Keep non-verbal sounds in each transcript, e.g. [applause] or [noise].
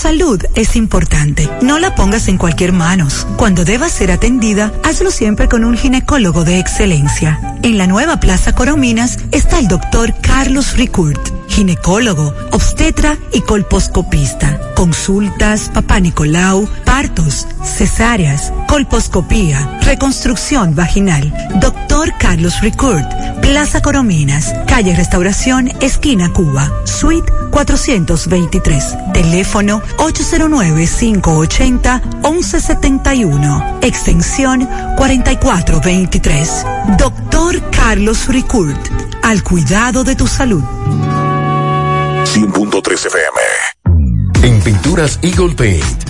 salud es importante. No la pongas en cualquier manos. Cuando debas ser atendida, hazlo siempre con un ginecólogo de excelencia. En la nueva Plaza Corominas está el doctor Carlos Ricourt, ginecólogo, obstetra y colposcopista. Consultas, papá Nicolau, cesáreas, colposcopía, reconstrucción vaginal. Doctor Carlos Ricourt, Plaza Corominas, calle Restauración, esquina Cuba, suite 423. Teléfono 809-580-1171. Extensión 4423. Doctor Carlos Ricourt. Al cuidado de tu salud. 100.3 FM. En Pinturas Eagle Paint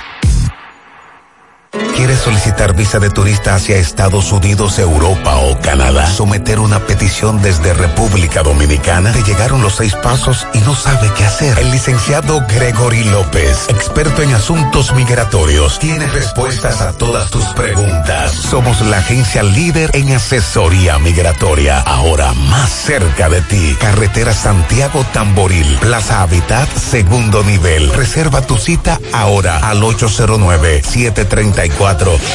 ¿Quieres solicitar visa de turista hacia Estados Unidos, Europa o Canadá? ¿Someter una petición desde República Dominicana? Te llegaron los seis pasos y no sabe qué hacer. El licenciado Gregory López, experto en asuntos migratorios, tiene respuestas a todas tus preguntas. Somos la agencia líder en asesoría migratoria, ahora más cerca de ti. Carretera Santiago Tamboril, Plaza Habitat, segundo nivel. Reserva tu cita ahora al 809 730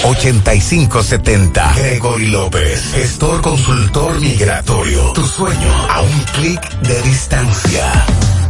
8570 Gregory López, gestor consultor migratorio. Tu sueño a un clic de distancia.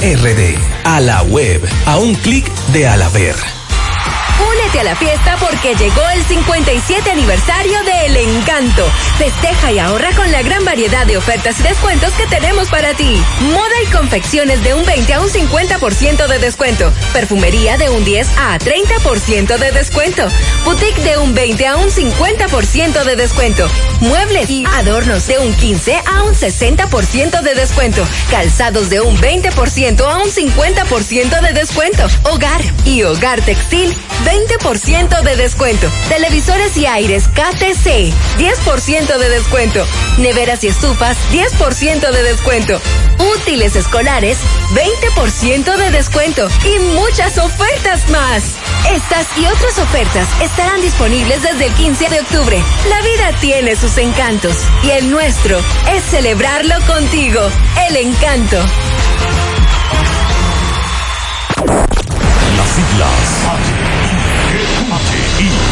RD. A la web. A un clic de Alaber. A la fiesta porque llegó el 57 aniversario de El Encanto. Festeja y ahorra con la gran variedad de ofertas y descuentos que tenemos para ti. Moda y confecciones de un 20 a un 50% de descuento. Perfumería de un 10 a 30% de descuento. Boutique de un 20 a un 50% de descuento. Muebles y adornos de un 15 a un 60% de descuento. Calzados de un 20% a un 50% de descuento. Hogar y hogar textil 20% de descuento. Televisores y aires KTC, 10% de descuento. Neveras y estufas, 10% de descuento. Útiles escolares, 20% de descuento. Y muchas ofertas más. Estas y otras ofertas estarán disponibles desde el 15 de octubre. La vida tiene sus encantos y el nuestro es celebrarlo contigo. El encanto. Las siglas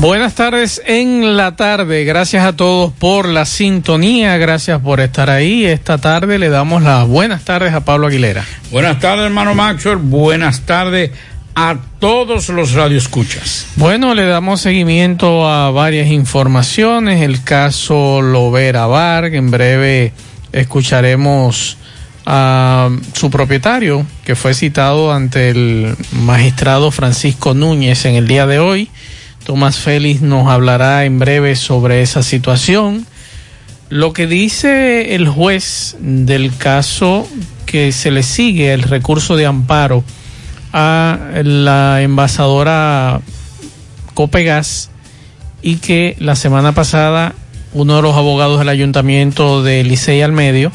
Buenas tardes en la tarde. Gracias a todos por la sintonía. Gracias por estar ahí. Esta tarde le damos las buenas tardes a Pablo Aguilera. Buenas tardes, hermano Maxwell. Buenas tardes a todos los radioescuchas. Bueno, le damos seguimiento a varias informaciones. El caso Lovera Varg. En breve escucharemos a su propietario, que fue citado ante el magistrado Francisco Núñez en el día de hoy. Tomás Félix nos hablará en breve sobre esa situación. Lo que dice el juez del caso que se le sigue el recurso de amparo a la envasadora Copegas y que la semana pasada uno de los abogados del ayuntamiento de Licey al Medio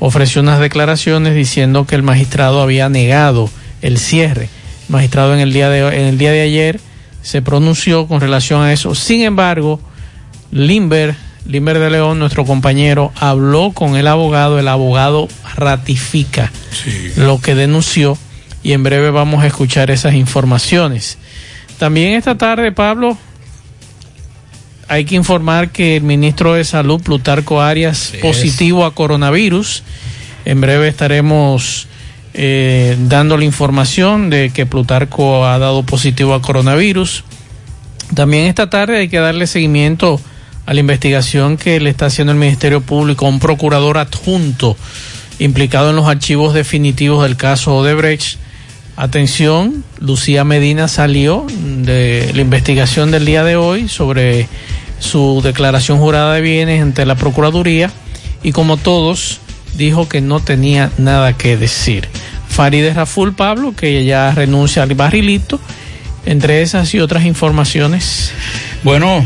ofreció unas declaraciones diciendo que el magistrado había negado el cierre. El magistrado en el día de, en el día de ayer se pronunció con relación a eso. Sin embargo, Limber, Limber de León, nuestro compañero, habló con el abogado, el abogado ratifica Sí. lo que denunció y en breve vamos a escuchar esas informaciones. También esta tarde, Pablo, hay que informar que el ministro de Salud, Plutarco Arias, positivo a coronavirus. En breve estaremos eh, dando la información de que Plutarco ha dado positivo a coronavirus. También esta tarde hay que darle seguimiento a la investigación que le está haciendo el Ministerio Público a un procurador adjunto implicado en los archivos definitivos del caso Odebrecht. Atención, Lucía Medina salió de la investigación del día de hoy sobre su declaración jurada de bienes ante la Procuraduría y como todos dijo que no tenía nada que decir. Farideh Raful Pablo, que ya renuncia al barrilito, entre esas y otras informaciones. Bueno,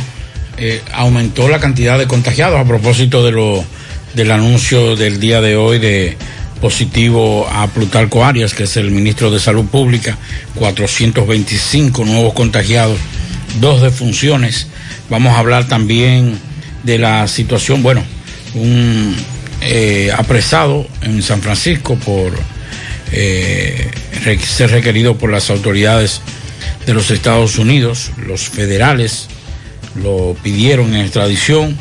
eh, aumentó la cantidad de contagiados a propósito de lo del anuncio del día de hoy de positivo a Plutarco Arias, que es el ministro de Salud Pública, 425 nuevos contagiados, dos defunciones. Vamos a hablar también de la situación, bueno, un eh, apresado en San Francisco por eh, ser requerido por las autoridades de los Estados Unidos, los federales lo pidieron en extradición.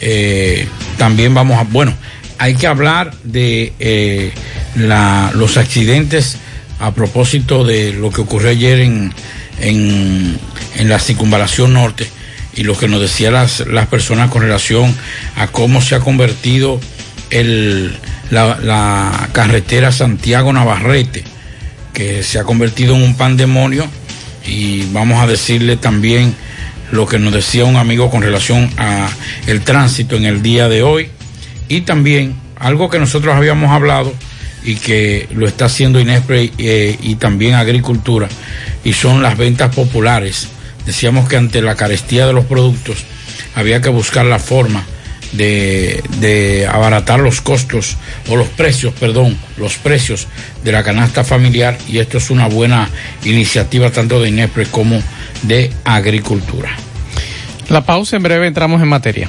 Eh, también vamos a, bueno, hay que hablar de eh, los accidentes a propósito de lo que ocurrió ayer en, en, en la circunvalación norte y lo que nos decían las, las personas con relación a cómo se ha convertido el, la, carretera Santiago Navarrete, que se ha convertido en un pandemonio y vamos a decirle también lo que nos decía un amigo con relación a el tránsito en el día de hoy y también algo que nosotros habíamos hablado y que lo está haciendo Inespre eh, y también Agricultura y son las ventas populares. Decíamos que ante la carestía de los productos había que buscar la forma de, abaratar los costos o los precios, perdón, los precios de la canasta familiar y esto es una buena iniciativa tanto de Inespre como de Agricultura. La pausa, en breve entramos en materia.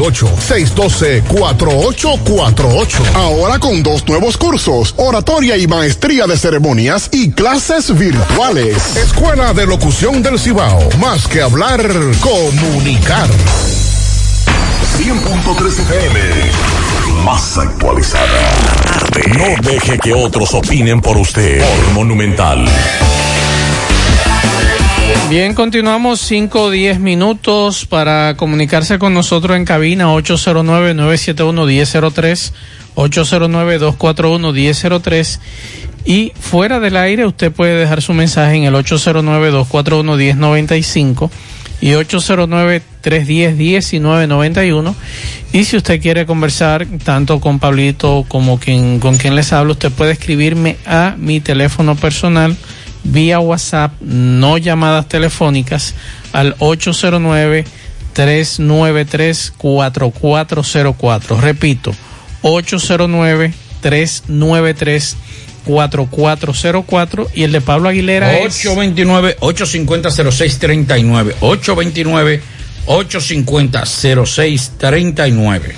612-4848. Ahora con dos nuevos cursos, oratoria y maestría de ceremonias y clases virtuales. Escuela de Locución del Cibao. Más que hablar, comunicar. 100.3 FM. Más actualizada. No deje que otros opinen por usted. Por Monumental. Bien, continuamos 5 o 10 minutos para comunicarse con nosotros en cabina 809-971-1003, 809-241-1003 y fuera del aire usted puede dejar su mensaje en el 809-241-1095 y 809-310-1991 y si usted quiere conversar tanto con Pablito como quien, con quien les hablo, usted puede escribirme a mi teléfono personal vía WhatsApp, no llamadas telefónicas, al 809-393-4404. Repito, 809-393-4404 y el de Pablo Aguilera 829-850-0639. 829-850-0639.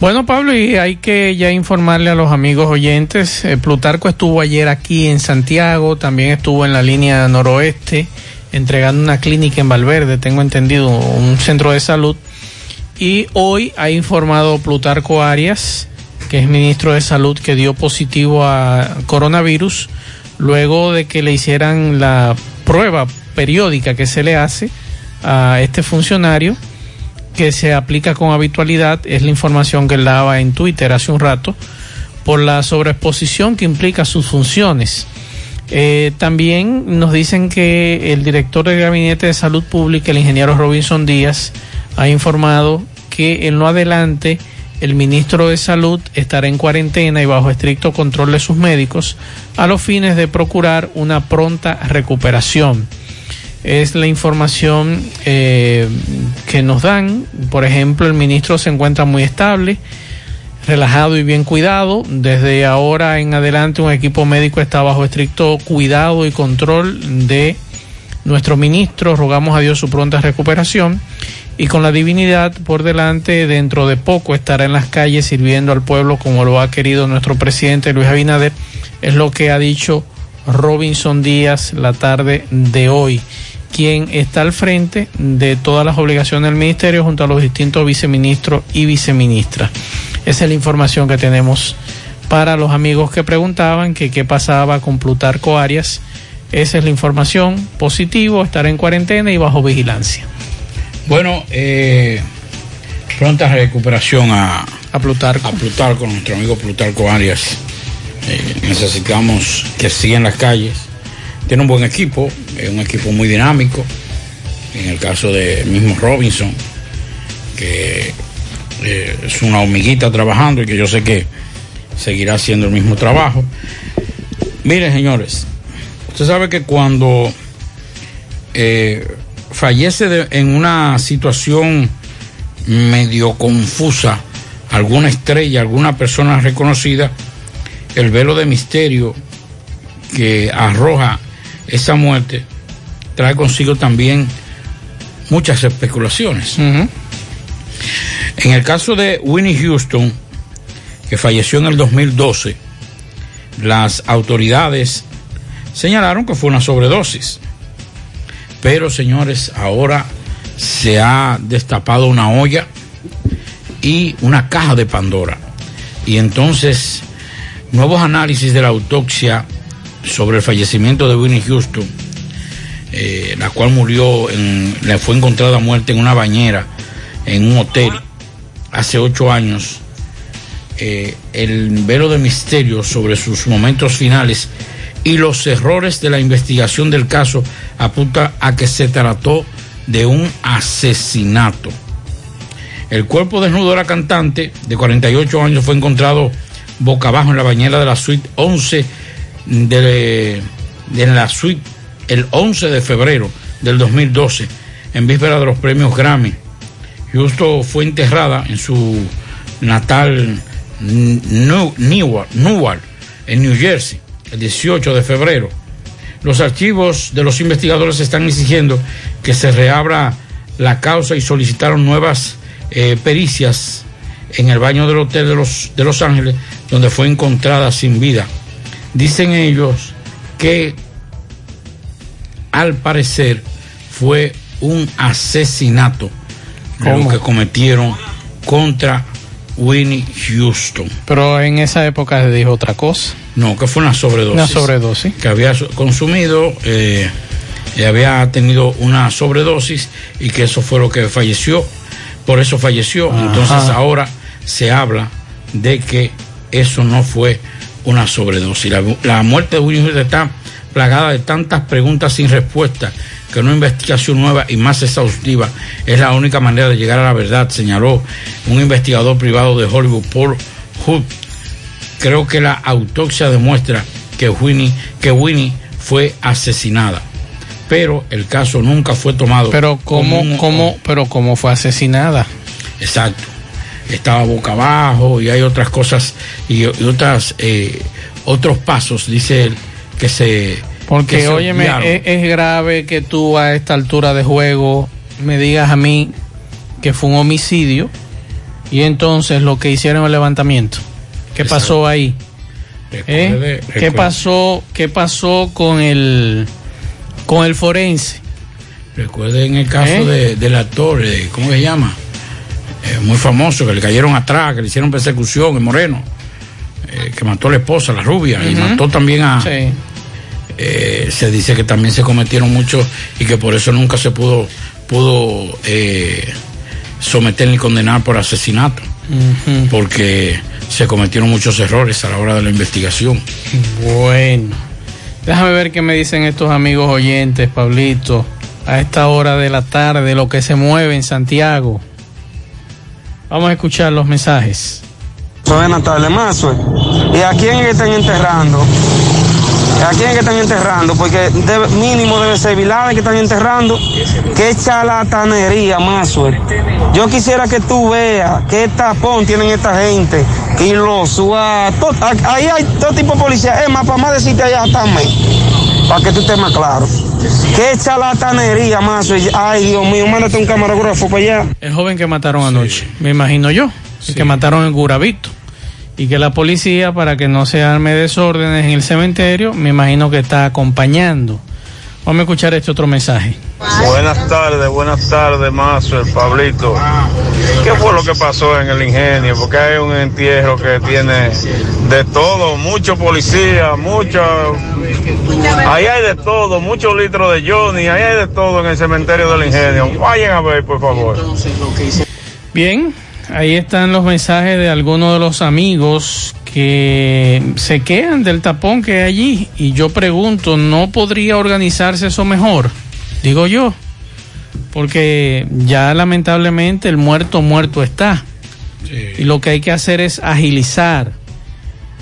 Bueno, Pablo, y hay que ya informarle a los amigos oyentes, eh, Plutarco estuvo ayer aquí en Santiago, también estuvo en la línea noroeste, entregando una clínica en Valverde, tengo entendido, un centro de salud, y hoy ha informado Plutarco Arias, que es ministro de Salud, que dio positivo a coronavirus, luego de que le hicieran la prueba periódica que se le hace a este funcionario que se aplica con habitualidad, es la información que él daba en Twitter hace un rato, por la sobreexposición que implica sus funciones. Eh, también nos dicen que el director del Gabinete de Salud Pública, el ingeniero Robinson Díaz, ha informado que en lo adelante el ministro de Salud estará en cuarentena y bajo estricto control de sus médicos a los fines de procurar una pronta recuperación es la información eh, que nos dan. Por ejemplo, el ministro se encuentra muy estable, relajado y bien cuidado. Desde ahora en adelante un equipo médico está bajo estricto cuidado y control de nuestro ministro. Rogamos a Dios su pronta recuperación. Y con la divinidad por delante, dentro de poco estará en las calles sirviendo al pueblo como lo ha querido nuestro presidente Luis Abinader. Es lo que ha dicho Robinson Díaz la tarde de hoy quien está al frente de todas las obligaciones del ministerio junto a los distintos viceministros y viceministras. Esa es la información que tenemos para los amigos que preguntaban que qué pasaba con Plutarco Arias. Esa es la información. Positivo, estar en cuarentena y bajo vigilancia. Bueno, eh, pronta recuperación a, a Plutarco. A Plutarco, nuestro amigo Plutarco Arias. Eh, necesitamos que siga en las calles. Tiene un buen equipo, es un equipo muy dinámico. En el caso de mismo Robinson, que eh, es una hormiguita trabajando y que yo sé que seguirá haciendo el mismo trabajo. Miren, señores, usted sabe que cuando eh, fallece en una situación medio confusa alguna estrella, alguna persona reconocida, el velo de misterio que arroja esa muerte trae consigo también muchas especulaciones. En el caso de Winnie Houston, que falleció en el 2012, las autoridades señalaron que fue una sobredosis. Pero señores, ahora se ha destapado una olla y una caja de Pandora. Y entonces, nuevos análisis de la autopsia sobre el fallecimiento de Winnie Houston, eh, la cual murió, en, le fue encontrada muerta en una bañera en un hotel hace ocho años. Eh, el velo de misterio sobre sus momentos finales y los errores de la investigación del caso apunta a que se trató de un asesinato. El cuerpo desnudo de la cantante de 48 años fue encontrado boca abajo en la bañera de la suite 11 de, de la suite el 11 de febrero del 2012 en víspera de los premios Grammy. Justo fue enterrada en su natal New- Newark, Newark, en New Jersey, el 18 de febrero. Los archivos de los investigadores están exigiendo que se reabra la causa y solicitaron nuevas eh, pericias en el baño del hotel de los, de Los Ángeles, donde fue encontrada sin vida. Dicen ellos que al parecer fue un asesinato lo que cometieron contra Winnie Houston. Pero en esa época se dijo otra cosa. No, que fue una sobredosis. Una sobredosis. Que había consumido, eh, y había tenido una sobredosis y que eso fue lo que falleció. Por eso falleció. Ajá. Entonces ahora se habla de que eso no fue una sobredosis. La, la muerte de Winnie Houston está plagada de tantas preguntas sin respuesta que una investigación nueva y más exhaustiva es la única manera de llegar a la verdad, señaló un investigador privado de Hollywood, Paul Hood. Creo que la autopsia demuestra que Winnie, que Winnie fue asesinada, pero el caso nunca fue tomado. Pero como cómo, un- cómo, pero cómo fue asesinada. Exacto. Estaba boca abajo y hay otras cosas y, y otras eh, otros pasos, dice él, que se Porque, que se óyeme, obviaron. es, es grave que tú a esta altura de juego me digas a mí que fue un homicidio y entonces lo que hicieron el levantamiento. ¿Qué Exacto. pasó ahí? ¿Eh? ¿Qué pasó? ¿Qué pasó con el con el forense? Recuerden el caso ¿Eh? de, del actor, ¿cómo se llama? Eh, muy famoso, que le cayeron atrás, que le hicieron persecución, el moreno, eh, que mató a la esposa, la rubia, y mató también a... Sí. eh, se dice que también se cometieron muchos y que por eso nunca se pudo, pudo eh, someter ni condenar por asesinato, porque se cometieron muchos errores a la hora de la investigación. Bueno, déjame ver qué me dicen estos amigos oyentes, Pablito, a esta hora de la tarde, lo que se mueve en Santiago. Vamos a escuchar los mensajes. Buenas tardes, Mazo. ¿Y a quién están enterrando? ¿A quién que están enterrando? Porque mínimo debe ser Vilares que están enterrando. Qué charlatanería, Mazo. Yo quisiera que tú veas qué tapón tienen esta gente y los a- Ahí hay todo tipo de policía. Es más, para más decirte allá también. Para que tú estés más claro. Qué charlatanería, Mazo. Ay, Dios mío, mándate un camarógrafo para allá. El joven que mataron anoche, me imagino yo, el que mataron en Gurabito. Y que la policía, para que no se arme desórdenes en el cementerio, me imagino que está acompañando. Vamos a escuchar este otro mensaje. Buenas tardes, buenas tardes, Mazo, el Pablito. ¿Qué fue lo que pasó en el ingenio? Porque hay un entierro que tiene de todo, mucho policía, mucho... Ahí hay de todo, muchos litros de Johnny, ahí hay de todo en el cementerio del ingenio. Vayan a ver, por favor. Bien, ahí están los mensajes de algunos de los amigos que se quejan del tapón que hay allí. Y yo pregunto, ¿no podría organizarse eso mejor? Digo yo. Porque ya lamentablemente el muerto muerto está. Y lo que hay que hacer es agilizar.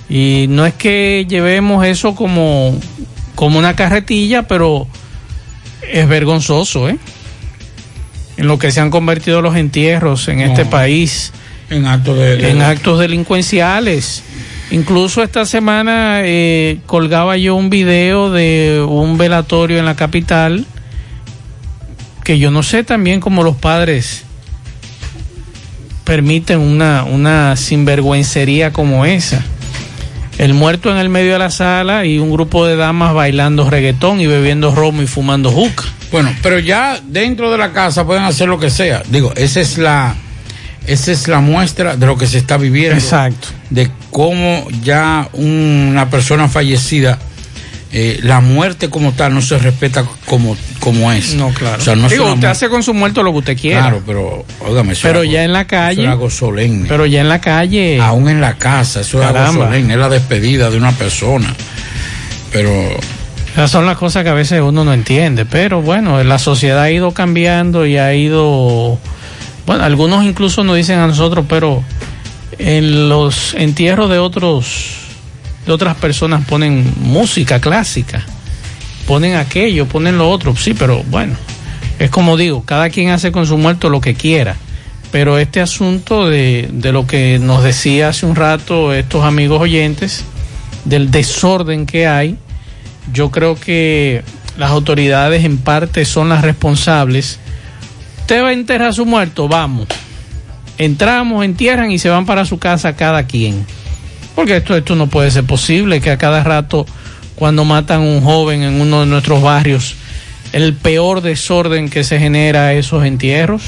Y no es que llevemos eso como, como una carretilla, pero es vergonzoso, ¿eh? En lo que se han convertido los entierros en este país. En actos de, En actos delincuenciales. Incluso esta semana eh, colgaba yo un video de un velatorio en la capital que yo no sé también cómo los padres permiten una, una sinvergüencería como esa. El muerto en el medio de la sala y un grupo de damas bailando reggaetón y bebiendo romo y fumando hookah. Bueno, pero ya dentro de la casa pueden hacer lo que sea. Digo, esa es la esa es la muestra de lo que se está viviendo. Exacto. De cómo ya una persona fallecida, eh, la muerte como tal no se respeta como, como es. No, claro. O sea, no Digo, usted hace con su muerto lo que usted quiera. Claro, pero, óigame, eso Pero es ya algo- en la eso calle. es algo solemne. Pero ya en la calle. Aún en la casa, eso es algo Caramba. solemne, es la despedida de una persona. Pero Son las cosas que a veces uno no entiende, pero bueno, la sociedad ha ido cambiando y ha ido, bueno, algunos incluso nos dicen a nosotros, pero en los entierros de otros, de otras personas ponen música clásica, ponen aquello, ponen lo otro, sí, pero bueno, es como digo, cada quien hace con su muerto lo que quiera. Pero este asunto de, de lo que nos decía hace un rato estos amigos oyentes, del desorden que hay, yo creo que las autoridades en parte son las responsables. Usted va a enterrar a su muerto, vamos. Entramos, entierran y se van para su casa cada quien. Porque esto, esto no puede ser posible, que a cada rato cuando matan a un joven en uno de nuestros barrios, el peor desorden que se genera esos entierros.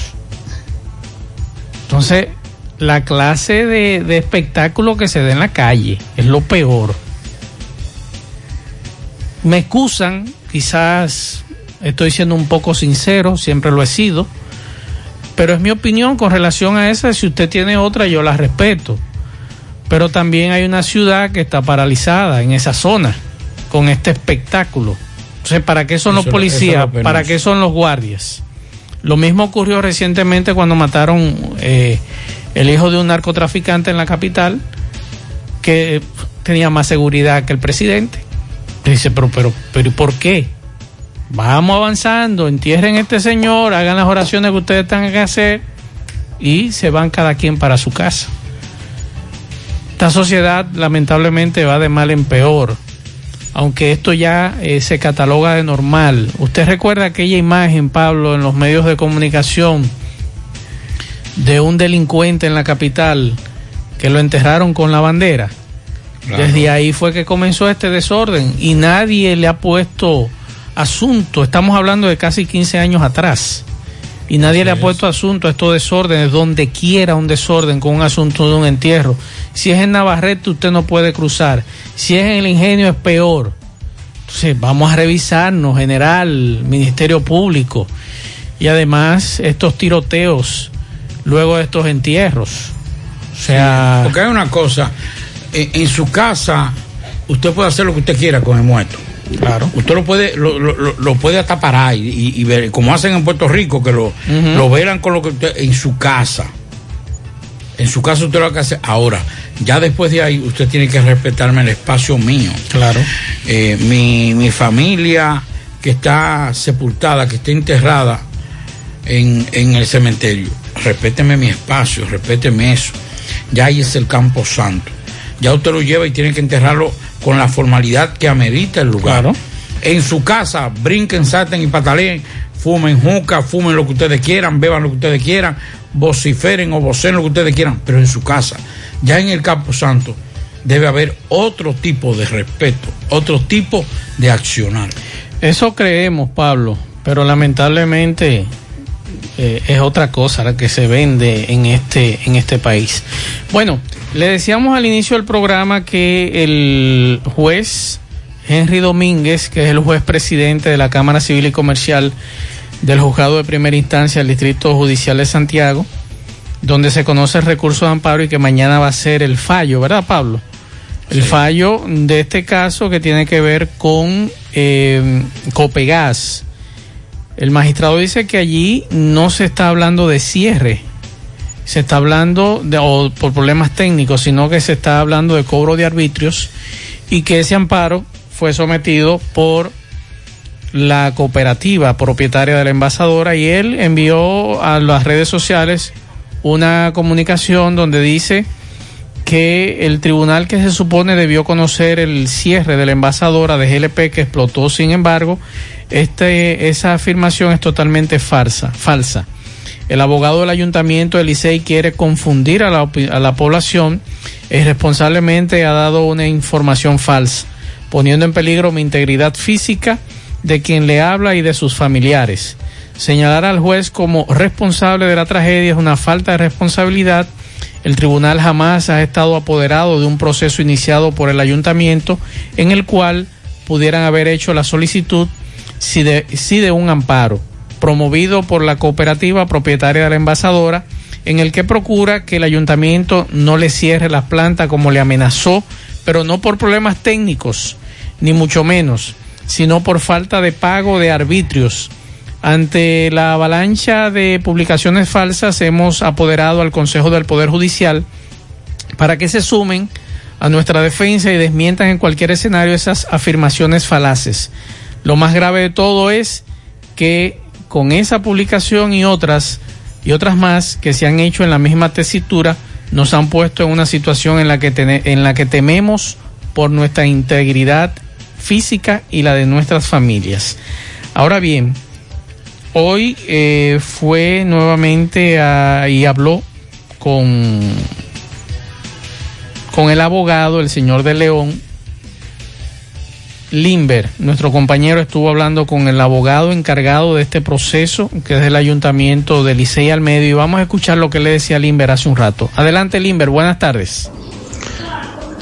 Entonces, la clase de, de espectáculo que se da en la calle es lo peor me excusan, quizás estoy siendo un poco sincero, siempre lo he sido, pero es mi opinión con relación a esa, si usted tiene otra yo la respeto. Pero también hay una ciudad que está paralizada en esa zona con este espectáculo. Entonces, ¿para qué son los Eso policías? lo. ¿Para qué son los guardias? Lo mismo ocurrió recientemente cuando mataron eh, el hijo de un narcotraficante en la capital que tenía más seguridad que el presidente. Dice, pero, pero, pero ¿y por qué? Vamos avanzando, entierren a este señor, hagan las oraciones que ustedes tengan que hacer y se van cada quien para su casa. Esta sociedad lamentablemente va de mal en peor, aunque esto ya eh, se cataloga de normal. Usted recuerda aquella imagen, Pablo, en los medios de comunicación de un delincuente en la capital que lo enterraron con la bandera. Claro. Desde ahí fue que comenzó este desorden y nadie le ha puesto asunto. Estamos hablando de casi 15 años atrás. Y nadie le ha puesto asunto a estos desórdenes, donde quiera un desorden con un asunto de un entierro. Si es en Navarrete, usted no puede cruzar. Si es en el ingenio, es peor. Entonces, vamos a revisarnos, general, Ministerio Público. Y además, estos tiroteos luego de estos entierros. O sea, Porque hay una cosa, en, en su casa usted puede hacer lo que usted quiera con el muerto. Claro. Usted lo puede, lo, lo- lo- lo puede hasta parar y, y- y ver, como hacen en Puerto Rico, que lo, Ujú. lo velan con lo que usted, en su casa. En su casa usted lo que hace. Ahora, ya después de ahí, usted tiene que respetarme el espacio mío. Claro. Eh, mi, mi familia que está sepultada, que está enterrada en, en el cementerio, respéteme mi espacio, respéteme eso. Ya ahí es el campo santo. Ya usted lo lleva y tiene que enterrarlo con la formalidad que amerita el lugar. Claro. En su casa, brinquen, salten y pataleen, fumen juca, fumen lo que ustedes quieran, beban lo que ustedes quieran, vociferen o vocen lo que ustedes quieran, pero en su casa. Ya en el campo santo debe haber otro tipo de respeto, otro tipo de accionar. Eso creemos, Pablo, pero lamentablemente eh, es otra cosa la que se vende en este, en este país. Bueno, le decíamos al inicio del programa que el juez Henry Domínguez, que es el juez presidente de la Cámara Civil y Comercial del Juzgado de Primera Instancia del Distrito Judicial de Santiago, donde se conoce el recurso de amparo y que mañana va a ser el fallo, ¿verdad, Pablo? El fallo de este caso que tiene que ver con eh, Copegas. El magistrado dice que allí no se está hablando de cierre, se está hablando de, o por problemas técnicos, sino que se está hablando de cobro de arbitrios y que ese amparo fue sometido por la cooperativa propietaria de la envasadora y él envió a las redes sociales una comunicación donde dice que el tribunal que se supone debió conocer el cierre de la envasadora de GLP que explotó, sin embargo, este, esa afirmación es totalmente falsa, falsa. El abogado del ayuntamiento de Licey quiere confundir a la, población y responsablemente ha dado una información falsa, poniendo en peligro mi integridad física de quien le habla y de sus familiares. Señalar al juez como responsable de la tragedia es una falta de responsabilidad. El tribunal jamás ha estado apoderado de un proceso iniciado por el ayuntamiento en el cual pudieran haber hecho la solicitud si de, si de un amparo promovido por la cooperativa propietaria de la envasadora en el que procura que el ayuntamiento no le cierre la planta como le amenazó, pero no por problemas técnicos, ni mucho menos, sino por falta de pago de arbitrios. Ante la avalancha de publicaciones falsas hemos apoderado al Consejo del Poder Judicial para que se sumen a nuestra defensa y desmientan en cualquier escenario esas afirmaciones falaces. Lo más grave de todo es que con esa publicación y otras y otras más que se han hecho en la misma tesitura nos han puesto en una situación en la que en la que tememos por nuestra integridad física y la de nuestras familias. Ahora bien, hoy eh, fue nuevamente y habló con, con el abogado, el señor de León, Limber, nuestro compañero estuvo hablando con el abogado encargado de este proceso, que es el ayuntamiento de Licey al medio, y vamos a escuchar lo que le decía Limber hace un rato. Adelante, Limber, buenas tardes.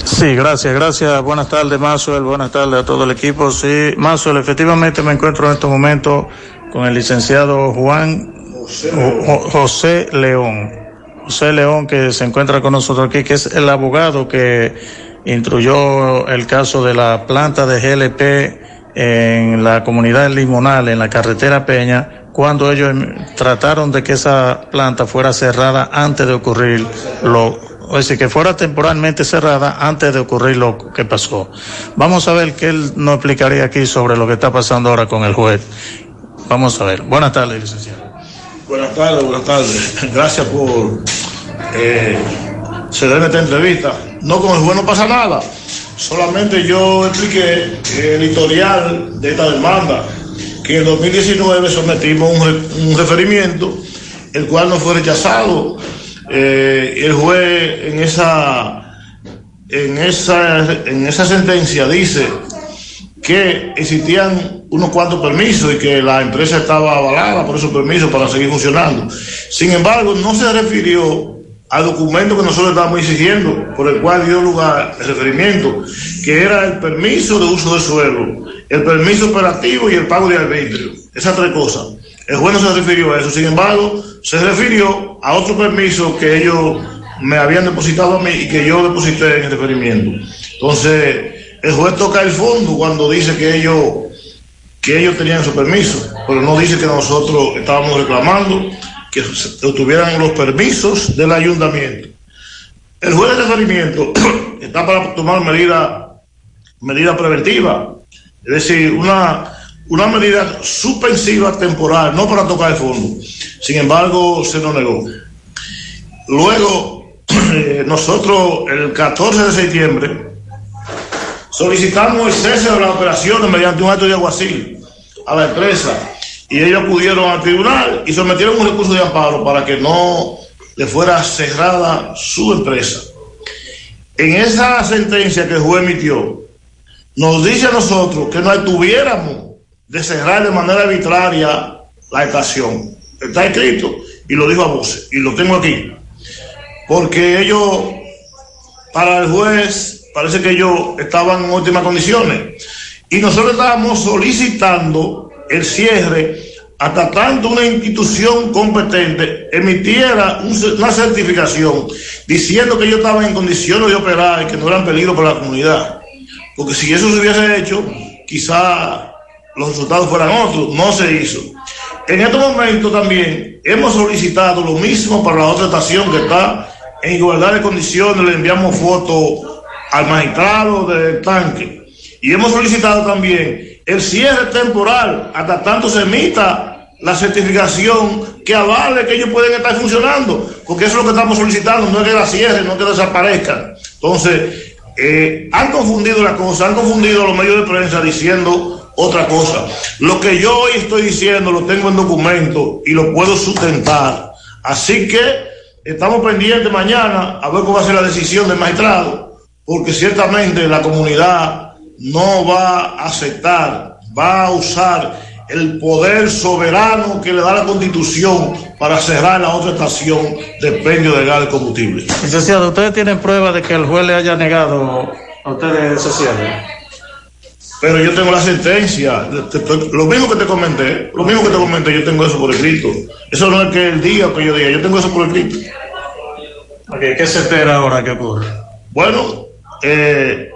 Sí, gracias, gracias. Buenas tardes, Mazuel. Buenas tardes a todo el equipo. Sí, Mazuel, efectivamente me encuentro en estos momentos con el licenciado Juan José León. José León, que se encuentra con nosotros aquí, que es el abogado que instruyó el caso de la planta de GLP en la comunidad limonal, en la carretera Peña, cuando ellos trataron de que esa planta fuera cerrada antes de ocurrir lo, o decir, que fuera temporalmente cerrada antes de ocurrir lo que pasó. Vamos a ver qué él nos explicaría aquí sobre lo que está pasando ahora con el juez. Vamos a ver. Buenas tardes, licenciado. Buenas tardes, buenas tardes. Gracias por eh, cederme esta entrevista. No, con el juez no pasa nada. Solamente yo expliqué el historial de esta demanda, que en 2019 sometimos un, un referimiento, el cual no fue rechazado. Eh, el juez en esa, en, esa, en esa sentencia dice que existían unos cuantos permisos y que la empresa estaba avalada por esos permisos para seguir funcionando. Sin embargo, no se refirió al documento que nosotros estábamos exigiendo, por el cual dio lugar el referimiento, que era el permiso de uso de suelo, el permiso operativo y el pago de arbitrio. Esas tres cosas. El juez no se refirió a eso, sin embargo, se refirió a otro permiso que ellos me habían depositado a mí y que yo deposité en el referimiento. Entonces, el juez toca el fondo cuando dice que ellos, que ellos tenían su permiso, pero no dice que nosotros estábamos reclamando que obtuvieran los permisos del ayuntamiento. El juez de referimiento [clears throat] está para tomar medidas medida preventiva, es decir, una, una medida suspensiva temporal, no para tocar el fondo. Sin embargo, se nos negó. Luego, [clears throat] eh, nosotros el 14 de septiembre solicitamos el cese de las operaciones mediante un acto de aguacil a la empresa y ellos acudieron al tribunal y sometieron un recurso de amparo para que no le fuera cerrada su empresa. En esa sentencia que el juez emitió, nos dice a nosotros que no tuviéramos de cerrar de manera arbitraria la estación. Está escrito y lo dijo a voces y lo tengo aquí. Porque ellos, para el juez, parece que ellos estaban en óptimas condiciones. Y nosotros estábamos solicitando el cierre hasta tanto una institución competente emitiera una certificación diciendo que ellos estaban en condiciones de operar y que no eran peligro para la comunidad. Porque si eso se hubiese hecho, quizá los resultados fueran otros. No se hizo. En este momento también hemos solicitado lo mismo para la otra estación que está en igualdad de condiciones. Le enviamos fotos al magistrado del tanque. Y hemos solicitado también el cierre temporal hasta tanto se emita la certificación que avale que ellos pueden estar funcionando, porque eso es lo que estamos solicitando, no es que la cierre, no que desaparezcan. Entonces, eh, han confundido la cosa, han confundido los medios de prensa diciendo otra cosa. Lo que yo hoy estoy diciendo lo tengo en documento y lo puedo sustentar. Así que estamos pendientes mañana a ver cómo va a ser la decisión del magistrado, porque ciertamente la comunidad no va a aceptar, va a usar el poder soberano que le da la constitución para cerrar la otra estación de expendio de gas de combustible. Licenciado, ¿ustedes tienen prueba de que el juez le haya negado a ustedes ese cierre? Pero yo tengo la sentencia, lo mismo que te comenté, lo mismo que te comenté, yo tengo eso por escrito. Eso no es que el día que yo diga, yo tengo eso por escrito. ¿Qué se espera ahora que ocurra? Bueno, eh,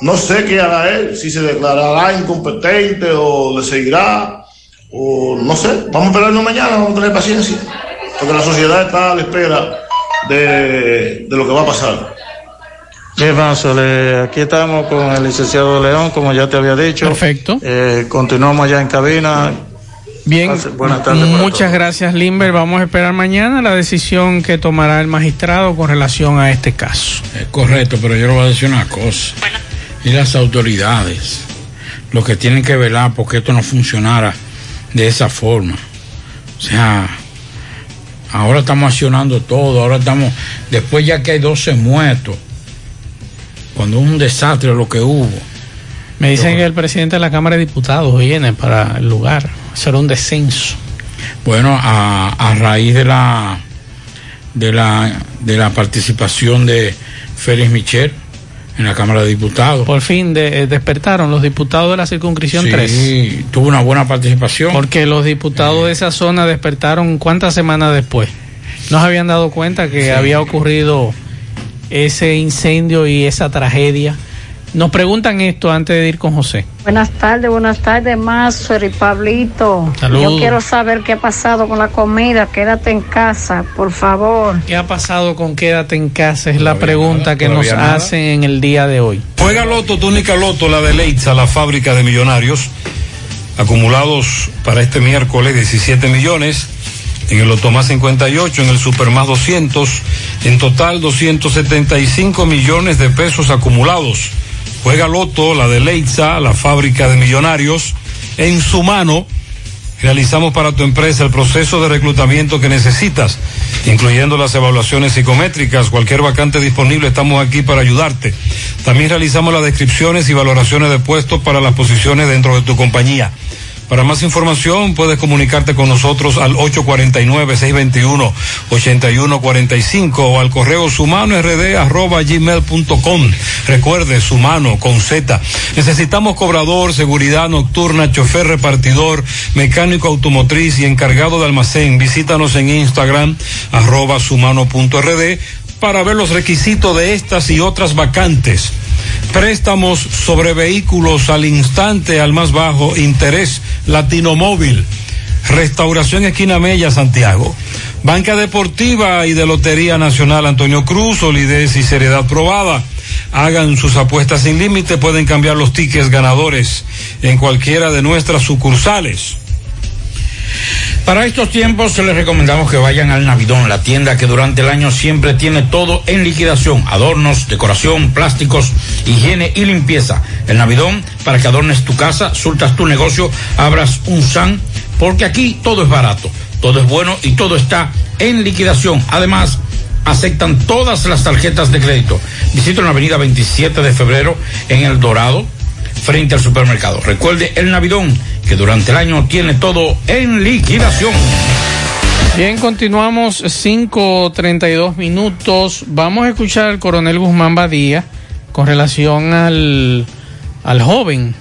no sé qué hará él, si se declarará incompetente o le seguirá, o no sé, vamos a esperarlo mañana, vamos a tener paciencia, porque la sociedad está a la espera de, de lo que va a pasar. Bien, Manso, aquí estamos con el licenciado León, como ya te había dicho. Perfecto. Eh, continuamos ya en cabina. Bien, buenas tardes. Muchas gracias, Limber. Vamos a esperar mañana la decisión que tomará el magistrado con relación a este caso. Es correcto, pero yo le voy a decir una cosa. Y las autoridades, los que tienen que velar porque esto no funcionara de esa forma. O sea, ahora estamos accionando todo, ahora estamos, después ya que hay 12 muertos cuando un desastre lo que hubo. Me dicen que el presidente de la Cámara de Diputados viene para el lugar, será un descenso. Bueno, a, a raíz de la de la de la participación de Félix Michel en la Cámara de Diputados. Por fin de, despertaron los diputados de la circunscripción sí, 3. tuvo una buena participación. Porque los diputados de esa zona despertaron cuántas semanas después. No se habían dado cuenta que sí. había ocurrido ese incendio y esa tragedia. Nos preguntan esto antes de ir con José. Buenas tardes, buenas tardes, Mazo y Pablito. Saludos. Yo quiero saber qué ha pasado con la comida. Quédate en casa, por favor. ¿Qué ha pasado con Quédate en casa? Es la pregunta nada, que nos nada. hacen en el día de hoy. Juega Loto, túnica Loto, la de Leitza, la fábrica de millonarios. Acumulados para este miércoles 17 millones en el Loto más 58, en el Super más 200, en total 275 millones de pesos acumulados. Juega Loto, la de Leitza, la fábrica de millonarios, en su mano. Realizamos para tu empresa el proceso de reclutamiento que necesitas, incluyendo las evaluaciones psicométricas, cualquier vacante disponible, estamos aquí para ayudarte. También realizamos las descripciones y valoraciones de puestos para las posiciones dentro de tu compañía. Para más información puedes comunicarte con nosotros al 849-621-8145 o al correo sumano rd arroba gmail.com. Recuerde, sumano con Z. Necesitamos cobrador, seguridad nocturna, chofer repartidor, mecánico automotriz y encargado de almacén. Visítanos en Instagram arroba sumano.rd para ver los requisitos de estas y otras vacantes. Préstamos sobre vehículos al instante, al más bajo interés, Latino Móvil. Restauración Esquina Mella, Santiago. Banca Deportiva y de Lotería Nacional Antonio Cruz, solidez y seriedad probada. Hagan sus apuestas sin límite, pueden cambiar los tickets ganadores en cualquiera de nuestras sucursales. Para estos tiempos les recomendamos que vayan al Navidón, la tienda que durante el año siempre tiene todo en liquidación, adornos, decoración, plásticos, higiene y limpieza. El Navidón, para que adornes tu casa, surtas tu negocio, abras un SAN, porque aquí todo es barato, todo es bueno y todo está en liquidación. Además, aceptan todas las tarjetas de crédito. Visita la avenida 27 de febrero en El Dorado, frente al supermercado. Recuerde el Navidón, que durante el año tiene todo en liquidación. Bien, continuamos 5.32 minutos. Vamos a escuchar al coronel Guzmán Badía con relación al, al joven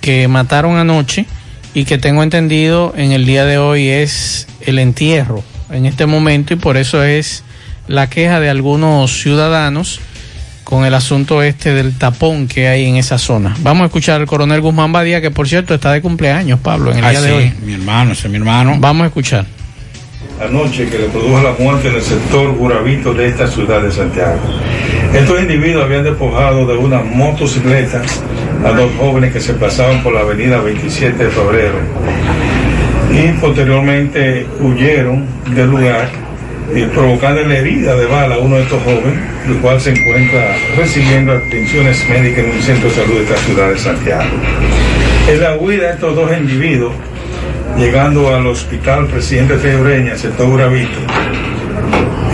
que mataron anoche y que tengo entendido en el día de hoy es el entierro en este momento y por eso es la queja de algunos ciudadanos con el asunto este del tapón que hay en esa zona. Vamos a escuchar al coronel Guzmán Badía, que por cierto está de cumpleaños, Pablo, en el Ah, día de sí, hoy. mi hermano, ese es mi hermano. Vamos a escuchar. anoche que le produjo la muerte en el sector Guravito de esta ciudad de Santiago. Estos individuos habían despojado de una motocicleta a dos jóvenes que se pasaban por la avenida 27 de febrero y posteriormente huyeron del lugar y provocando la herida de bala a uno de estos jóvenes, el cual se encuentra recibiendo atenciones médicas en un centro de salud de esta ciudad de Santiago. En la huida de estos dos individuos, llegando al hospital Presidente Febreña, sector Gravito,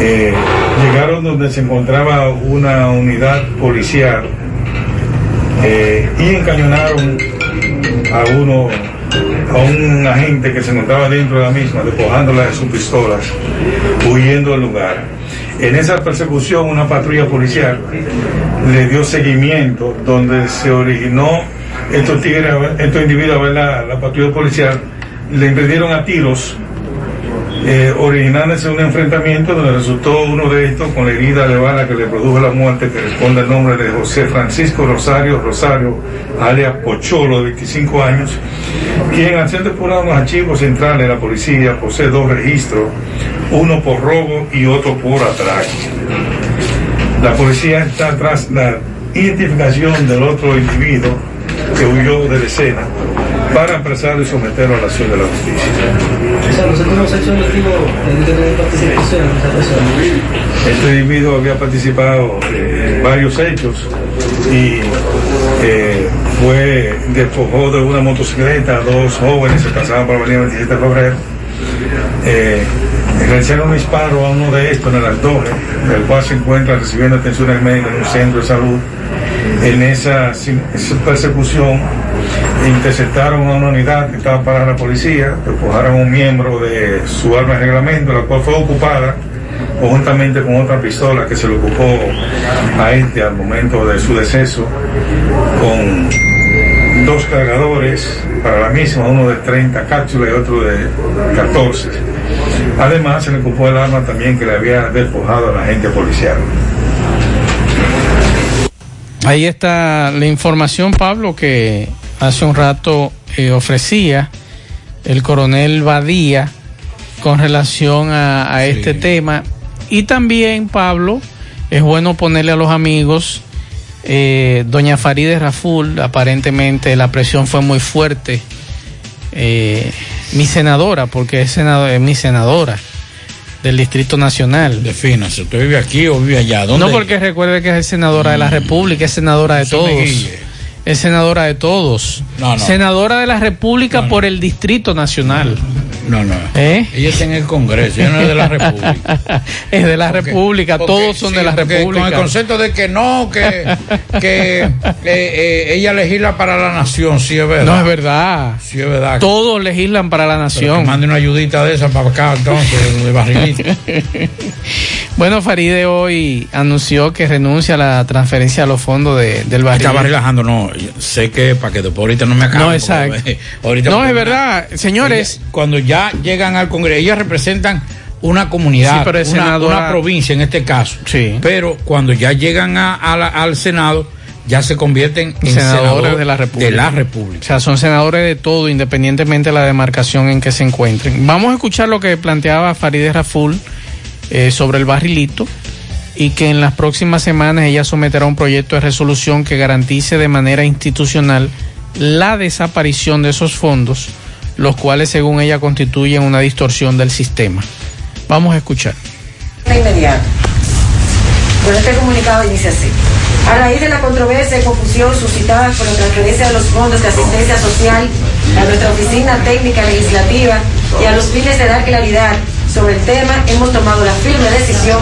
eh, llegaron donde se encontraba una unidad policial eh, y encañonaron a uno, a un agente que se encontraba dentro de la misma, despojándola de sus pistolas, huyendo del lugar. En esa persecución, una patrulla policial le dio seguimiento donde se originó estos tigres, estos individuos la, la patrulla policial, le emprendieron a tiros eh, originándose un enfrentamiento donde resultó uno de estos con la herida de bala que le produjo la muerte, que responde al nombre de José Francisco Rosario Rosario, alias Pocholo, de 25 años, quien al ser depurado en los archivos centrales de la policía posee dos registros, uno por robo y otro por atraco. La policía está tras la identificación del otro individuo que huyó de la escena para apresarlo y someterlo a la acción de la justicia. O sea, últimos hechos delictivos en que tener participación en esa persona. Este individuo había participado eh, en varios hechos y eh, fue despojó de una motocicleta a dos jóvenes que pasaban por la avenida 27 de febrero. Eh, realizaron un disparo a uno de estos en el abdomen, el cual se encuentra recibiendo atenciones médicas en un centro de salud. En esa persecución interceptaron a una unidad que estaba para la policía, despojaron un miembro de su arma de reglamento, la cual fue ocupada conjuntamente con otra pistola que se le ocupó a este al momento de su deceso, con dos cargadores para la misma, uno de 30 cápsulas y otro de 14. Además, se le ocupó el arma también que le había despojado a la agente policial. Ahí está la información, Pablo, que hace un rato eh, ofrecía el coronel Badía con relación a, a este tema. Y también, Pablo, es bueno ponerle a los amigos, eh, doña Farideh Raful, aparentemente la presión fue muy fuerte. Eh, mi senadora, porque es, senado- es mi senadora del Distrito Nacional. Defínase, ¿usted vive aquí o vive allá? ¿Dónde? No, porque recuerde que es senadora de la República, es senadora de Eso todos. Es senadora de todos. No, no. Senadora de la República por el Distrito Nacional. No, no. ¿Eh? Ella está en el Congreso, ella no es de la República. [laughs] es de la República, Porque- todos son sí, de la República. Con el concepto de que no, que, que [laughs] eh, eh, ella legisla para la nación, sí es verdad. No es verdad. Sí es verdad. Todos legislan para la nación. que mande una ayudita de esa para acá, entonces, de barrilito. [laughs] Bueno, Faride hoy anunció que renuncia a la transferencia a los fondos de, del barril. Estaba relajando, no. Sé que para que después ahorita no me acabe. No, exacto. porque, ahorita No, es verdad, señores. Ella- cuando ya llegan al Congreso, ellas representan una comunidad, Sí, una, senadora- una provincia en este caso. Sí. Pero cuando ya llegan a- a la- al Senado, ya se convierten en senadores senadores de la República. De la República. O sea, son senadores de todo, independientemente de la demarcación en que se encuentren. Vamos a escuchar lo que planteaba Farideh Raful eh, sobre el barrilito y que en las próximas semanas ella someterá un proyecto de resolución que garantice de manera institucional la desaparición de esos fondos, los cuales según ella constituyen una distorsión del sistema. Vamos a escuchar. de inmediato. Bueno, este comunicado dice así. A raíz de la controversia y confusión suscitada por la transferencia de los fondos de asistencia social a nuestra oficina técnica legislativa y a los fines de dar claridad sobre el tema, hemos tomado la firme decisión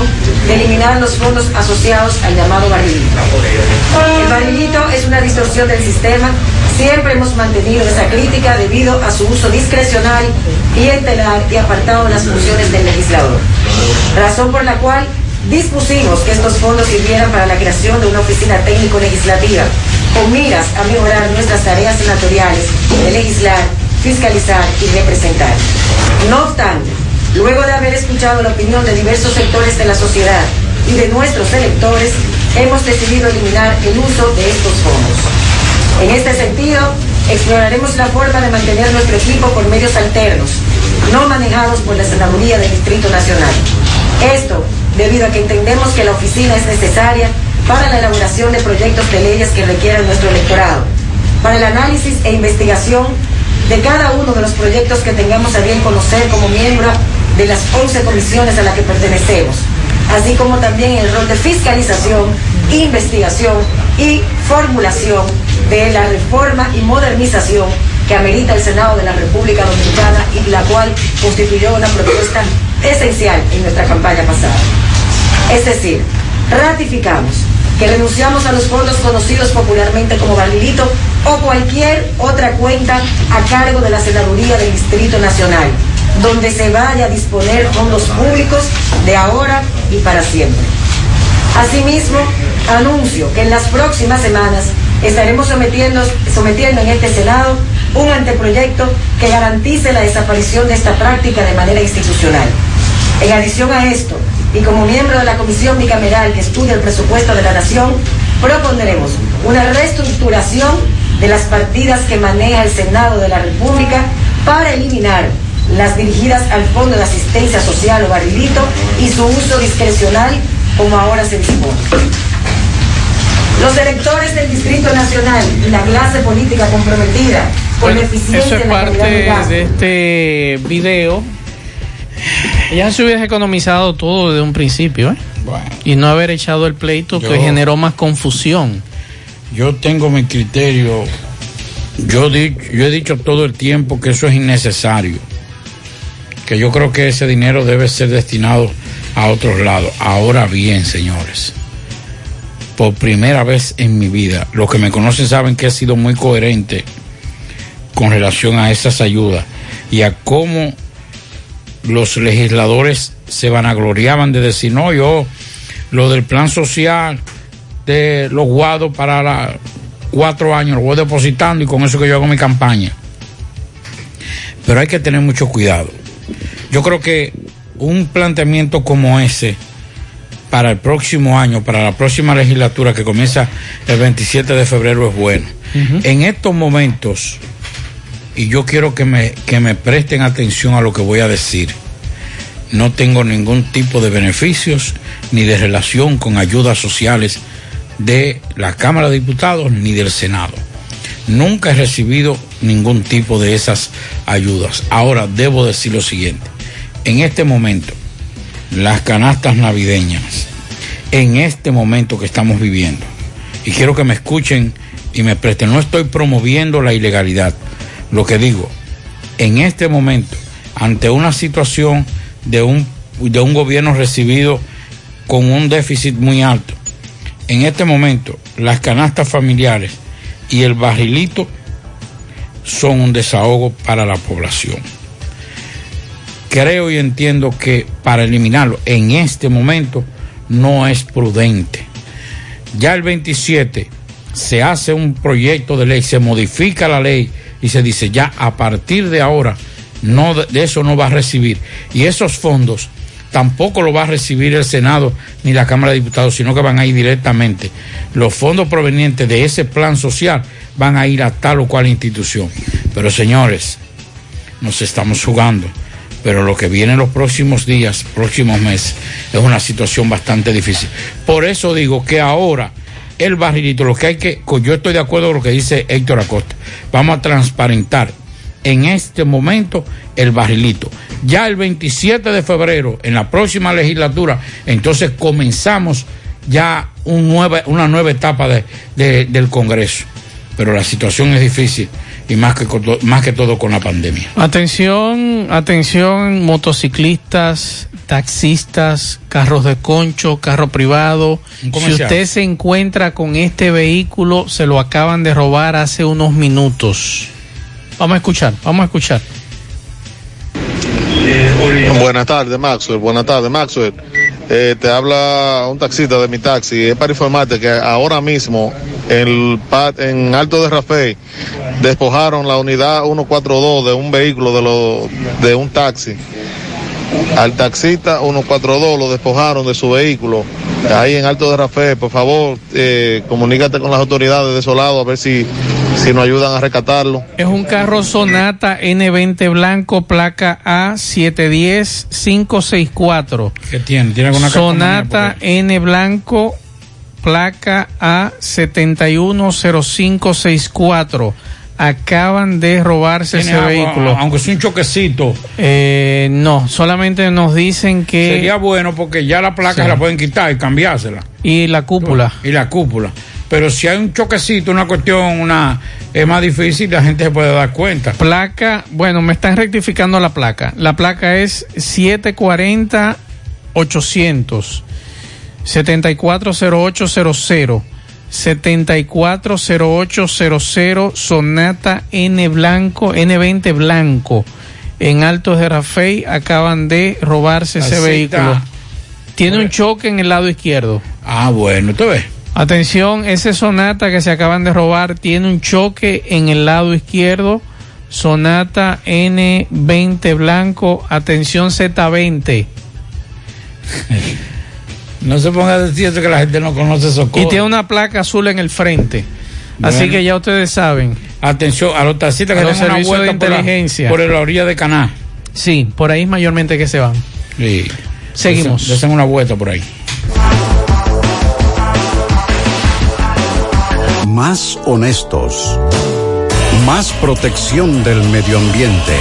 de eliminar los fondos asociados al llamado barrilito. El barrilito es una distorsión del sistema. Siempre hemos mantenido esa crítica debido a su uso discrecional, clientelar y apartado de las funciones del legislador. Razón por la cual dispusimos que estos fondos sirvieran para la creación de una oficina técnico-legislativa con miras a mejorar nuestras tareas senatoriales de legislar fiscalizar y representar. No obstante, luego de haber escuchado la opinión de diversos sectores de la sociedad y de nuestros electores, hemos decidido eliminar el uso de estos fondos. En este sentido, exploraremos la forma de mantener nuestro equipo por medios alternos, no manejados por la Senaduría del Distrito Nacional. Esto debido a que entendemos que la oficina es necesaria para la elaboración de proyectos de leyes que requieran nuestro electorado, para el análisis e investigación de cada uno de los proyectos que tengamos a bien conocer como miembro de las 11 comisiones a las que pertenecemos, así como también el rol de fiscalización, investigación y formulación de la reforma y modernización que amerita el Senado de la República Dominicana y la cual constituyó una propuesta esencial en nuestra campaña pasada. Es decir, ratificamos que renunciamos a los fondos conocidos popularmente como Barrilito o cualquier otra cuenta a cargo de la Senaduría del Distrito Nacional, donde se vaya a disponer fondos públicos de ahora y para siempre. Asimismo, anuncio que en las próximas semanas estaremos sometiendo, sometiendo en este Senado un anteproyecto que garantice la desaparición de esta práctica de manera institucional. En adición a esto, y como miembro de la comisión bicameral que estudia el presupuesto de la Nación, propondremos una reestructuración de las partidas que maneja el Senado de la República para eliminar las dirigidas al Fondo de Asistencia Social o Barrilito y su uso discrecional como ahora se dispone. Los electores del Distrito Nacional y la clase política comprometida con la eficiencia Eso es en la calidad parte de este video. Ya se hubiese economizado todo desde un principio, ¿eh? Y no haber echado el pleito que generó más confusión. Yo tengo mi criterio. Yo, di- yo he dicho todo el tiempo que eso es innecesario. Que yo creo que ese dinero debe ser destinado a otros lados. Ahora bien, señores, por primera vez en mi vida, los que me conocen saben que he sido muy coherente con relación a esas ayudas y a cómo los legisladores se vanagloriaban de decir, no, yo, lo del plan social de los guados para la- cuatro años, lo voy depositando y con eso que yo hago mi campaña. Pero hay que tener mucho cuidado. Yo creo que un planteamiento como ese para el próximo año, para la próxima legislatura que comienza el 27 de febrero es bueno. En estos momentos, y yo quiero que me, que me presten atención a lo que voy a decir, no tengo ningún tipo de beneficios ni de relación con ayudas sociales de la Cámara de Diputados ni del Senado. Nunca he recibido ningún tipo de esas ayudas. Ahora debo decir lo siguiente. En este momento, las canastas navideñas, en este momento que estamos viviendo, y quiero que me escuchen y me presten, no estoy promoviendo la ilegalidad. Lo que digo, en este momento, ante una situación de un, de un gobierno recibido con un déficit muy alto, en este momento las canastas familiares y el barrilito son un desahogo para la población. Creo y entiendo que para eliminarlo en este momento no es prudente. Ya el 27 se hace un proyecto de ley, se modifica la ley y se dice ya a partir de ahora no de eso no va a recibir y esos fondos tampoco lo va a recibir el Senado ni la Cámara de Diputados, sino que van a ir directamente. Los fondos provenientes de ese plan social van a ir a tal o cual institución. Pero señores, nos estamos jugando. Pero lo que viene en los próximos días, próximos meses, es una situación bastante difícil. Por eso digo que ahora el barrilito, lo que hay que, yo estoy de acuerdo con lo que dice Héctor Acosta, vamos a transparentar en este momento el barrilito. Ya el 27 de febrero, en la próxima legislatura, entonces comenzamos ya una nueva etapa de- del Congreso. Pero la situación es difícil y más que, más que todo con la pandemia. Atención, atención, motociclistas, taxistas, carros de concho, carro privado. Si usted se encuentra con este vehículo, se lo acaban de robar hace unos minutos. Vamos a escuchar, vamos a escuchar. Buenas tardes, Maxwell. Buenas tardes, Maxwell. Eh, te habla un taxista de mi taxi. Es para informarte que ahora mismo en, en Alto de Rafael despojaron la unidad 142 de un vehículo de, lo, de un taxi. Al taxista 142 lo despojaron de su vehículo ahí en Alto de Rafael. Por favor, eh, comunícate con las autoridades de lado a ver si, si nos ayudan a rescatarlo. Es un carro Sonata N20 blanco, placa A710564. ¿Qué tiene? ¿Tiene alguna Sonata N blanco, placa A710564 acaban de robarse ese agua, vehículo. Aunque es un choquecito. Eh, no, solamente nos dicen que... Sería bueno porque ya la placa Sí. se la pueden quitar y cambiársela. Y la cúpula. Y la cúpula. Pero si hay un choquecito, una cuestión, una es más difícil, la gente se puede dar cuenta. Placa, bueno, me están rectificando la placa. La placa es 740 800 740800 740800 Sonata N blanco, N20 blanco. En Altos de Rafey acaban de robarse ese vehículo. está. Tiene un choque en el lado izquierdo. Ah, bueno, tú ves. Atención, ese Sonata que se acaban de robar tiene un choque en el lado izquierdo. Sonata N20 blanco, atención Z20. [laughs] No se ponga a decir eso que la gente no conoce esos Y tiene una placa azul en el frente. Así que ya ustedes saben. Atención a los taxistas que den una servicios de vuelta por la- inteligencia. por la orilla de Caná. Sí, por ahí mayormente que se van. Sí. Seguimos. Desen- desen una vuelta por ahí. Más honestos. Más protección del medio ambiente.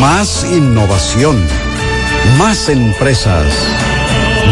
Más innovación. Más empresas.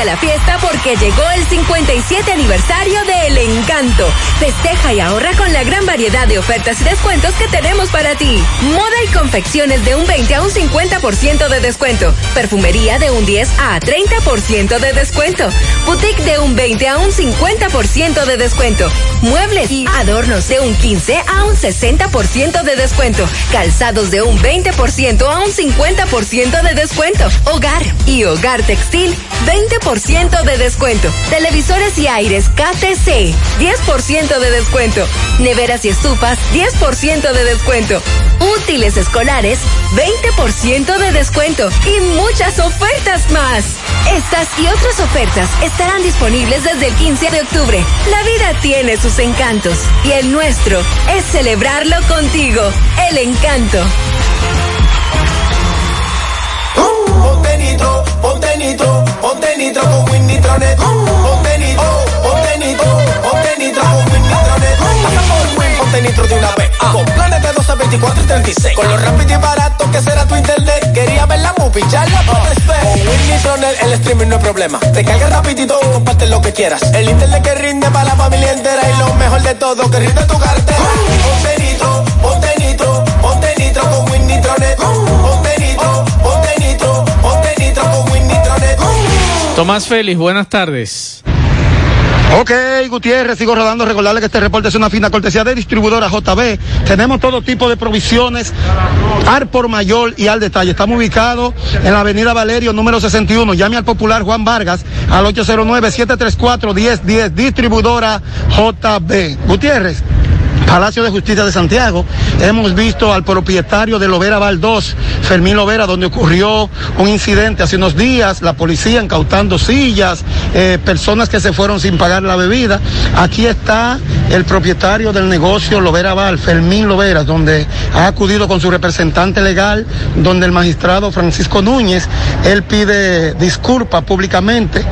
A la fiesta porque llegó el 57 aniversario de El Encanto. Festeja y ahorra con la gran variedad de ofertas y descuentos que tenemos para ti. Moda y confecciones de un 20 a un 50% de descuento. Perfumería de un 10 a 30% de descuento. Boutique de un 20 a un 50% de descuento. Muebles y adornos de un 15 a un 60% de descuento. Calzados de un 20% a un 50% de descuento. Hogar y hogar textil 20% de descuento. Televisores y aires KTC 10% de descuento. Neveras y estufas 10% de descuento. Útiles escolares 20% de descuento y muchas ofertas más. Estas y otras ofertas estarán disponibles desde el 15 de octubre. La vida tiene sus encantos y el nuestro es celebrarlo contigo. El encanto. 12, 24 y 36. Con lo rápido y barato que será tu internet. Quería ver la movie, ya la puedes ver. Con Win Nitronet el streaming no es problema. Te carga rapidito, comparte lo que quieras. El internet que rinde para la familia entera. Y lo mejor de todo, que rinde tu cartera. Ponte nitro, ponte nitro, ponte nitro con Win Nitronet. Ponte nitro, ponte nitro, ponte nitro con Win Nitronet. Tomás Félix, buenas tardes. Ok, Gutiérrez, sigo rodando. Recordarle que este reporte es una fina cortesía de distribuidora JB. Tenemos todo tipo de provisiones, al por mayor y al detalle. Estamos ubicados en la avenida Valerio, número 61. Llame al popular Juan Vargas al 809-734-1010, distribuidora JB. Gutiérrez. Palacio de Justicia de Santiago. Hemos visto al propietario de Lovera Val 2, Fermín Lovera, donde ocurrió un incidente hace unos días, la policía incautando sillas, eh, personas que se fueron sin pagar la bebida. Aquí está el propietario del negocio Lovera Val, Fermín Lovera, donde ha acudido con su representante legal, donde el magistrado Francisco Núñez, él pide disculpas públicamente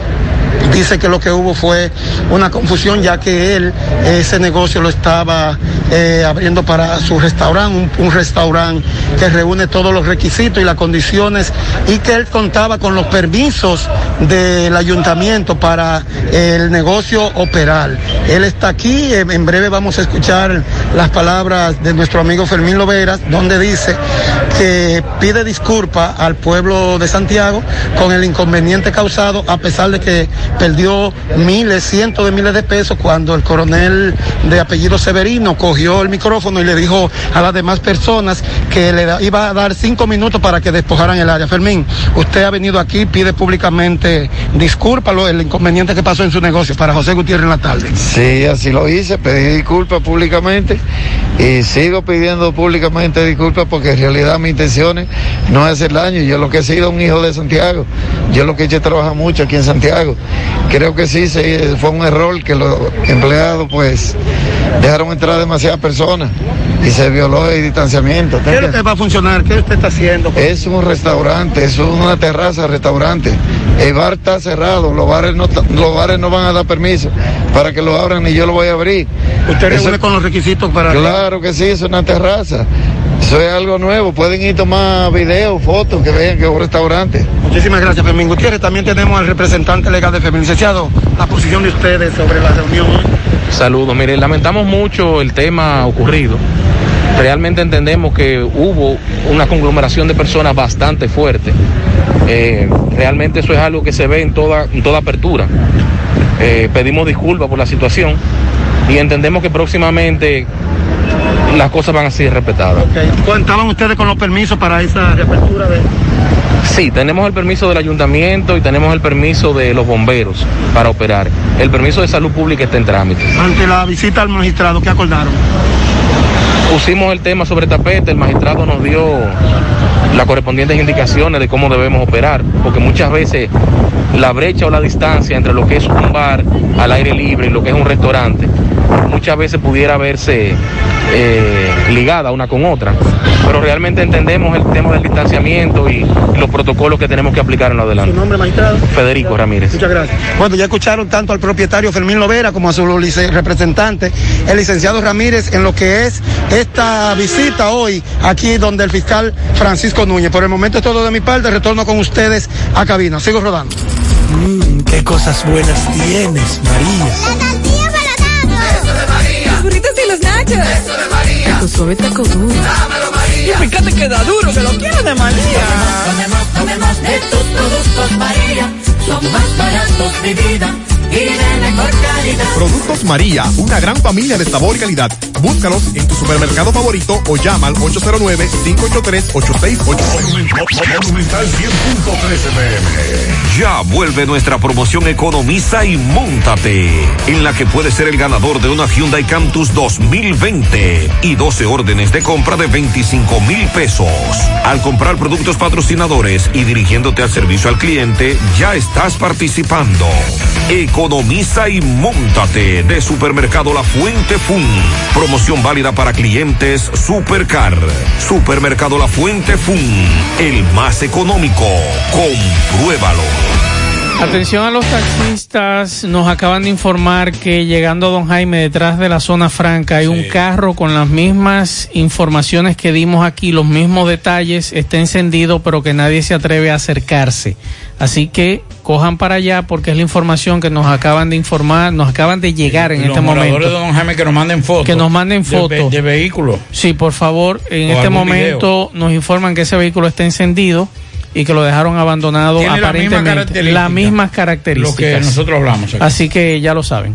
dice que lo que hubo fue una confusión ya que él ese negocio lo estaba eh, abriendo para su restaurante, un, un restaurante que reúne todos los requisitos y las condiciones y que él contaba con los permisos del ayuntamiento para el negocio operar. Él está aquí, en breve vamos a escuchar las palabras de nuestro amigo Fermín Loveras, donde dice que pide disculpa al pueblo de Santiago con el inconveniente causado, a pesar de que perdió miles, cientos de miles de pesos cuando el coronel de apellido Severino cogió el micrófono y le dijo a las demás personas que le iba a dar cinco minutos para que despojaran el área. Fermín, usted ha venido aquí, pide públicamente disculpas lo el inconveniente que pasó en su negocio para José Gutiérrez en la tarde. Sí, así lo hice, pedí disculpas públicamente y sigo pidiendo públicamente disculpas porque en realidad mis intenciones no es hacer daño. Yo lo que he sido un hijo de Santiago, yo lo que he hecho es trabajar mucho aquí en Santiago. Creo que sí, se- fue un error que los empleados pues dejaron entrar demasiadas personas y se violó el distanciamiento. ¿Qué que va a funcionar? ¿Qué usted está haciendo? Es un restaurante, es una terraza restaurante. El bar está cerrado, los bares no, los bares no van a dar permiso para que lo abran y yo lo voy a abrir. ¿Usted reúne con los requisitos para...? Claro que sí, es una terraza. Eso es algo nuevo. Pueden ir a tomar videos, fotos, que vean que es un restaurante. Muchísimas gracias, Fermín Gutiérrez. También tenemos al representante legal de Fermín. Licenciado, la posición de ustedes sobre la reunión hoy. Saludos, mire, lamentamos mucho el tema ocurrido. Realmente entendemos que hubo una conglomeración de personas bastante fuerte. Eh, realmente eso es algo que se ve en toda, en toda apertura. Eh, pedimos disculpas por la situación y entendemos que próximamente las cosas van a ser respetadas. ¿Contaban ustedes con los permisos para esa reapertura de...? Sí, tenemos el permiso del ayuntamiento y tenemos el permiso de los bomberos para operar. El permiso de salud pública está en trámite. Ante la visita al magistrado, ¿qué acordaron? Pusimos el tema sobre tapete, el magistrado nos dio las correspondientes indicaciones de cómo debemos operar, porque muchas veces la brecha o la distancia entre lo que es un bar al aire libre y lo que es un restaurante, muchas veces pudiera verse eh, ligada una con otra, pero realmente entendemos el tema del distanciamiento y, los protocolos que tenemos que aplicar en lo ¿Su adelante. nombre, magistrado? Federico Ramírez. Muchas gracias. Bueno, ya escucharon tanto al propietario Fermín Lovera como a su representante, el licenciado Ramírez, en lo que es esta visita hoy aquí donde el fiscal Francisco Núñez. Por el momento es todo de mi parte, retorno con ustedes a cabina. Sigo rodando. Mmm, qué cosas buenas tienes, María. Y los nachos. Eso de María. Taco suave, taco duro. Dámelo, María. Y fíjate que da duro, que lo quiero de María. Tomemos, tomemos de tus productos María. Son más baratos de vida y de mejor calidad. Productos María, una gran familia de sabor y calidad. Búscalos en tu supermercado favorito o llama al 809-583-8688. Monumental 100.13 pm. Ya vuelve nuestra promoción Economiza y Móntate, en la que puedes ser el ganador de una Hyundai Cantus 2020 y 12 órdenes de compra de 25 mil pesos. Al comprar productos patrocinadores y dirigiéndote al servicio al cliente, ya estás participando. Economiza y Móntate de Supermercado La Fuente Fun. Promoción válida para clientes Supercar. Supermercado La Fuente Fun. El más económico. Compruébalo. Atención a los taxistas, nos acaban de informar que llegando a Don Jaime detrás de la zona franca hay un carro con las mismas informaciones que dimos aquí, los mismos detalles, está encendido pero que nadie se atreve a acercarse. Así que cojan para allá porque es la información que nos acaban de informar, nos acaban de llegar en Los este momento. de Don Jaime que nos manden fotos. Que nos manden de fotos. ve- De, vehículos. Sí, por favor, en O este momento nos informan que ese vehículo está encendido y que lo dejaron abandonado aparentemente. Las mismas características. Lo que nosotros hablamos aquí. Así que ya lo saben.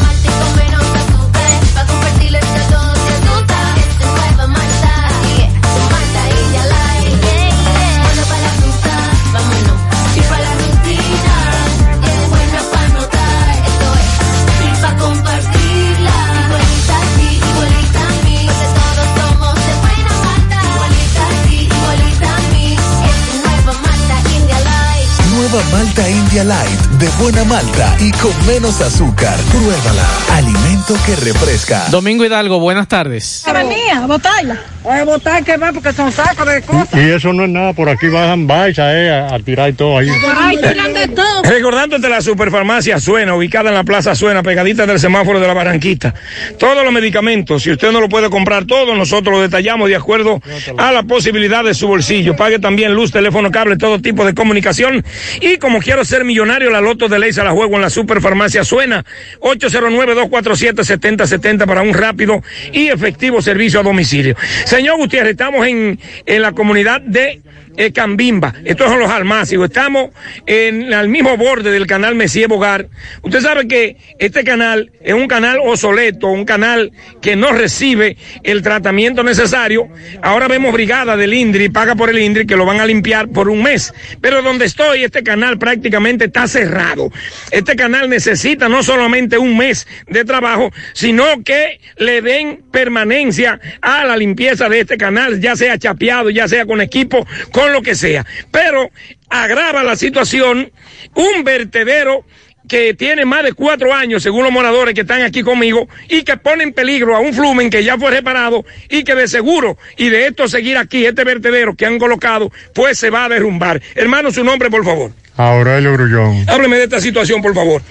Nueva Malta India Light de buena malta y con menos azúcar. Pruébala. Alimento que refresca. Domingo Hidalgo, buenas tardes. Venía, a botarla. A botar que va porque son sacos de cosas. Y eso no es nada, por aquí bajan baisa, eh, a, a tirar todo ahí. Ay, tiran de todo. Recordándote la superfarmacia Suena, ubicada en la Plaza Suena, pegadita del semáforo de la Barranquita. Todos los medicamentos, si usted no lo puede comprar todo, nosotros lo detallamos de acuerdo a la posibilidad de su bolsillo. Pague también luz, teléfono, cable, todo tipo de comunicación. Y como quiero ser millonario, la loto de ley la juego en la superfarmacia Suena. 809-247-7070 para un rápido y efectivo servicio a domicilio. Señor Gutiérrez, estamos en, en la comunidad de eh, Cambimba. Estos son los almácigos. Estamos en al mismo borde del canal Messier Bogar. Usted sabe que este canal es un canal obsoleto, un canal que no recibe el tratamiento necesario. Ahora vemos brigada del INDRI, paga por el INDRI, que lo van a limpiar por un mes. Pero donde estoy, este canal prácticamente está cerrado. Este canal necesita no solamente un mes de trabajo, sino que le den permanencia a la limpieza de este canal, ya sea chapeado, ya sea con equipo, con lo que sea. Pero agrava la situación un vertedero que tiene más de cuatro años, según los moradores que están aquí conmigo, y que pone en peligro a un flumen que ya fue reparado y que de seguro, y de esto seguir aquí, este vertedero que han colocado, pues se va a derrumbar. Hermano, su nombre, por favor. Aurelio Grullón. Hábleme de esta situación, por favor.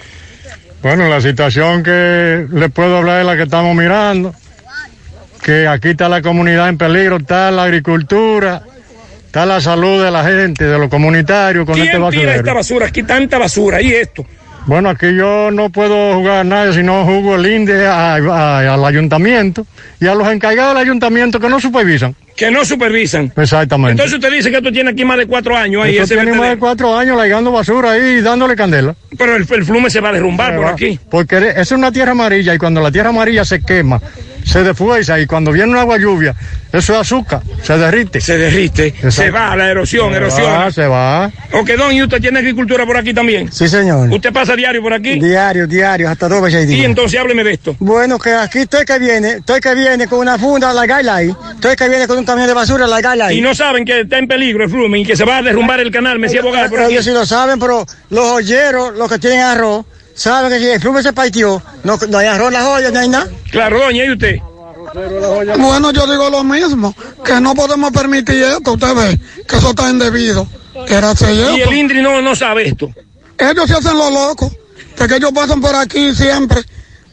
Bueno, la situación que le puedo hablar es la que estamos mirando, que aquí está la comunidad en peligro, está la agricultura, está la salud de la gente, de los comunitarios con este ¿Quién tira esta basura? Aquí tanta basura, y esto. Bueno, aquí yo no puedo jugar a nadie, sino jugo el INDE a- a- al ayuntamiento y a los encargados del ayuntamiento que no supervisan. Que no supervisan. Exactamente. Entonces usted dice que esto tiene aquí más de cuatro años ahí, ese tiene más de cuatro años largando basura ahí y dándole candela. Pero el, el flumen se va a derrumbar por aquí. Porque es una tierra amarilla y cuando la tierra amarilla se quema, se defuerza y cuando viene un agua lluvia, eso es azúcar, se derrite. Se derrite, se va la erosión, Se erosión. va, se va. Ok, don, ¿y usted tiene agricultura por aquí también? Sí, señor. ¿Usted pasa diario por aquí? Diario, diario, hasta dos veces al día. Y entonces hábleme de esto. Bueno, que aquí estoy que viene, estoy que viene con una funda a largarla ahí, estoy que viene con un camión de basura a largarla ahí. Y no saben que está en peligro el flumen y que se va a derrumbar el canal por aquí. Ellos sí lo saben, pero los joyeros, los que tienen arroz, saben que si el flumen se partió, no, no hay arroz en las ollas, no hay nada. Claro, doña, ¿y usted? Bueno, yo digo lo mismo, que no podemos permitir esto, usted ve, que eso está indebido. Era Y el INDRI no, no sabe esto. Ellos se hacen los locos, de que ellos pasan por aquí siempre.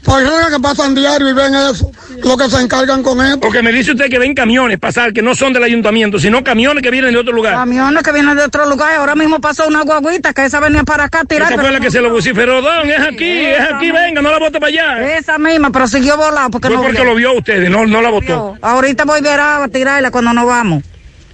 Por regla que pasan diario y ven eso, lo que se encargan con esto. Porque me dice usted que ven camiones pasar que no son del ayuntamiento, sino camiones que vienen de otro lugar. Camiones que vienen de otro lugar. Ahora mismo pasó una guaguita que esa venía para acá a tirar. Esa fue la que se lo vociferó, don, es aquí, es aquí, venga, no la bote para allá. Esa misma, pero siguió volado porque Fue no porque vio. lo vio ustedes, no, no la votó. Ahorita voy a ver a tirarla cuando nos vamos.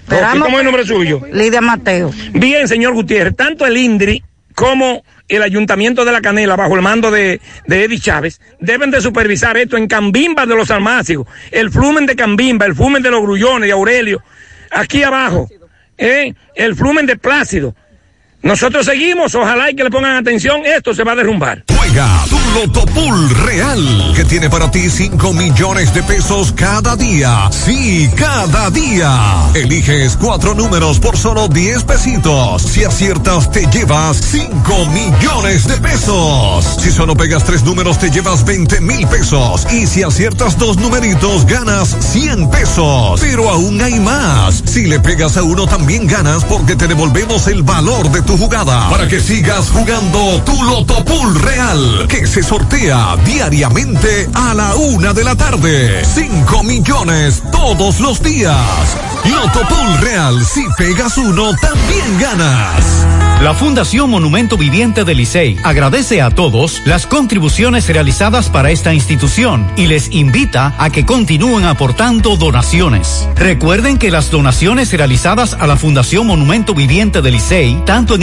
¿Cómo es el nombre suyo? Lidia Mateo. Bien, señor Gutiérrez, tanto el INDRI como el Ayuntamiento de La Canela, bajo el mando de, de Eddie Chávez, deben de supervisar esto en Cambimba de los Almácigos, el flumen de Cambimba, el flumen de los Grullones, de Aurelio, aquí abajo, ¿eh? el flumen de Plácido. Nosotros seguimos, ojalá y que le pongan atención, esto se va a derrumbar. Juega tu Loto Pool Real, que tiene para ti 5 millones de pesos cada día. Sí, cada día. Eliges cuatro números por solo 10 pesitos. Si aciertas, te llevas 5 millones de pesos. Si solo pegas tres números, te llevas 20 mil pesos. Y si aciertas dos numeritos, ganas 100 pesos. Pero aún hay más. Si le pegas a uno, también ganas porque te devolvemos el valor de tu jugada. Para que sigas jugando tu Loto Pool Real, que se sortea diariamente a la una de la tarde. 5 millones todos los días. Loto Pool Real, si pegas uno, también ganas. La Fundación Monumento Viviente del Licey agradece a todos las contribuciones realizadas para esta institución y les invita a que continúen aportando donaciones. Recuerden que las donaciones realizadas a la Fundación Monumento Viviente del Licey, tanto en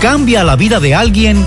Cambia la vida de alguien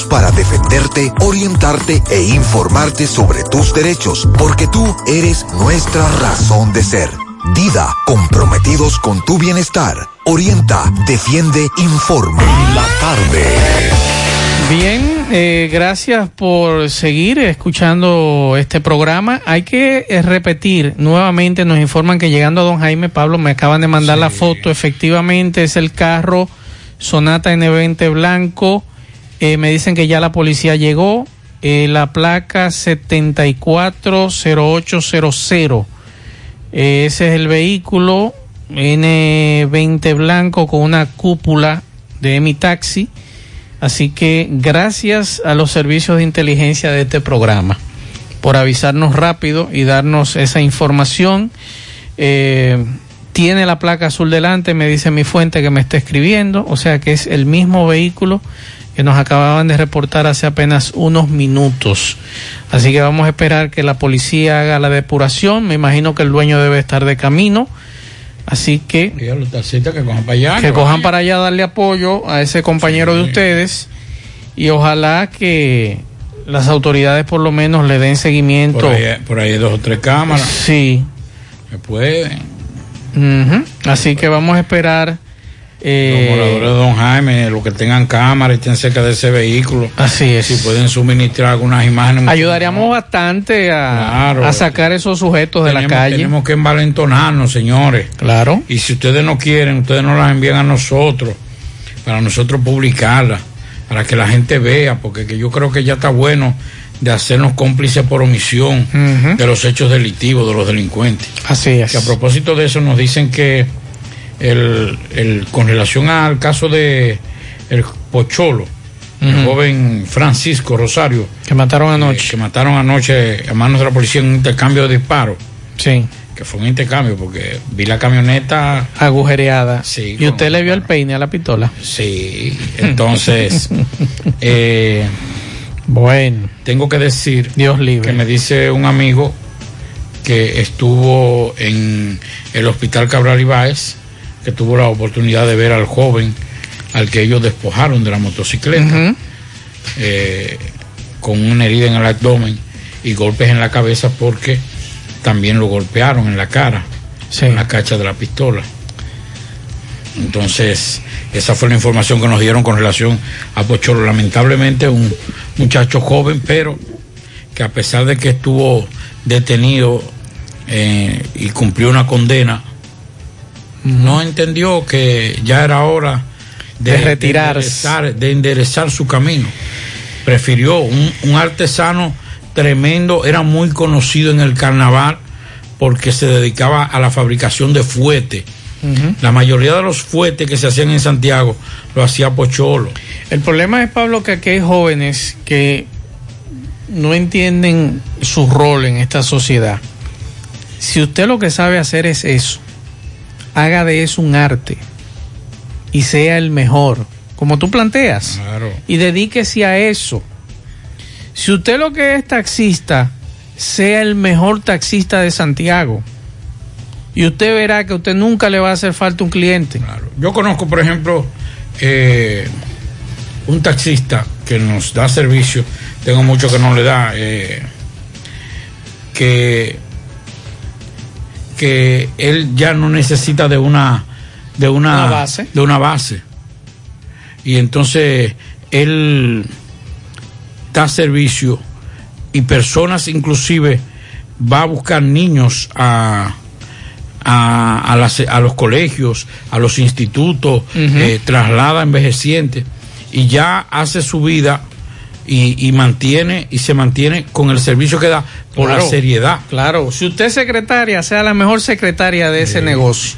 para defenderte, orientarte e informarte sobre tus derechos, porque tú eres nuestra razón de ser. Dida, comprometidos con tu bienestar. Orienta, defiende, informa. La tarde. Bien, eh, gracias por seguir escuchando este programa. Hay que eh, repetir nuevamente, nos informan que llegando a don Jaime Pablo, me acaban de mandar la foto, efectivamente es el carro Sonata N20 blanco. Eh, me dicen que ya la policía llegó. Eh, la placa 740800. Eh, ese es el vehículo N20 blanco con una cúpula de mi taxi. Así que gracias a los servicios de inteligencia de este programa por avisarnos rápido y darnos esa información. Tiene la placa azul delante, me dice mi fuente que me está escribiendo, o sea que es el mismo vehículo que nos acababan de reportar hace apenas unos minutos. Así que vamos a esperar que la policía haga la depuración, me imagino que el dueño debe estar de camino. Así que que cojan para allá. que cojan para allá darle apoyo a ese compañero de ustedes y ojalá que las autoridades por lo menos le den seguimiento. Por ahí, por ahí hay dos o tres cámaras. Sí. Se pueden. Ujú. Así que vamos a esperar. Eh, Los moradores de Don Jaime, los que tengan cámara y estén cerca de ese vehículo. Así es. Si pueden suministrar algunas imágenes. ayudaríamos bastante a, Claro. a sacar esos sujetos de la calle. Tenemos que envalentonarnos, señores. Claro. Y si ustedes no quieren, ustedes nos las envían a nosotros, para nosotros publicarlas, para que la gente vea, porque que yo creo que ya está bueno de hacernos cómplices por omisión de los hechos delictivos de los delincuentes. Así es. Que a propósito de eso nos dicen que el, el- con relación al caso de el Pocholo, el joven Francisco Rosario, Que mataron anoche. que mataron anoche a manos de la policía en un intercambio de disparos. Sí. Que fue un intercambio, porque vi la camioneta. Agujereada. Sí, ¿Y usted le vio el peine a la pistola? Sí. Entonces, [laughs] eh, bueno. Tengo que decir Dios libre. que me dice un amigo que estuvo en el hospital Cabral Ibáez, que tuvo la oportunidad de ver al joven al que ellos despojaron de la motocicleta, eh, con una herida en el abdomen y golpes en la cabeza porque también lo golpearon en la cara, en la cacha de la pistola. Entonces, esa fue la información que nos dieron con relación a Pocholo. Lamentablemente, un muchacho joven, pero que a pesar de que estuvo detenido eh, y cumplió una condena, no entendió que ya era hora de, De retirarse. enderezar, de enderezar su camino. Prefirió un, un artesano tremendo, era muy conocido en el carnaval porque se dedicaba a la fabricación de fuete. La mayoría de los fuetes que se hacían en Santiago lo hacía Pocholo. El problema es, Pablo, que aquí hay jóvenes que no entienden su rol en esta sociedad. Si usted lo que sabe hacer es eso, haga de eso un arte y sea el mejor, como tú planteas, Claro. y dedíquese a eso. Si usted lo que es taxista, sea el mejor taxista de Santiago. Y usted verá que a usted nunca le va a hacer falta un cliente. Yo conozco, por ejemplo, eh, un taxista que nos da servicio, tengo mucho que no le da, eh, que, que él ya no necesita de una de una, Una base. de una base. Y entonces él da servicio y personas inclusive va a buscar niños a, a, a las- a los colegios, a los institutos, eh, traslada envejecientes y ya hace su vida y, y mantiene y se mantiene con el servicio que da por la seriedad. Claro, si usted es secretaria, sea la mejor secretaria de ese negocio.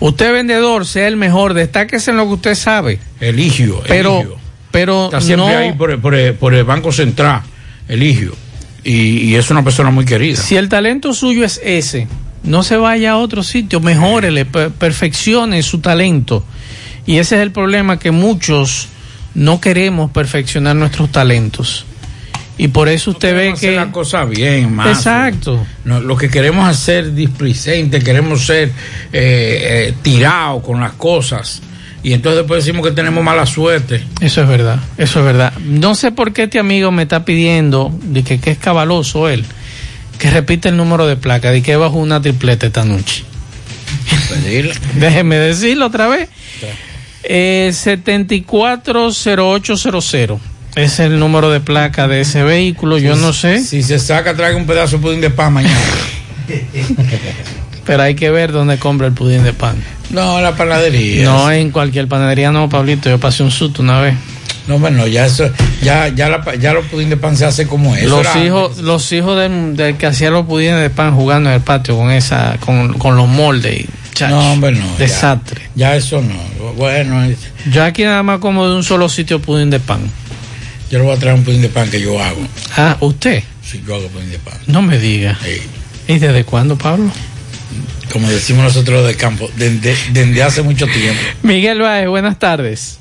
Usted vendedor, sea el mejor, destáquese en lo que usted sabe. Eligio, Pero eligio. Pero Está siempre no- ahí por, el- por el, por el Banco Central, Eligio. Y, y es una persona muy querida. Si el talento suyo es ese, no se vaya a otro sitio, mejórele, per- perfeccione su talento. Y ese es el problema que muchos no queremos perfeccionar nuestros talentos. Y por eso usted ve hacer que... la cosa bien, más. Exacto. No, lo que queremos es ser displicentes, queremos ser eh, eh, tirados con las cosas. Y entonces después decimos que tenemos mala suerte. Eso es verdad, eso es verdad. No sé por qué este amigo me está pidiendo, de que, que es cabaloso él, que repite el número de placa, de que bajo una tripleta esta noche. [laughs] Déjeme decirlo otra vez. Eh, 740800 es el número de placa de ese vehículo. Yo no sé, Si se saca, traiga un pedazo de pudín de pan mañana. [laughs] pero hay que ver dónde compra el pudín de pan. no, la panadería. No en cualquier panadería, no, Pablito. Yo pasé un susto una vez. No, bueno, ya eso, ya, ya, la, ya los pudín de pan se hace como eso. los era hijos, los hijos del, del que hacía los pudines de pan jugando en el patio con esa, con, con los moldes. Chacho, No, hombre, no. Desastre. Ya, eso no. Bueno, es- Yo aquí nada más como de un solo sitio pudín de pan. yo le voy a traer un pudín de pan que yo hago. Ah, ¿usted? Si yo hago pudín de pan. No me diga. Sí. ¿Y desde cuándo, Pablo? Como decimos nosotros de campo, desde, desde hace mucho tiempo. Miguel Baez, buenas tardes.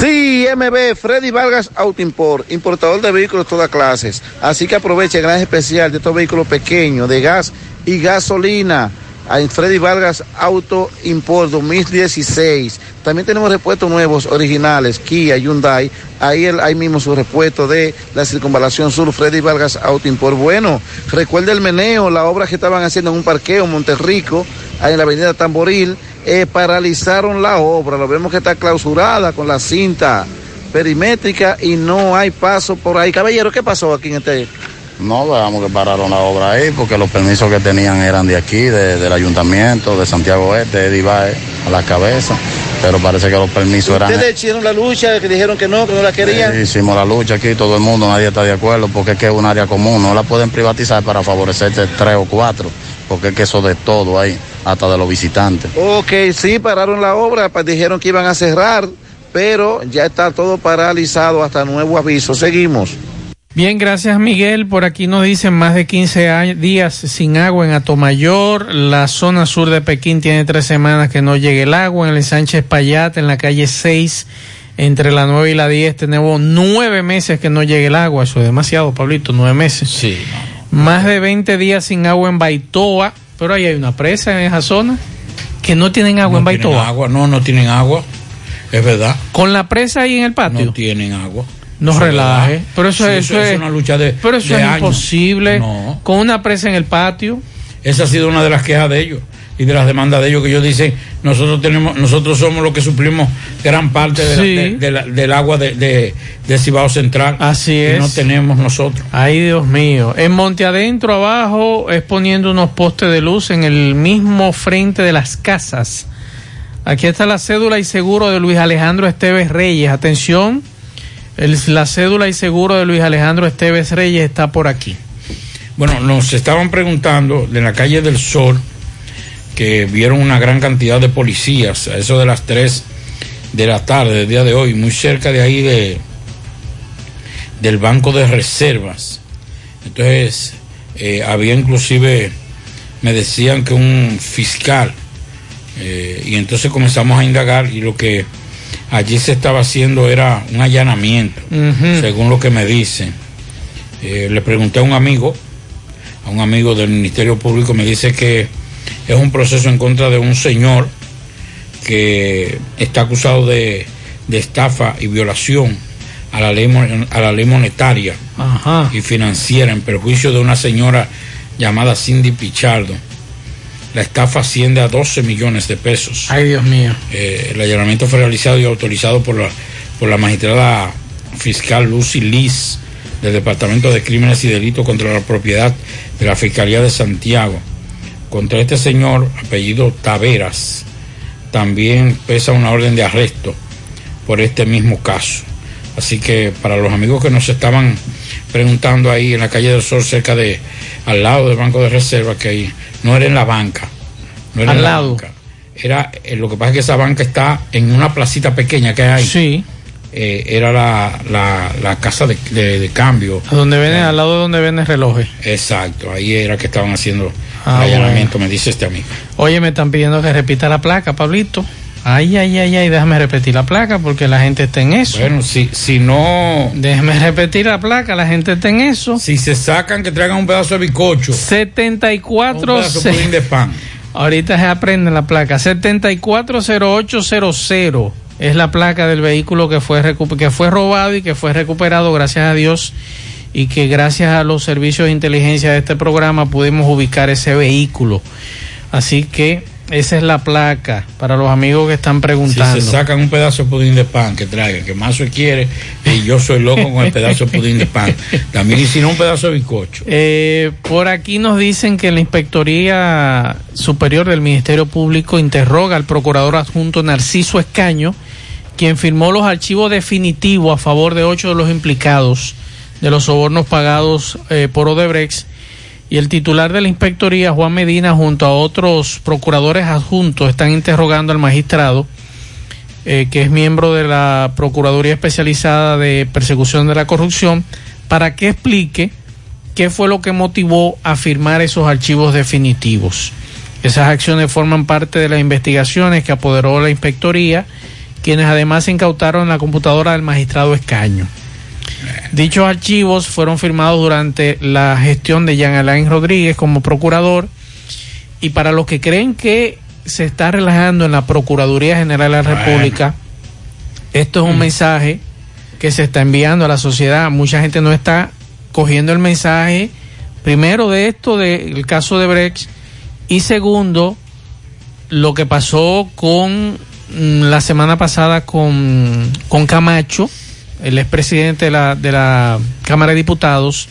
Sí, MB, Freddy Vargas Auto Import, importador de vehículos de todas clases. Así que aproveche el gran especial de estos vehículos pequeños, de gas y gasolina. En Freddy Vargas Auto Import 2016. También tenemos repuestos nuevos, originales, Kia, Hyundai. Ahí, el, ahí mismo su repuesto de la circunvalación sur, Freddy Vargas Auto Import. Bueno, recuerde el meneo, la obra que estaban haciendo en un parqueo en Monterrico, ahí en la avenida Tamboril, eh, paralizaron la obra. Lo vemos que está clausurada con la cinta perimétrica y no hay paso por ahí. Caballero, ¿qué pasó aquí en este? No, veamos que pararon la obra ahí porque los permisos que tenían eran de aquí, de- del ayuntamiento, de Santiago Este, de Edivae a la cabeza, pero parece que los permisos eran... Ustedes hicieron la lucha, que dijeron que no, que no la querían. Sí, hicimos la lucha aquí, todo el mundo, nadie está de acuerdo porque es que es un área común, no la pueden privatizar para favorecerse tres o cuatro, porque es que eso de todo ahí, hasta de los visitantes. Ok, sí, pararon la obra, pues dijeron que iban a cerrar, pero ya está todo paralizado hasta nuevo aviso. Seguimos. Bien, gracias Miguel. Por aquí nos dicen más de 15 años- días sin agua en Atomayor. La zona sur de Pekín tiene tres semanas que no llegue el agua. En el Sánchez Payat, en la calle 6, entre la 9 y la 10, tenemos nueve meses que no llegue el agua. Eso es demasiado, Pablito, nueve meses. Sí. Más de 20 días sin agua en Baitoa. Pero ahí hay una presa en esa zona que no tienen agua en No tienen Baitoa. agua, no, no tienen agua. Es verdad. Con la presa ahí en el patio. No tienen agua. No relaje. Pero eso, Sí, eso es, una lucha de. Pero eso de es años. imposible. No. Con una presa en el patio. Esa ha sido una de las quejas de ellos y de las demandas de ellos que ellos dicen nosotros tenemos nosotros somos los que suplimos gran parte de la- de- de la- del agua de, Cibao Central Así que es. no tenemos nosotros Ay, Dios mío. En Monte Adentro, abajo, es poniendo unos postes de luz en el mismo frente de las casas. Aquí está la cédula y seguro de Luis Alejandro Esteves Reyes. Atención, la cédula y seguro de Luis Alejandro Esteves Reyes está por aquí. bueno nos estaban preguntando de la calle del Sol que vieron una gran cantidad de policías a eso de las 3 de la tarde del día de hoy muy cerca de ahí de del banco de reservas entonces eh, había inclusive me decían que un fiscal eh, y entonces comenzamos a indagar y lo que allí se estaba haciendo era un allanamiento, según lo que me dicen. Eh, le pregunté a un amigo, a un amigo del Ministerio Público, me dice que es un proceso en contra de un señor que está acusado de, de estafa y violación a la ley, a la ley monetaria Ajá. y financiera en perjuicio de una señora llamada Cindy Pichardo. La estafa asciende a 12 millones de pesos. Ay, Dios mío. Eh, el allanamiento fue realizado y autorizado por la, por la magistrada fiscal Lucy Liz del Departamento de Crímenes y Delitos contra la Propiedad de la Fiscalía de Santiago. Contra este señor, apellido Taveras, también pesa una orden de arresto por este mismo caso. Así que para los amigos que nos estaban preguntando ahí en la calle del Sol, cerca de, al lado del Banco de Reserva, que ahí no era en la banca, no era Al en la lado. banca. Era, eh, lo que pasa es que esa banca está en una placita pequeña que hay. Sí. eh, era la, la, la casa de, de- de cambio. Donde venden, al lado de donde venden relojes. Exacto, ahí era que estaban haciendo Ah, el allanamiento, me dice este amigo. Oye, me están pidiendo que repita la placa, Pablito. Ay, ay, ay, ay, déjame repetir la placa porque la gente está en eso. Bueno, si, si no... Déjame repetir la placa, la gente está en eso. Si se sacan, que traigan un pedazo de bicocho. 74... Un pedazo de pan. [laughs] Ahorita se aprende la placa. 740800 es la placa del vehículo que fue, recu- que fue robado y que fue recuperado, gracias a Dios. Y que gracias a los servicios de inteligencia de este programa pudimos ubicar ese vehículo. Así que esa es la placa para los amigos que están Si preguntando. se sacan un pedazo de pudín de pan, que traigan, que más se quiere, y yo soy loco con el pedazo de pudín de pan. También, si no, un pedazo de bizcocho. Eh, por aquí nos dicen que la Inspectoría Superior del Ministerio Público interroga al procurador adjunto Narciso Escaño, quien firmó los archivos definitivos a favor de ocho de los implicados de los sobornos pagados eh, por Odebrecht. Y el titular de la inspectoría, Juan Medina, junto a otros procuradores adjuntos, están interrogando al magistrado, eh, que es miembro de la Procuraduría Especializada de Persecución de la Corrupción, para que explique qué fue lo que motivó a firmar esos archivos definitivos. Esas acciones forman parte de las investigaciones que apoderó la inspectoría, quienes además incautaron la computadora del magistrado Escaño. Dichos archivos fueron firmados durante la gestión de Jean Alain Rodríguez como procurador. Y para los que creen que se está relajando en la Procuraduría General de la República, esto es un mensaje que se está enviando a la sociedad. Mucha gente no está cogiendo el mensaje, primero de esto, del caso de Brecht, y segundo, lo que pasó con mm, la semana pasada con, con Camacho, el expresidente de la, de la Cámara de Diputados,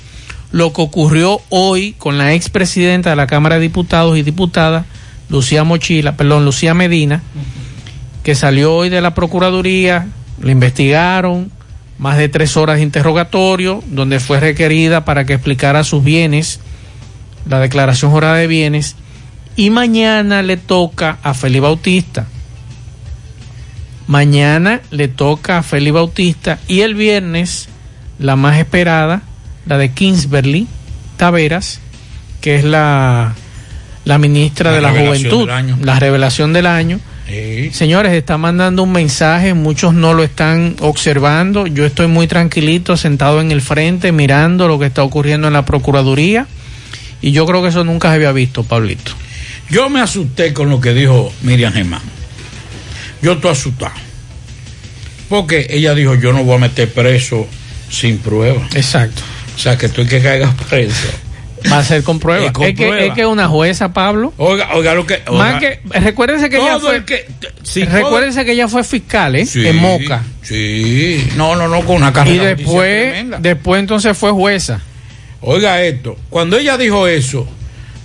lo que ocurrió hoy con la expresidenta de la Cámara de Diputados y diputada, Lucía Mochila, perdón, Lucía Medina, que salió hoy de la Procuraduría, la investigaron, más de tres horas de interrogatorio, donde fue requerida para que explicara sus bienes, la declaración jurada de bienes, y mañana le toca a Felipe Bautista. Mañana le toca a Felipe Bautista y el viernes la más esperada, la de Kingsbury Taveras, que es la, la ministra La de la Juventud, la revelación del año. Señores, está mandando un mensaje, muchos no lo están observando. Yo estoy muy tranquilito, sentado en el frente, mirando lo que está ocurriendo en la Procuraduría. Y yo creo que eso nunca se había visto, Pablito. Yo me asusté con lo que dijo Miriam Germán. Yo estoy asustado. Porque ella dijo, yo no voy a meter preso sin prueba. Exacto. O sea, que tú que caigas preso. Va a ser con prueba. Con es, que, es que una jueza, Pablo. Oiga, oiga lo que... Más oiga. que, recuérdense que ella fue, el que- recuérdense que ella fue fiscal, ¿eh? Sí, en Moca. Sí, no, no, no, con una Y carrera judicial después, después entonces fue jueza. Oiga esto, cuando ella dijo eso,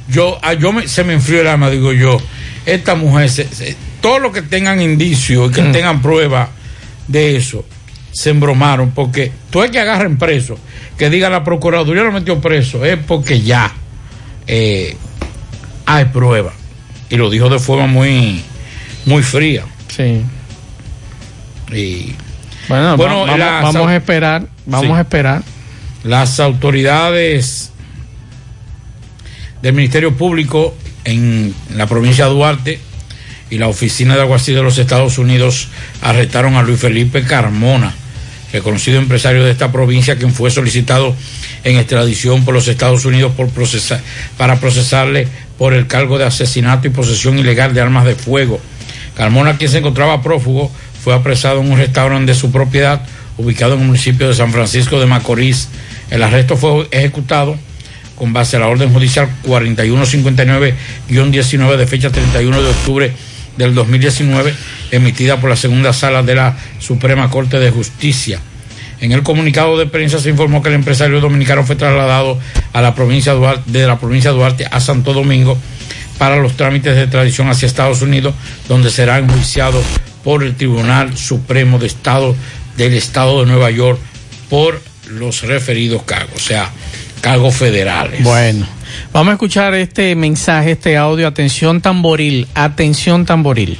yo, a- yo me- se me enfrió el alma, digo yo, esta mujer, se- se- todo lo que tengan indicios y que Mm. tengan prueba de eso, se embromaron, porque tú es que agarren preso, que diga la Procuraduría lo metió preso, es porque ya eh, hay prueba. Y lo dijo de forma muy, muy fría. Sí. Y Bueno, Bueno, va- vamos, a esperar, vamos Sí. a esperar. Las autoridades del Ministerio Público en la provincia de Duarte y la Oficina de Alguacil de los Estados Unidos arrestaron a Luis Felipe Carmona, reconocido empresario de esta provincia, quien fue solicitado en extradición por los Estados Unidos para procesarle por el cargo de asesinato y posesión ilegal de armas de fuego. Carmona, quien se encontraba prófugo, fue apresado en un restaurante de su propiedad ubicado en el municipio de San Francisco de Macorís. El arresto fue ejecutado con base a la orden judicial 4159-19 de fecha 31 de octubre del 2019, emitida por la segunda sala de la Suprema Corte de Justicia. En el comunicado de prensa se informó que el empresario dominicano fue trasladado a la provincia de Duarte, de la provincia Duarte a Santo Domingo para los trámites de extradición hacia Estados Unidos, donde será enjuiciado por el Tribunal Supremo de Estado del Estado de Nueva York por los referidos cargos, o sea, cargos federales. Bueno, vamos a escuchar este mensaje, este audio. Atención tamboril, atención tamboril.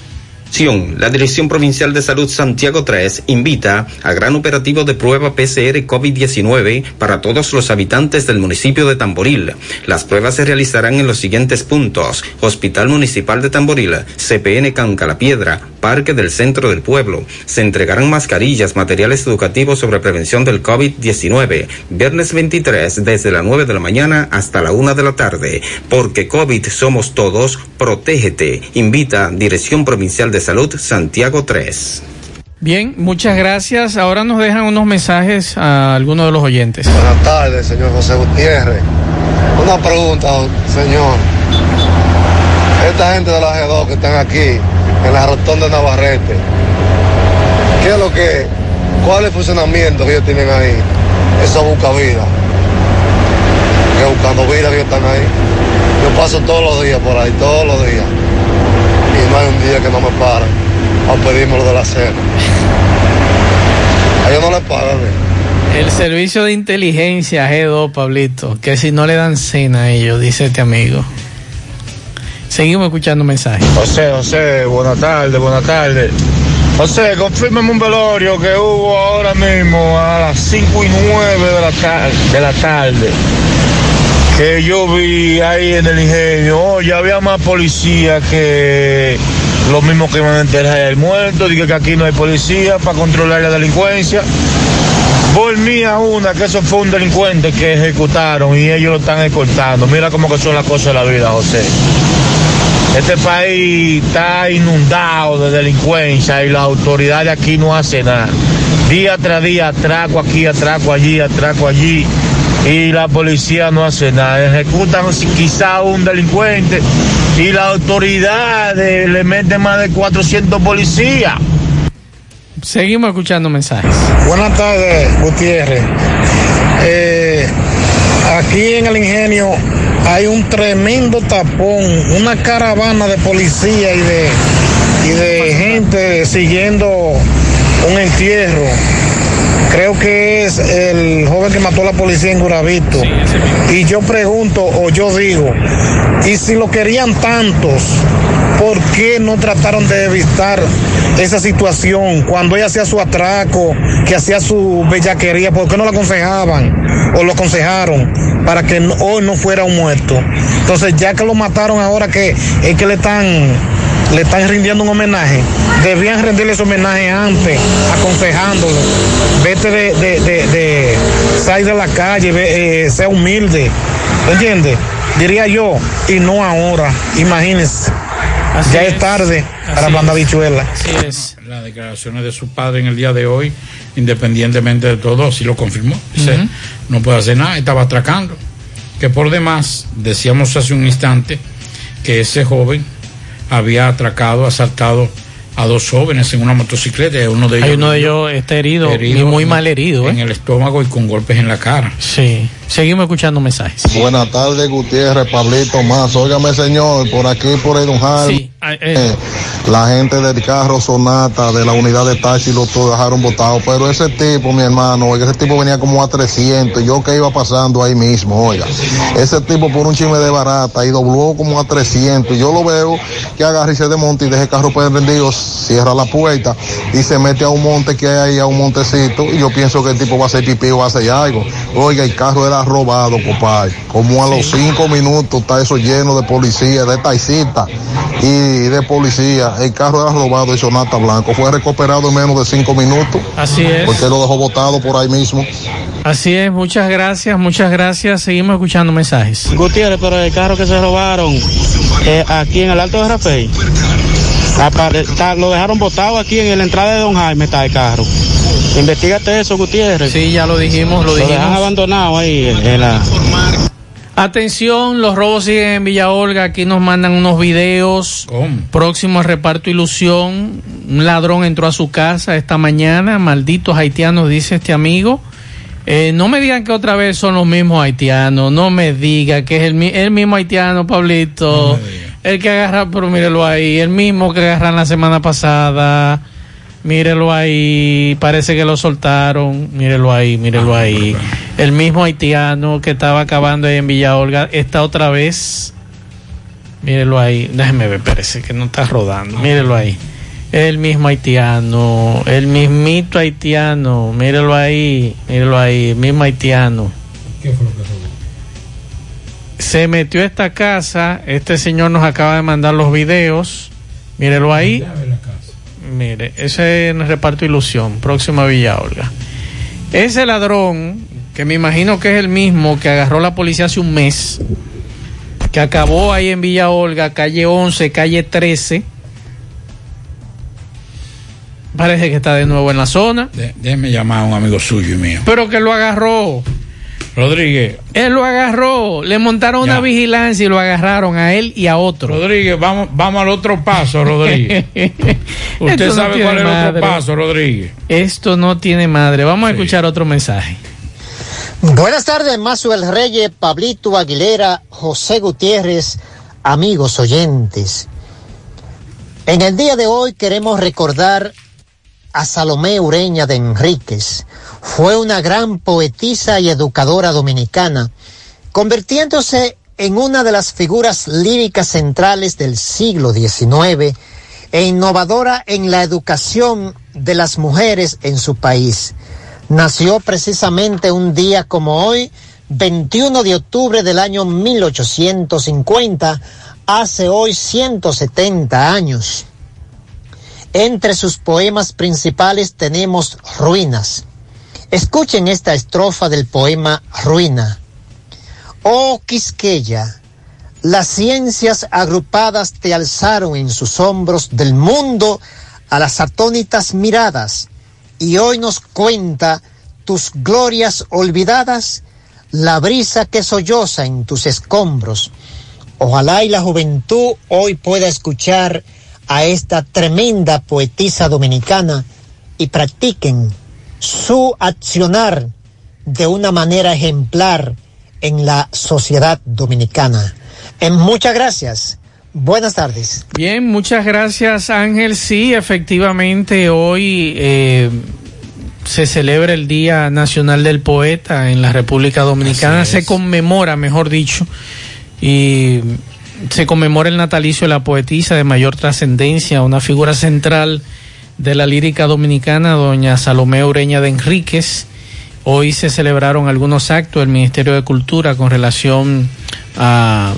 La Dirección Provincial de Salud Santiago 3 invita a gran operativo de prueba PCR COVID-19 para todos los habitantes del municipio de Tamboril. Las pruebas se realizarán en los siguientes puntos. Hospital Municipal de Tamboril, CPN Canca la Piedra, Parque del Centro del Pueblo. Se entregarán mascarillas, materiales educativos sobre prevención del COVID-19. Viernes 23 desde las 9 de la mañana hasta la 1 de la tarde. Porque COVID somos todos, protégete. Invita Dirección Provincial de Salud Santiago 3. Bien, muchas gracias. Ahora nos dejan unos mensajes a algunos de los oyentes. Buenas tardes, señor José Gutiérrez. Una pregunta, señor. Esta gente de la G2 que están aquí, en la rotonda de Navarrete, ¿qué es lo que, cuál es el funcionamiento que ellos tienen ahí? Eso busca vida. Que buscando vida que ellos están ahí. Yo paso todos los días por ahí, todos los días. Que no me paren a pedirme lo de la cena. A ellos no les pagan. ¿eh? El servicio de inteligencia G2, Pablito, que si no le dan cena a ellos, dice este amigo. Seguimos escuchando mensajes. José, José, buenas tardes, buenas tardes. José, confírmame un velorio que hubo ahora mismo a las 5 y 9 de la, tar- de la tarde. Que yo vi ahí en el ingenio. Oye, había más policía que los mismos que iban a enterrar el muerto. Dije que aquí no hay policía para controlar la delincuencia. Volví a una que eso fue un delincuente que ejecutaron y ellos lo están escoltando. Mira cómo que son las cosas de la vida, José. Este país está inundado de delincuencia y la autoridad de aquí no hace nada. Día tras día, atraco aquí, atraco allí, atraco allí. Y la policía no hace nada. Ejecutan quizá un delincuente y la autoridad eh, le mete más de 400 policías. Seguimos escuchando mensajes. Buenas tardes, Gutiérrez. Eh, aquí en el ingenio hay un tremendo tapón, una caravana de policía y de, y de gente siguiendo un entierro. Creo que es el joven que mató a la policía en Guravito. y yo pregunto, o yo digo, y si lo querían tantos, ¿por qué no trataron de evitar esa situación cuando ella hacía su atraco, que hacía su bellaquería? ¿Por qué no lo aconsejaban o lo aconsejaron para que hoy no fuera un muerto? Entonces, ya que lo mataron ahora que es que le están le están rindiendo un homenaje. Debían rendirle ese homenaje antes, aconsejándolo. Vete de, de, de, de sal de la calle, ve, eh, sea humilde. ¿Entiendes? Diría yo, y no ahora. Imagínense. ya es, tarde para Banda Bichuela. Así es. Las declaraciones de su padre en el día de hoy, independientemente de todo, sí lo confirmó. Dice, no puede hacer nada, estaba atracando. Que por demás, decíamos hace un instante que ese joven había atracado, asaltado a dos jóvenes en una motocicleta. y Uno de ellos Hay uno de ellos está herido, y muy mal herido. ¿eh? En el estómago y con golpes en la cara. Sí. Seguimos escuchando mensajes. Buenas tardes, Gutiérrez, Pablito Más. Óigame, señor, por aquí, por el Don Jaime, Sí, ah, eh, La gente del carro Sonata, de la unidad de taxi, lo dejaron botado. Pero ese tipo, mi hermano, oiga, ese tipo venía como a 300. Yo que iba pasando ahí mismo, oiga. Ese tipo por un chisme de barata y dobló como a 300. Yo lo veo que agarra y se desmonta y deja el carro prendido, cierra la puerta y se mete a un monte que hay ahí, a un montecito. Y yo pienso que el tipo va a hacer pipí o va a hacer algo. Oiga, el carro era robado, compadre. Como a los cinco minutos está eso lleno de policía, de taxistas y de policía. El carro era robado y Sonata Blanco. Fue recuperado en menos de cinco minutos. Así es. Porque lo dejó botado por ahí mismo. Así es, muchas gracias, muchas gracias. Seguimos escuchando mensajes. Gutiérrez, pero el carro que se robaron eh, aquí en el Alto de Rapey, apare- está- lo dejaron botado aquí en la entrada de Don Jaime, está el carro. Investígate eso, Gutiérrez. Sí, ya lo dijimos, lo dijimos. dejan abandonado ahí en la... Atención, los robos siguen en Villa Olga. Aquí nos mandan unos videos. Próximo al reparto Ilusión. Un ladrón entró a su casa esta mañana. Malditos haitianos, dice este amigo. Eh, no me digan que otra vez son los mismos haitianos. No me diga que es el, el mismo haitiano, Pablito. El que agarra, pero mírelo ahí. El mismo que agarran la semana pasada. Mírelo ahí, parece que lo soltaron. Mírelo ahí, mírelo ahí. El mismo haitiano que estaba acabando ahí en Villa Olga está otra vez. Mírelo ahí. Déjeme ver, parece que no está rodando. Mírelo ahí. El mismo haitiano, el mismito haitiano, míralo ahí, míralo ahí, el mismo haitiano. ¿Qué fue lo que? Se metió a esta casa, este señor nos acaba de mandar los videos, mírelo ahí. Mire, ese es el reparto Ilusión, próxima a Villa Olga. Ese ladrón, que me imagino que es el mismo que agarró la policía hace un mes, que acabó ahí en Villa Olga, calle 11, calle 13, parece que está de nuevo en la zona, De- déjeme llamar a un amigo suyo y mío. pero que lo agarró. Rodríguez. Él lo agarró, le montaron una vigilancia y lo agarraron a él y a otro. Rodríguez, vamos, vamos al otro paso, Rodríguez. [laughs] Usted no sabe cuál es el otro paso, Rodríguez. Esto no tiene madre. Vamos a escuchar otro mensaje. Buenas tardes, Mazuel Reyes, Pablito Aguilera, José Gutiérrez, amigos oyentes. En el día de hoy queremos recordar a Salomé Ureña de Enríquez. Fue una gran poetisa y educadora dominicana, convirtiéndose en una de las figuras líricas centrales del siglo XIX e innovadora en la educación de las mujeres en su país. Nació precisamente un día como hoy, 21 de octubre del año 1850, hace hoy 170 años. Entre sus poemas principales tenemos Ruinas. Escuchen esta estrofa del poema Ruina. Oh Quisqueya, las ciencias agrupadas te alzaron en sus hombros del mundo a las atónitas miradas y hoy nos cuenta tus glorias olvidadas, la brisa que solloza en tus escombros. Ojalá y la juventud hoy pueda escuchar a esta tremenda poetisa dominicana y practiquen su accionar de una manera ejemplar en la sociedad dominicana. En muchas gracias. Buenas tardes. Bien, muchas gracias Ángel. Sí, efectivamente hoy eh, se celebra el Día Nacional del Poeta en la República Dominicana. Se conmemora, mejor dicho, y se conmemora el natalicio de la poetisa de mayor trascendencia, una figura central de la lírica dominicana, doña Salomé Ureña de Enríquez. Hoy se celebraron algunos actos del Ministerio de Cultura con relación a,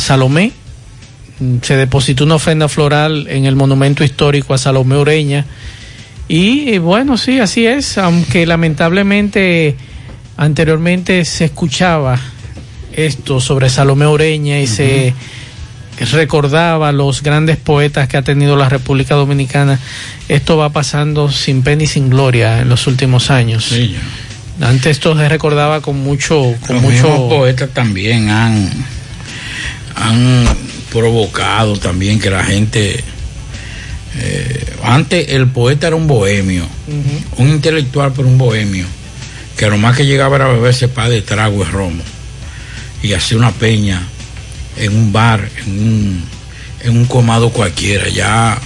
Salomé. Se depositó una ofrenda floral en el monumento histórico a Salomé Ureña. Y bueno, sí, así es, aunque lamentablemente anteriormente se escuchaba esto sobre Salomé Ureña y se recordaba los grandes poetas que ha tenido la República Dominicana. Esto va pasando sin pena y sin gloria en los últimos años. Antes esto se recordaba con mucho, con Los mucho poetas también han, han provocado también que la gente. eh, antes el poeta era un bohemio, un intelectual pero un bohemio, que lo más que llegaba era beberse pa de trago de romo y hacer una peña en un bar, en un, en un comado cualquiera. Ya,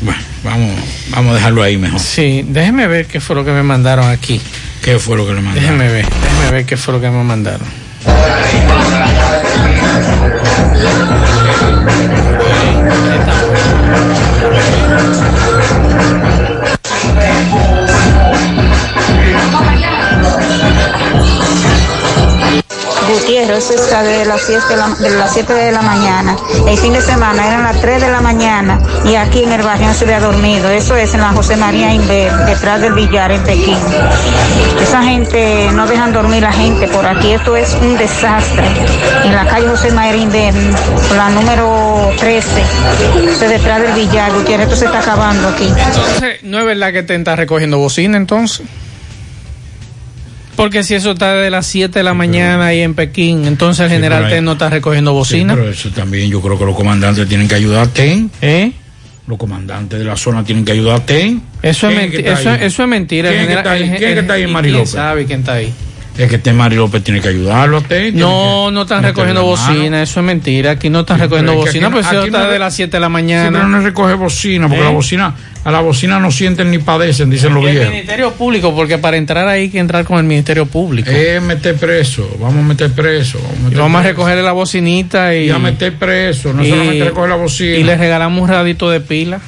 bueno, vamos, vamos a dejarlo ahí mejor. Sí, déjeme ver qué fue lo que me mandaron aquí. ¿Qué fue lo que le mandaron? Déjeme ver, déjeme ver qué fue lo que me mandaron. Gutiérrez, eso está de las 7 de, la, de las 7 de la mañana. El fin de semana eran las 3 de la mañana y aquí en el barrio se había dormido. Eso es en la José María Inver, detrás del billar en Pekín. Esa gente no dejan dormir la gente por aquí. Esto es un desastre. En la calle José María Inver, la número 13, eso es detrás del billar, Gutiérrez, esto se está acabando aquí. Entonces, ¿no es verdad que te está recogiendo bocina entonces? Porque si eso está de las 7 de la mañana ahí en Pekín, entonces el Sí, general pero Ten no está recogiendo bocina. Sí, pero eso también yo creo que los comandantes tienen que ayudar a TEN. ¿Eh? Los comandantes de la zona tienen que ayudar a TEN. Eso es, ¿Quién menti- que está eso, es mentira. ¿Quién el general- está ahí? ¿Quién está ahí, el- Mari ¿Quién sabe quién está ahí? Es que este Mari López tiene que ayudarlo a TEN. No, no están recogiendo bocina, eso es mentira. Aquí no están recogiendo pero es que bocina, aquí pues no- eso aquí está no- de las 7 de la Sí, mañana. pero no recoge bocina, porque ¿Eh? la bocina, a la bocina no sienten ni padecen, dicen los el viejos. Ministerio Público, porque para entrar ahí hay que entrar con el Ministerio Público. Es meter preso, vamos a meter preso. Vamos a, meter vamos a recogerle la bocinita y, Y a meter preso, no y- solamente recoger la bocina. y le regalamos un radito de pila.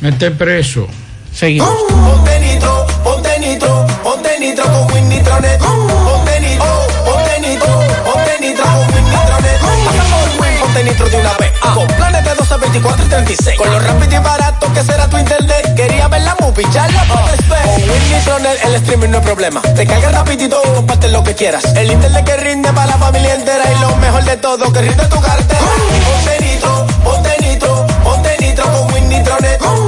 Mete preso. Seguimos. Ponte nitro, ponte nitro, ponte nitro con Win Nitronet. Ponte nitro, ponte nitro, ponte nitro con Win Nitronet. Pasa Win, ponte nitro de una vez. Con planes de 12, 24 y 36. Con lo rápido y barato que será tu internet. Quería ver la movie, ya la. Con Win Nitronet el streaming no es problema. Te carga rapidito, comparte lo que quieras. El internet que rinde para la familia entera. Y lo mejor de todo, que rinde tu cartera. Ponte nitro, ponte nitro, ponte nitro con Win Nitronet.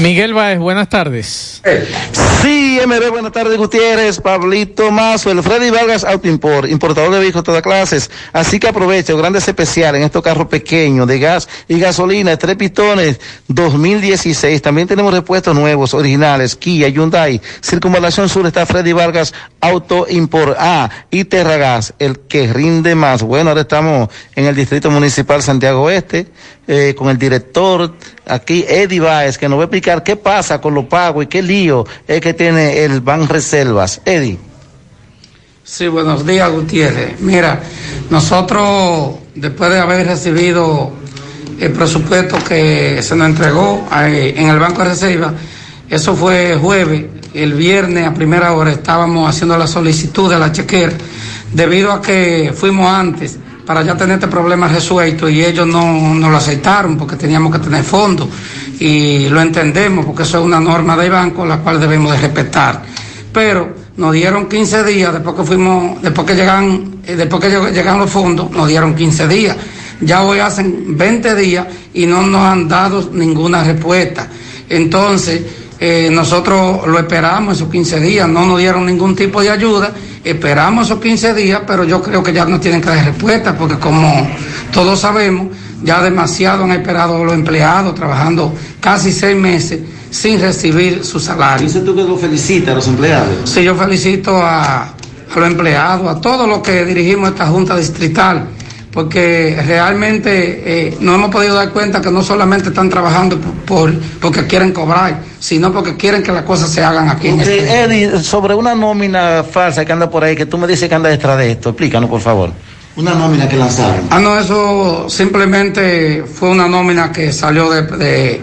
Miguel Báez, buenas tardes. Sí, MB, buenas tardes, Gutiérrez, Pablito Mazo, el Freddy Vargas Auto Import, importador de vehículos de todas clases. Así que aprovecha grandes especiales en estos carros pequeños de gas y gasolina, tres pistones 2016. También tenemos repuestos nuevos, originales, Kia, Hyundai, Circunvalación Sur está Freddy Vargas Auto Import. Ah, y Terragas, el que rinde más. Bueno, ahora estamos en el Distrito Municipal Santiago Oeste, eh, con el director aquí, Eddie Baez, que nos va a explicar qué pasa con los pagos y qué lío es que tiene el Ban Reservas. Eddie. Sí, buenos días, Gutiérrez. Mira, nosotros, después de haber recibido el presupuesto que se nos entregó eh, en el Banco de Reserva, eso fue jueves, el viernes a primera hora estábamos haciendo la solicitud de la chequera, debido a que fuimos antes para ya tener este problema resuelto y ellos no, no lo aceptaron porque teníamos que tener fondos y lo entendemos porque eso es una norma del banco la cual debemos de respetar. Pero nos dieron 15 días después que fuimos, después que llegan, eh, después que lleg- llegaron los fondos, nos dieron 15 días. Ya hoy hacen 20 días y no nos han dado ninguna respuesta. Entonces, eh, nosotros lo esperamos esos 15 días, no nos dieron ningún tipo de ayuda, esperamos esos 15 días, pero yo creo que ya nos tienen que dar respuesta, porque como todos sabemos, ya demasiado han esperado los empleados trabajando casi seis meses sin recibir su salario. Dice tú que lo felicita a los empleados. Sí, yo felicito a, a los empleados, a todos los que dirigimos esta Junta Distrital, porque realmente eh, nos hemos podido dar cuenta que no solamente están trabajando por, por- porque quieren cobrar, sino porque quieren que las cosas se hagan aquí en este Eddie, sobre una nómina falsa que anda por ahí, que tú me dices que anda detrás de esto, explícanos por favor. Una nómina que lanzaron. Ah, no, eso simplemente fue una nómina que salió de, de-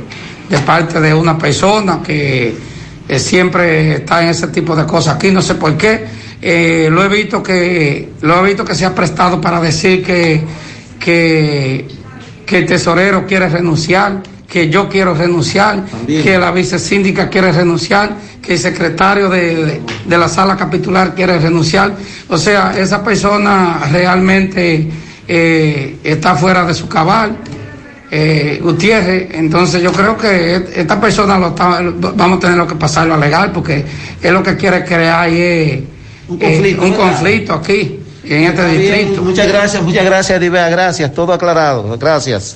parte de una persona que eh, siempre está en ese tipo de cosas aquí, no sé por qué. Eh, lo he visto que lo he que se ha prestado para decir que, que, que el tesorero quiere renunciar, que yo quiero renunciar, que la vicesíndica quiere renunciar, que el secretario de, de- la sala capitular quiere renunciar. O sea, esa persona realmente eh, está fuera de su cabal. Eh, Gutiérrez, entonces yo creo que et- esta persona lo está- vamos a tener que pasarlo a legal porque es lo que quiere crear y es, Un eh, conflicto, un ¿verdad? conflicto aquí, en este distrito. Muchas gracias, muchas gracias, Eddie Bea, gracias, todo aclarado, gracias.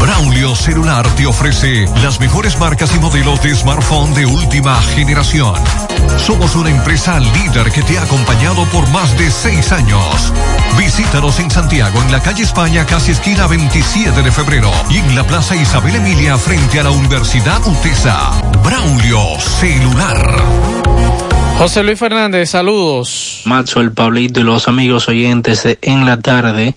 Braulio Celular te ofrece las mejores marcas y modelos de smartphone de última generación. Somos una empresa líder que te ha acompañado por más de seis años. Visítanos en Santiago, en la calle España, casi esquina 27 de febrero, y en la Plaza Isabel Emilia, frente a la Universidad UTESA. Braulio Celular. José Luis Fernández, saludos. Macho, el Pablito y los amigos oyentes de En la Tarde.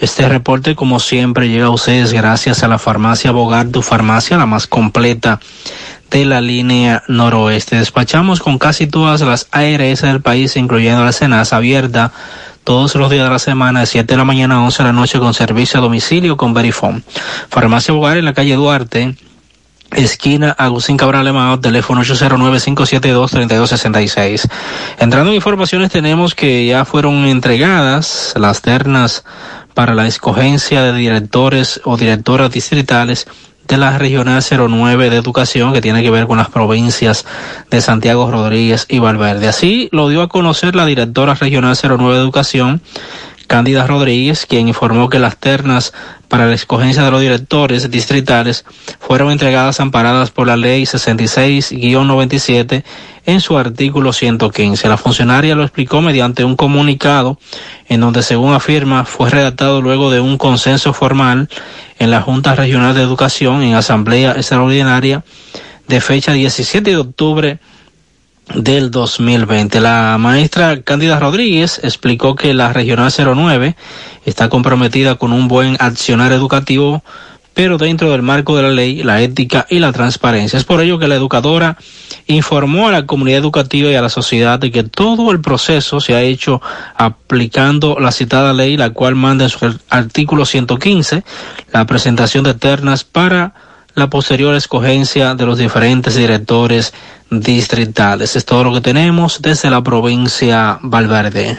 Este reporte, como siempre, llega a ustedes gracias a la farmacia Bogar, tu farmacia, la más completa de la línea noroeste. Despachamos con casi todas las ARS del país, incluyendo la Senasa abierta todos los días de la semana, de 7 de la mañana a 11 de la noche, con servicio a domicilio con Verifone. Farmacia Bogar en la calle Duarte, esquina Agustín Cabral Emao, teléfono 809-572-3266. Entrando en informaciones, tenemos que ya fueron entregadas las ternas para la escogencia de directores o directoras distritales de la Regional 09 de Educación, que tiene que ver con las provincias de Santiago Rodríguez y Valverde. Así lo dio a conocer la directora Regional 09 de Educación, Cándida Rodríguez, quien informó que las ternas para la escogencia de los directores distritales fueron entregadas amparadas por la ley 66-97 en su artículo 115. La funcionaria lo explicó mediante un comunicado en donde, según afirma, fue redactado luego de un consenso formal en la Junta Regional de Educación en Asamblea Extraordinaria de fecha 17 de octubre del 2020. La maestra Cándida Rodríguez explicó que la Regional 09 está comprometida con un buen accionar educativo, pero dentro del marco de la ley, la ética y la transparencia. Es por ello que la educadora informó a la comunidad educativa y a la sociedad de que todo el proceso se ha hecho aplicando la citada ley, la cual manda en su artículo 115 la presentación de ternas para la posterior escogencia de los diferentes directores distritales. Es todo lo que tenemos desde la provincia Valverde.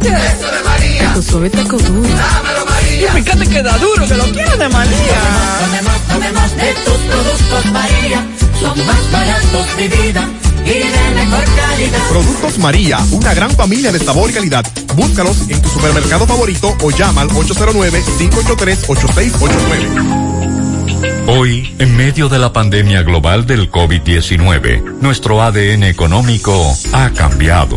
nachos. Eso de María. Tu suave taco duro. Dámelo, María. Y fíjate que da duro, que lo quiero de María. Tomemos, tomemos de tus productos, María. Son más baratos de vida. Y de mejor calidad. Productos María, una gran familia de sabor y calidad. Búscalos en tu supermercado favorito o llama al 809-583-8689. Hoy, en medio de la pandemia global del COVID-19, nuestro ADN económico ha cambiado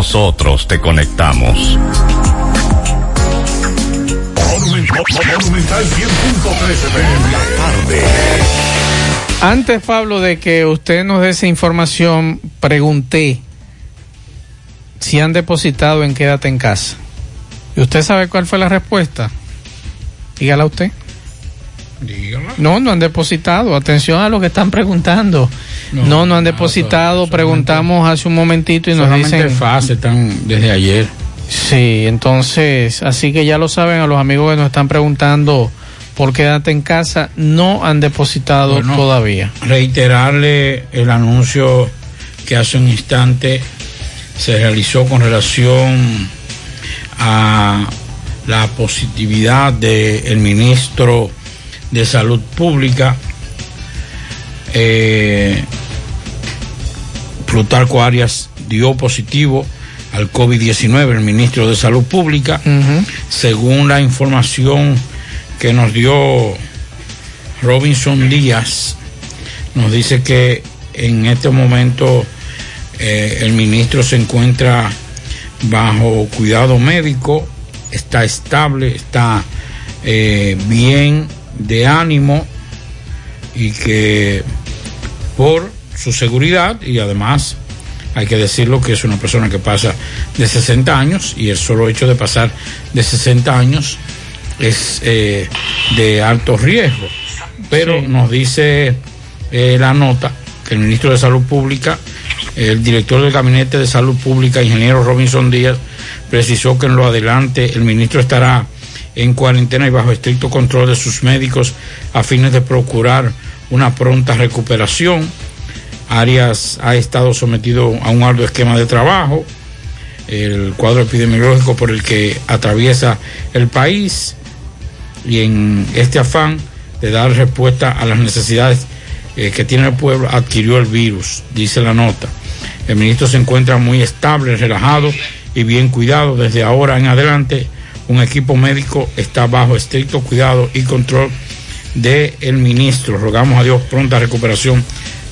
nosotros te conectamos. Monumental 100.13 FM. La tarde. Antes, Pablo, de que usted nos dé esa información, pregunté si han depositado en Quédate en casa. ¿Y usted sabe cuál fue la respuesta? Dígala usted. Dígala. No, no han depositado. Atención a lo que están preguntando. No, no, han depositado. Preguntamos hace un momentito y nos dicen. fase están desde ayer. Sí, entonces, así que ya lo saben a los amigos que nos están preguntando por quédate en casa, no han depositado Bueno, todavía. Reiterarle el anuncio que hace un instante se realizó con relación a la positividad del ministro de Salud Pública, eh, Plutarco Arias dio positivo al COVID-19, el ministro de Salud Pública, según la información que nos dio Robinson Díaz, nos dice que en este momento eh, el ministro se encuentra bajo cuidado médico, está estable, está eh, bien de ánimo y que por su seguridad y además hay que decirlo que es una persona que pasa de 60 años y el solo hecho de pasar de 60 años es eh, de alto riesgo. Pero nos dice eh, la nota que el ministro de Salud Pública, el director del Gabinete de Salud Pública, ingeniero Robinson Díaz, precisó que en lo adelante el ministro estará en cuarentena y bajo estricto control de sus médicos a fines de procurar una pronta recuperación. Arias ha estado sometido a un arduo esquema de trabajo, el cuadro epidemiológico por el que atraviesa el país y en este afán de dar respuesta a las necesidades eh, que tiene el pueblo adquirió el virus, dice la nota. El ministro se encuentra muy estable, relajado y bien cuidado. Desde ahora en adelante, un equipo médico está bajo estricto cuidado y control del el ministro. Rogamos a Dios pronta recuperación,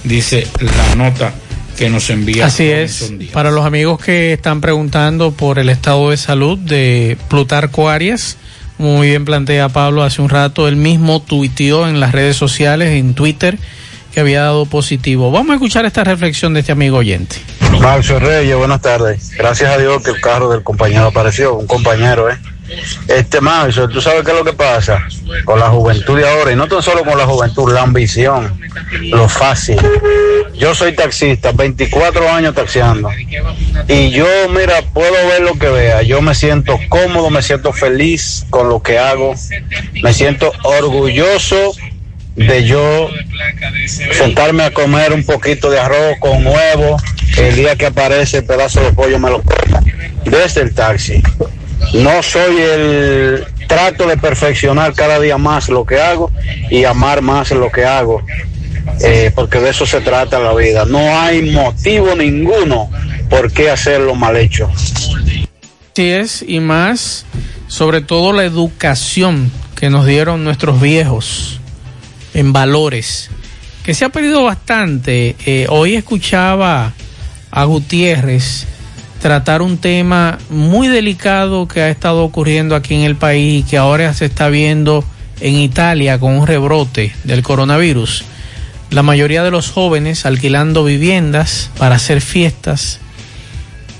dice la nota que nos envía. Así es. Para los amigos que están preguntando por el estado de salud de Plutarco Arias, muy bien plantea Pablo hace un rato, él mismo tuiteó en las redes sociales, en Twitter, que había dado positivo. Vamos a escuchar esta reflexión de este amigo oyente. Maxo Reyes, buenas tardes. Gracias a Dios que el carro del compañero apareció, un compañero, ¿eh? Este Maxo, tú sabes qué es lo que pasa con la juventud de ahora, y no tan solo con la juventud, la ambición, lo fácil. Yo soy taxista, 24 años taxiando, y yo, mira, puedo ver lo que vea. Yo me siento cómodo, me siento feliz con lo que hago, me siento orgulloso de yo sentarme a comer un poquito de arroz con huevo, el día que aparece el pedazo de pollo me lo como, desde el taxi. No soy el trato de perfeccionar cada día más lo que hago y amar más lo que hago, eh, porque de eso se trata la vida. No hay motivo ninguno por qué hacerlo mal hecho. Así es, y más, sobre todo la educación que nos dieron nuestros viejos en valores, que se ha perdido bastante. Eh, hoy escuchaba a Gutiérrez tratar un tema muy delicado que ha estado ocurriendo aquí en el país y que ahora se está viendo en Italia con un rebrote del coronavirus. La mayoría de los jóvenes alquilando viviendas para hacer fiestas.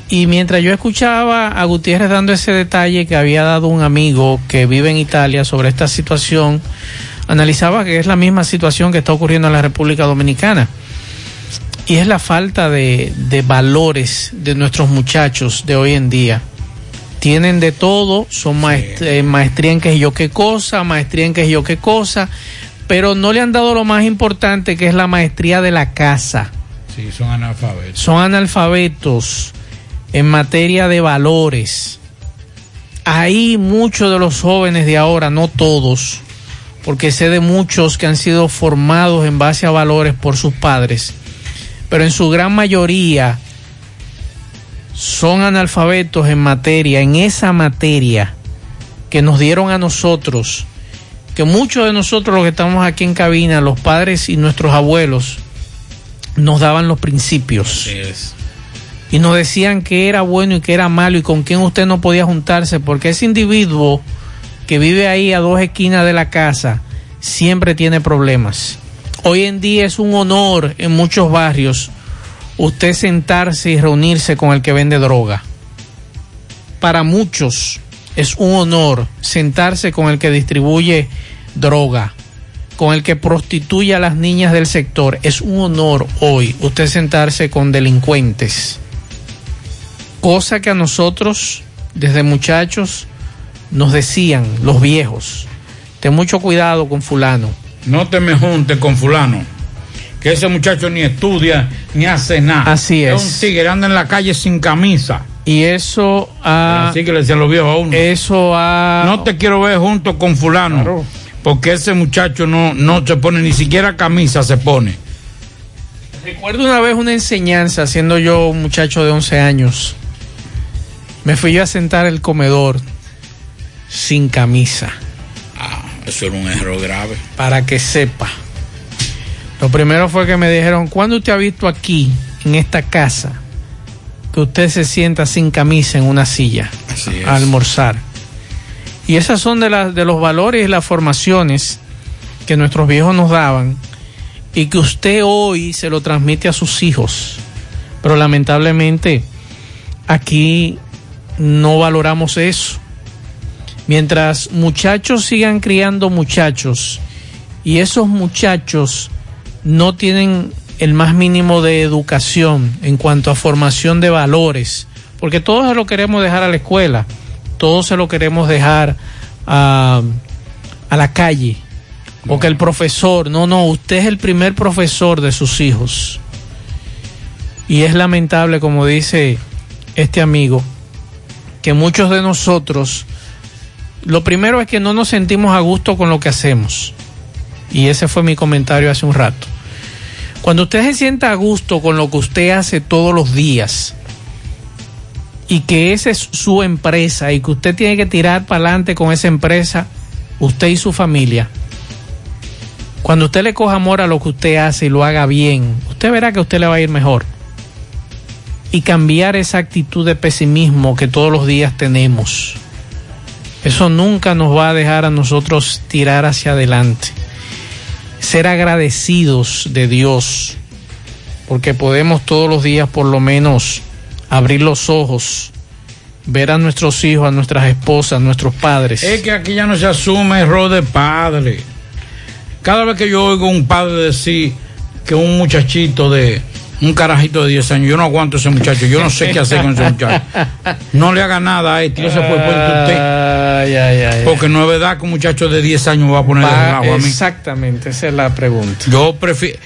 Y mientras yo escuchaba a Gutiérrez dando ese detalle que había dado un amigo que vive en Italia sobre esta situación, analizaba que es la misma situación que está ocurriendo en la República Dominicana. Y es la falta de, de valores de nuestros muchachos de hoy en día. Tienen de todo, son maest eh, maestría en qué yo qué cosa, maestría en qué yo qué cosa, pero no le han dado lo más importante que es la maestría de la casa. Sí, son analfabetos. Son analfabetos en materia de valores. Ahí muchos de los jóvenes de ahora, no todos, porque sé de muchos que han sido formados en base a valores por sus padres, pero en su gran mayoría son analfabetos en materia, en esa materia que nos dieron a nosotros, que muchos de nosotros los que estamos aquí en cabina, los padres y nuestros abuelos, nos daban los principios. Así es. Y nos decían que era bueno y que era malo y con quién usted no podía juntarse, porque ese individuo que vive ahí a dos esquinas de la casa siempre tiene problemas. Hoy en día es un honor en muchos barrios usted sentarse y reunirse con el que vende droga. Para muchos es un honor sentarse con el que distribuye droga, con el que prostituye a las niñas del sector. Es un honor hoy usted sentarse con delincuentes. Cosa que a nosotros, desde muchachos, nos decían los viejos. Ten mucho cuidado con fulano. No te me juntes con fulano. Que ese muchacho ni estudia ni hace nada. Así es. Es un tigre, anda en la calle sin camisa. Y eso ha... Así que le decían los viejos a uno. Eso ha... No te quiero ver junto con fulano. Porque ese muchacho no, no se pone ni siquiera camisa, se pone. Recuerdo una vez una enseñanza, siendo yo un muchacho de 11 años. Me fui yo a sentar el comedor sin camisa. Eso era un error grave. Para que sepa. Lo primero fue que me dijeron, ¿cuándo usted ha visto aquí, en esta casa, que usted se sienta sin camisa en una silla a almorzar? Y esas son de, las de los valores y las formaciones que nuestros viejos nos daban y que usted hoy se lo transmite a sus hijos. Pero lamentablemente aquí no valoramos eso. Mientras muchachos sigan criando muchachos y esos muchachos no tienen el más mínimo de educación en cuanto a formación de valores, porque todo se lo queremos dejar a la escuela, todo se lo queremos dejar a, a la calle, o que el profesor, no, no, usted es el primer profesor de sus hijos. Y es lamentable, como dice este amigo, que muchos de nosotros, lo primero es que no nos sentimos a gusto con lo que hacemos. Y ese fue mi comentario hace un rato. Cuando usted se sienta a gusto con lo que usted hace todos los días y que esa es su empresa y que usted tiene que tirar para adelante con esa empresa, usted y su familia, cuando usted le coja amor a lo que usted hace y lo haga bien, usted verá que a usted le va a ir mejor. Y cambiar esa actitud de pesimismo que todos los días tenemos. Eso nunca nos va a dejar a nosotros tirar hacia adelante. Ser agradecidos de Dios, porque podemos todos los días por lo menos abrir los ojos, ver a nuestros hijos, a nuestras esposas, a nuestros padres. Es que aquí ya no se asume error de padre. Cada vez que yo oigo a un padre decir que un muchachito de un carajito de 10 años, yo no aguanto a ese muchacho, yo no sé qué hacer con ese muchacho. No le haga nada a este, no se puede poner usted. Ay, ay, ay, Porque no es verdad que un muchacho de 10 años va a poner Va- de relajo a mí. Exactamente, esa es la pregunta. Yo prefiero.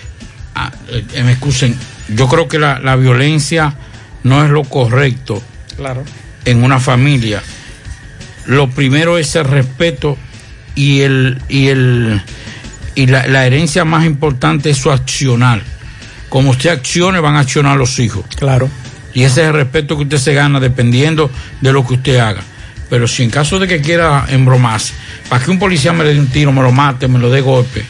ah, eh, me excusen, yo creo que la, la violencia no es lo correcto Claro. en una familia. Lo primero es el respeto y el y el y la, la herencia más importante es su accionar. Como usted accione, van a accionar los hijos. Claro. Y ese es el respeto que usted se gana dependiendo de lo que usted haga. Pero si en caso de que quiera embromarse, para que un policía me le dé un tiro, me lo mate, me lo dé golpe,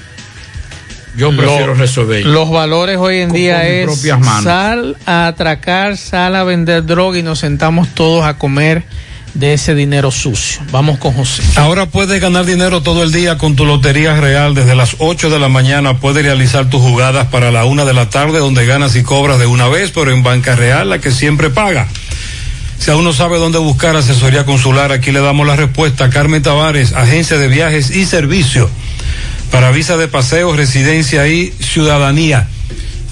yo Lo- prefiero resolver. Los valores hoy en Con- día con es propias manos. sal a atracar, sal a vender droga y nos sentamos todos a comer de ese dinero sucio. Vamos con José. Ahora puedes ganar dinero todo el día con tu Lotería Real. Desde las 8 de la mañana puedes realizar tus jugadas para la una de la tarde, donde ganas y cobras de una vez, pero en Banca Real, la que siempre paga. Si aún no sabe dónde buscar asesoría consular, aquí le damos la respuesta. Carmen Tavares, agencia de viajes y servicio para visa de paseo, residencia y ciudadanía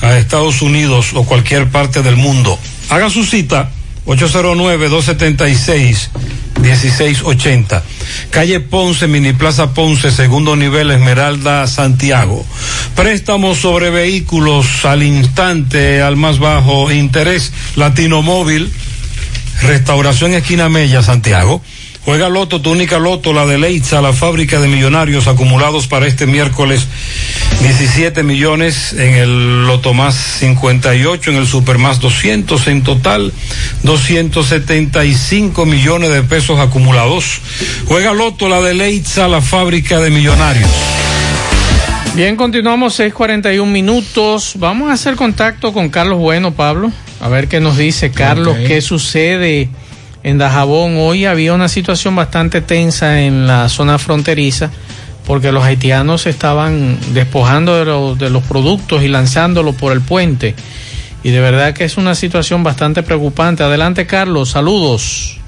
a Estados Unidos o cualquier parte del mundo. Haga su cita 809-276-1680. Calle Ponce, Mini Plaza Ponce, segundo nivel, Esmeralda, Santiago. Préstamos sobre vehículos al instante, al más bajo interés. Latino Móvil, Restauración Esquina Mella, Santiago. Juega Loto, tu única Loto, la de Leitza, la fábrica de millonarios acumulados para este miércoles 17 millones en el Loto más 58, en el Super más 200, en total 275 millones de pesos acumulados. Juega Loto, la de Leitza, la fábrica de millonarios. Bien, continuamos 6:41 minutos. Vamos a hacer contacto con Carlos Bueno, Pablo. A ver qué nos dice Carlos, Ok. qué sucede en Dajabón. Hoy había una situación bastante tensa en la zona fronteriza porque los haitianos estaban despojando de, los- de los productos y lanzándolos por el puente. Y de verdad que es una situación bastante preocupante. Adelante, Carlos. Saludos.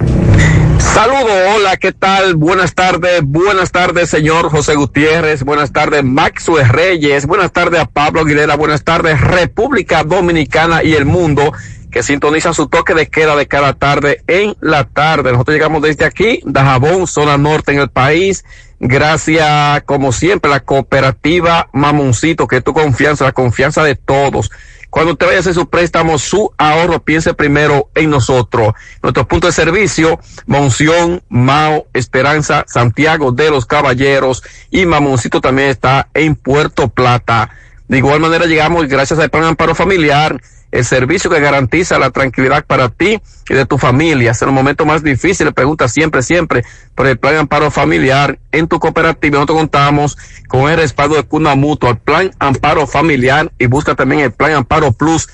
Saludos, hola, ¿qué tal? Buenas tardes, buenas tardes, señor José Gutiérrez, buenas tardes, Maxwell Reyes, buenas tardes a Pablo Aguilera, buenas tardes, República Dominicana y el mundo que sintoniza su toque de queda de cada tarde en la tarde. Nosotros llegamos desde aquí, Dajabón, zona norte en el país. Gracias, como siempre, la cooperativa Mamoncito, que es tu confianza, la confianza de todos Cuando usted vaya a hacer su préstamo, su ahorro, piense primero en nosotros. Nuestro punto de servicio, Monción, Mao, Esperanza, Santiago de los Caballeros y Mamoncito también está en Puerto Plata. De igual manera llegamos gracias al Plan Amparo Familiar, el servicio que garantiza la tranquilidad para ti y de tu familia. En los momentos más difíciles, pregunta siempre, siempre por el Plan Amparo Familiar en tu cooperativa. Nosotros contamos con el respaldo de Cuna Mutua, el Plan Amparo Familiar y busca también el Plan Amparo Plus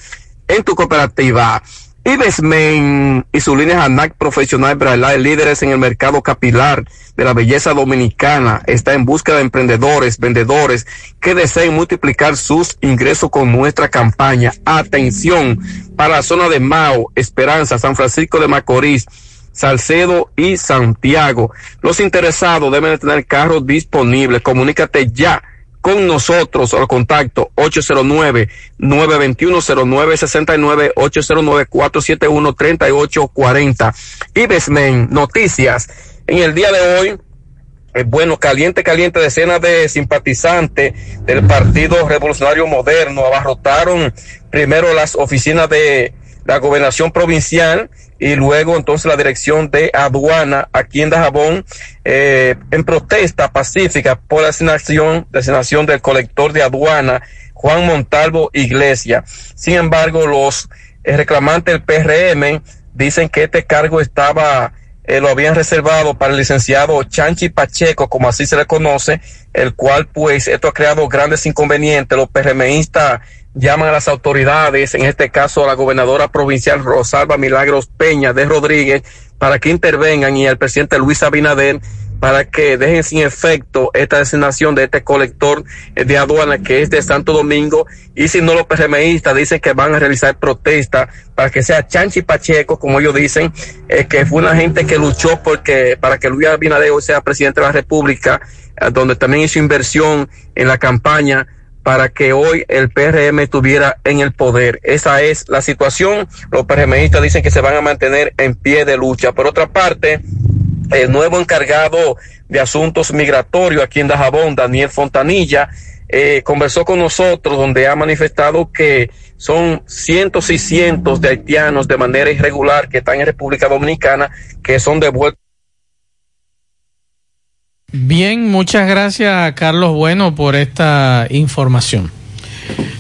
en tu cooperativa. Ibesmen y su línea ANAC profesional para líderes en el mercado capilar de la belleza dominicana está en busca de emprendedores, vendedores que deseen multiplicar sus ingresos con nuestra campaña. Atención para la zona de Mao, Esperanza, San Francisco de Macorís. Salcedo y Santiago. Los interesados deben de tener carros disponibles. Comunícate ya con nosotros al contacto 809-921-0969, 809-471-3840. Ibesmen, noticias. En el día de hoy, eh, bueno, caliente, caliente, decenas de simpatizantes del Partido Revolucionario Moderno abarrotaron primero las oficinas de la gobernación provincial y luego entonces la dirección de aduana aquí en Dajabón eh, en protesta pacífica por la asignación, designación del colector de aduana Juan Montalvo Iglesia. Sin embargo, los eh, reclamantes del PRM dicen que este cargo estaba eh, lo habían reservado para el licenciado Chanchi Pacheco, como así se le conoce, el cual pues esto ha creado grandes inconvenientes. Los PRMistas llaman a las autoridades, en este caso a la gobernadora provincial Rosalba Milagros Peña de Rodríguez, para que intervengan y al presidente Luis Abinader para que dejen sin efecto esta designación de este colector de aduana que es de Santo Domingo. Y si no los PRMistas dicen que van a realizar protesta para que sea Chanchi Pacheco, como ellos dicen, eh, que fue una gente que luchó porque para que Luis Abinader sea presidente de la República, eh, donde también hizo inversión en la campaña para que hoy el PRM estuviera en el poder. Esa es la situación. Los PRMistas dicen que se van a mantener en pie de lucha. Por otra parte, el nuevo encargado de asuntos migratorios aquí en Dajabón, Daniel Fontanilla, eh, conversó con nosotros donde ha manifestado que son cientos y cientos de haitianos de manera irregular que están en República Dominicana que son devueltos. Bien, muchas gracias a Carlos Bueno por esta información.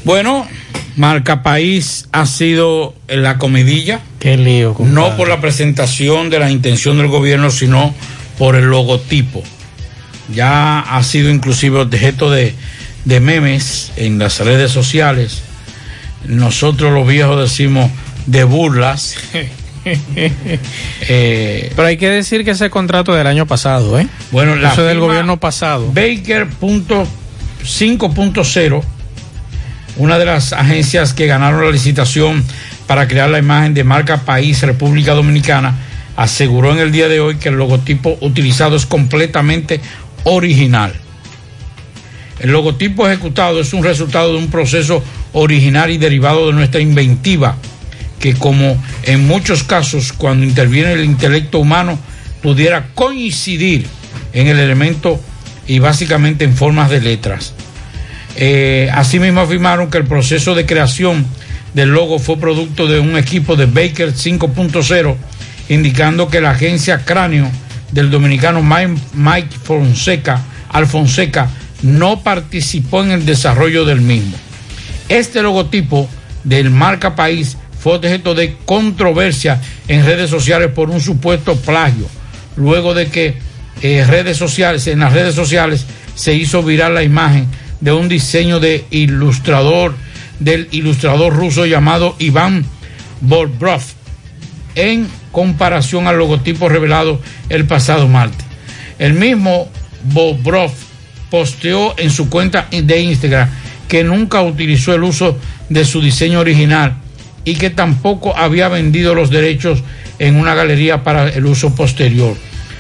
Bueno, Marca País ha sido la comidilla. Qué lío. Compadre. No por la presentación de la intención del gobierno, sino por el logotipo. Ya ha sido inclusive objeto de, de memes en las redes sociales. Nosotros los viejos decimos de burlas. [laughs] [laughs] eh, Pero hay que decir que ese contrato del año pasado, ¿eh? Bueno, la Eso del gobierno pasado. Baker.5.0, una de las agencias que ganaron la licitación para crear la imagen de marca País República Dominicana, aseguró en el día de hoy que el logotipo utilizado es completamente original. El logotipo ejecutado es un resultado de un proceso original y derivado de nuestra inventiva que como en muchos casos cuando interviene el intelecto humano pudiera coincidir en el elemento y básicamente en formas de letras. Eh, asimismo afirmaron que el proceso de creación del logo fue producto de un equipo de Baker 5.0, indicando que la agencia Cráneo del dominicano Mike, Fonseca, Alfonseca, no participó en el desarrollo del mismo. Este logotipo del marca país fue objeto de controversia en redes sociales por un supuesto plagio, luego de que eh, redes sociales, en las redes sociales se hizo viral la imagen de un diseño de ilustrador, del ilustrador ruso llamado Iván Bolbrov, en comparación al logotipo revelado el pasado martes. El mismo Bolbrov posteó en su cuenta de Instagram que nunca utilizó el uso de su diseño original y que tampoco había vendido los derechos en una galería para el uso posterior.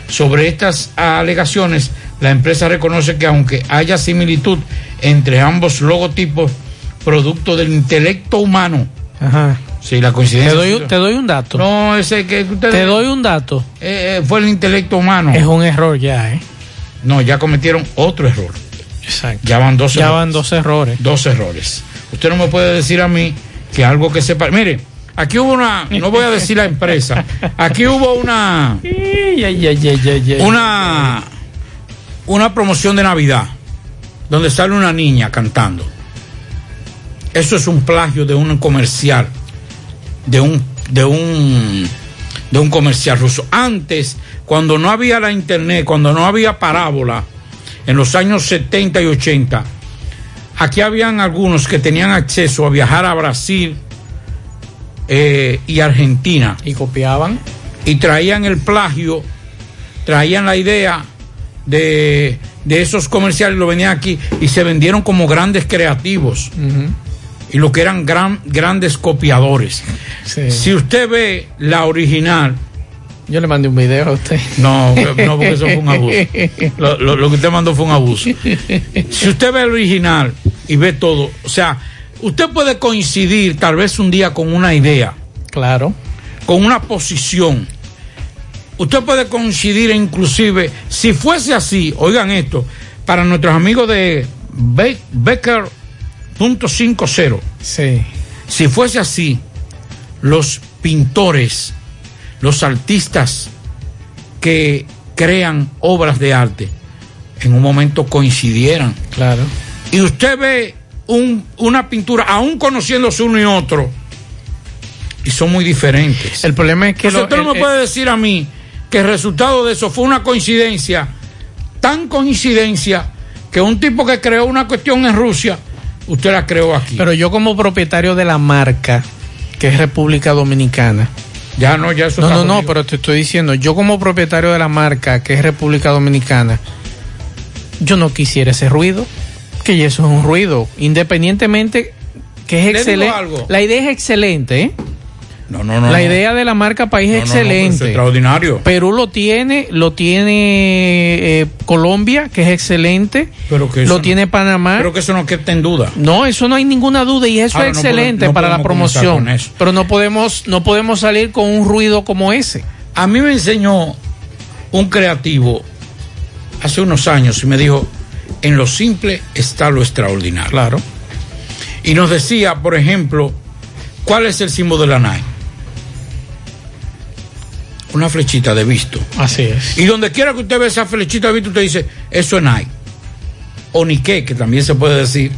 Sobre estas alegaciones, la empresa reconoce que aunque haya similitud entre ambos logotipos, producto del intelecto humano, Ajá. Sí, la coincidencia. Te doy, te doy un dato. No, ese que usted. Te doy un dato. Eh, fue el intelecto humano. Es un error ya, ¿eh? No, ya cometieron otro error. Exacto. Ya van dos Ya errores. van dos errores. Dos errores. Usted no me puede decir a mí que algo que sepa. Mire, aquí hubo una, no voy a decir la empresa, aquí hubo una, una, una promoción de Navidad donde sale una niña cantando. Eso es un plagio de un comercial, de un, de un, de un comercial ruso. Antes, cuando no había la internet, cuando no había parábola, en los años 70 y 80, aquí habían algunos que tenían acceso a viajar a Brasil eh, y Argentina. Y copiaban. Y traían el plagio, traían la idea de, de esos comerciales, lo venían aquí y se vendieron como grandes creativos y lo que eran gran, grandes copiadores. Si usted ve la original. Yo le mandé un video a usted. No, no, porque eso fue un abuso. Lo, lo- lo que usted mandó fue un abuso. Si usted ve el original y ve todo, o sea, usted puede coincidir tal vez un día con una idea. Claro. Con una posición. Usted puede coincidir inclusive, si fuese así, oigan esto, para nuestros amigos de Be- Becker.50. Sí. Si fuese así, los pintores, los artistas que crean obras de arte, en un momento coincidieran. Claro. Y usted ve un- una pintura, aún conociéndose uno y otro, y son muy diferentes. El problema es que lo- usted no el- me puede decir a mí que el resultado de eso fue una coincidencia, tan coincidencia, que un tipo que creó una cuestión en Rusia, usted la creó aquí. Pero yo como propietario de la marca, que es República Dominicana. Ya no, ya eso No, está no, no, pero te estoy diciendo, yo como propietario de la marca, que es República Dominicana, yo no quisiera ese ruido, que ya eso es un ruido, independientemente que es excelente. La idea es excelente, ¿eh? No, no, no. la idea de la marca país es excelente. es extraordinario. Perú lo tiene, lo tiene eh, Colombia, que es excelente. Pero que lo no- tiene Panamá. Pero que eso no quede en duda. No, eso no hay ninguna duda y eso Ahora es excelente podemos- para la promoción. Pero no podemos, no podemos salir con un ruido como ese. A mí me enseñó un creativo hace unos años y me dijo, en lo simple está lo extraordinario. Claro. Y nos decía, por ejemplo, ¿cuál es el símbolo de la Nike? Una flechita de visto. Así es. Y donde quiera que usted ve esa flechita de visto, usted dice, eso es Nike. O Nike, que también se puede decir,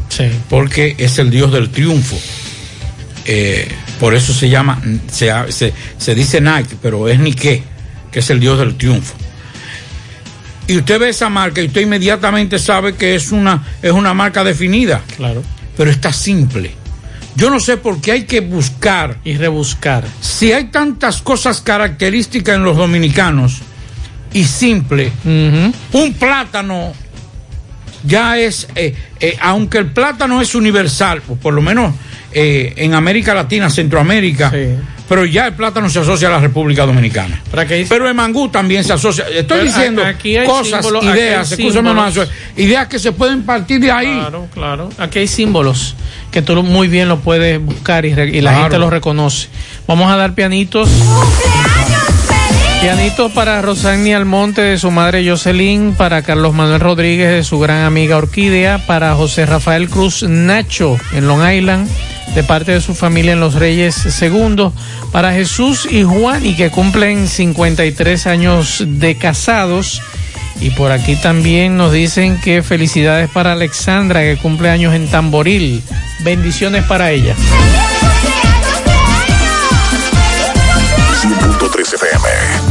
porque es el dios del triunfo. Eh, por eso se llama, se, se- se dice Nike, pero es Nike, que es el dios del triunfo. Y usted ve esa marca y usted inmediatamente sabe que es una, es una marca definida. Claro. Pero está simple. Yo no sé por qué hay que buscar. Y rebuscar. Si hay tantas cosas características en los dominicanos y simple, un plátano ya es, eh, eh, aunque el plátano es universal, por lo menos eh, en América Latina, Centroamérica, pero ya el plátano se asocia a la República Dominicana. Pero el mangú también se asocia. Estoy Pero diciendo aquí hay cosas, aquí hay ideas, más, ideas que se pueden partir de ahí. Claro, claro. Aquí hay símbolos que tú muy bien lo puedes buscar y, re- y la Claro. gente los reconoce. Vamos a dar pianitos. Pianitos para Rosani Almonte de su madre Jocelyn, para Carlos Manuel Rodríguez de su gran amiga Orquídea, para José Rafael Cruz Nacho en Long Island, de parte de su familia en Los Reyes Segundo, para Jesús y Juan y que cumplen 53 años de casados. Y por aquí también nos dicen que felicidades para Alexandra, que cumple años en Tamboril. Bendiciones para ella. 100.3 FM.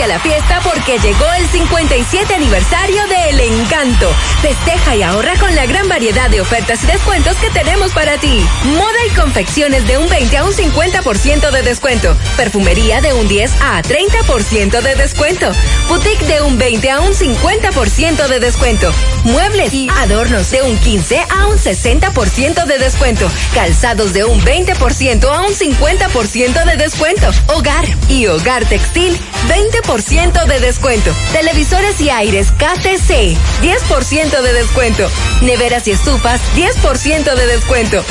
A la fiesta porque llegó el 57 aniversario de El Encanto. Festeja y ahorra con la gran variedad de ofertas y descuentos que tenemos para ti. Moda y confecciones de un 20 a un 50% de descuento. Perfumería de un 10 a 30% de descuento. Boutique de un 20 a un 50% de descuento. Muebles y adornos de un 15 a un 60% de descuento. Calzados de un 20% a un 50% de descuento. Hogar y hogar textil 20% de descuento. Televisores y aires KTC 10% de descuento. Neveras y estufas 10% de descuento.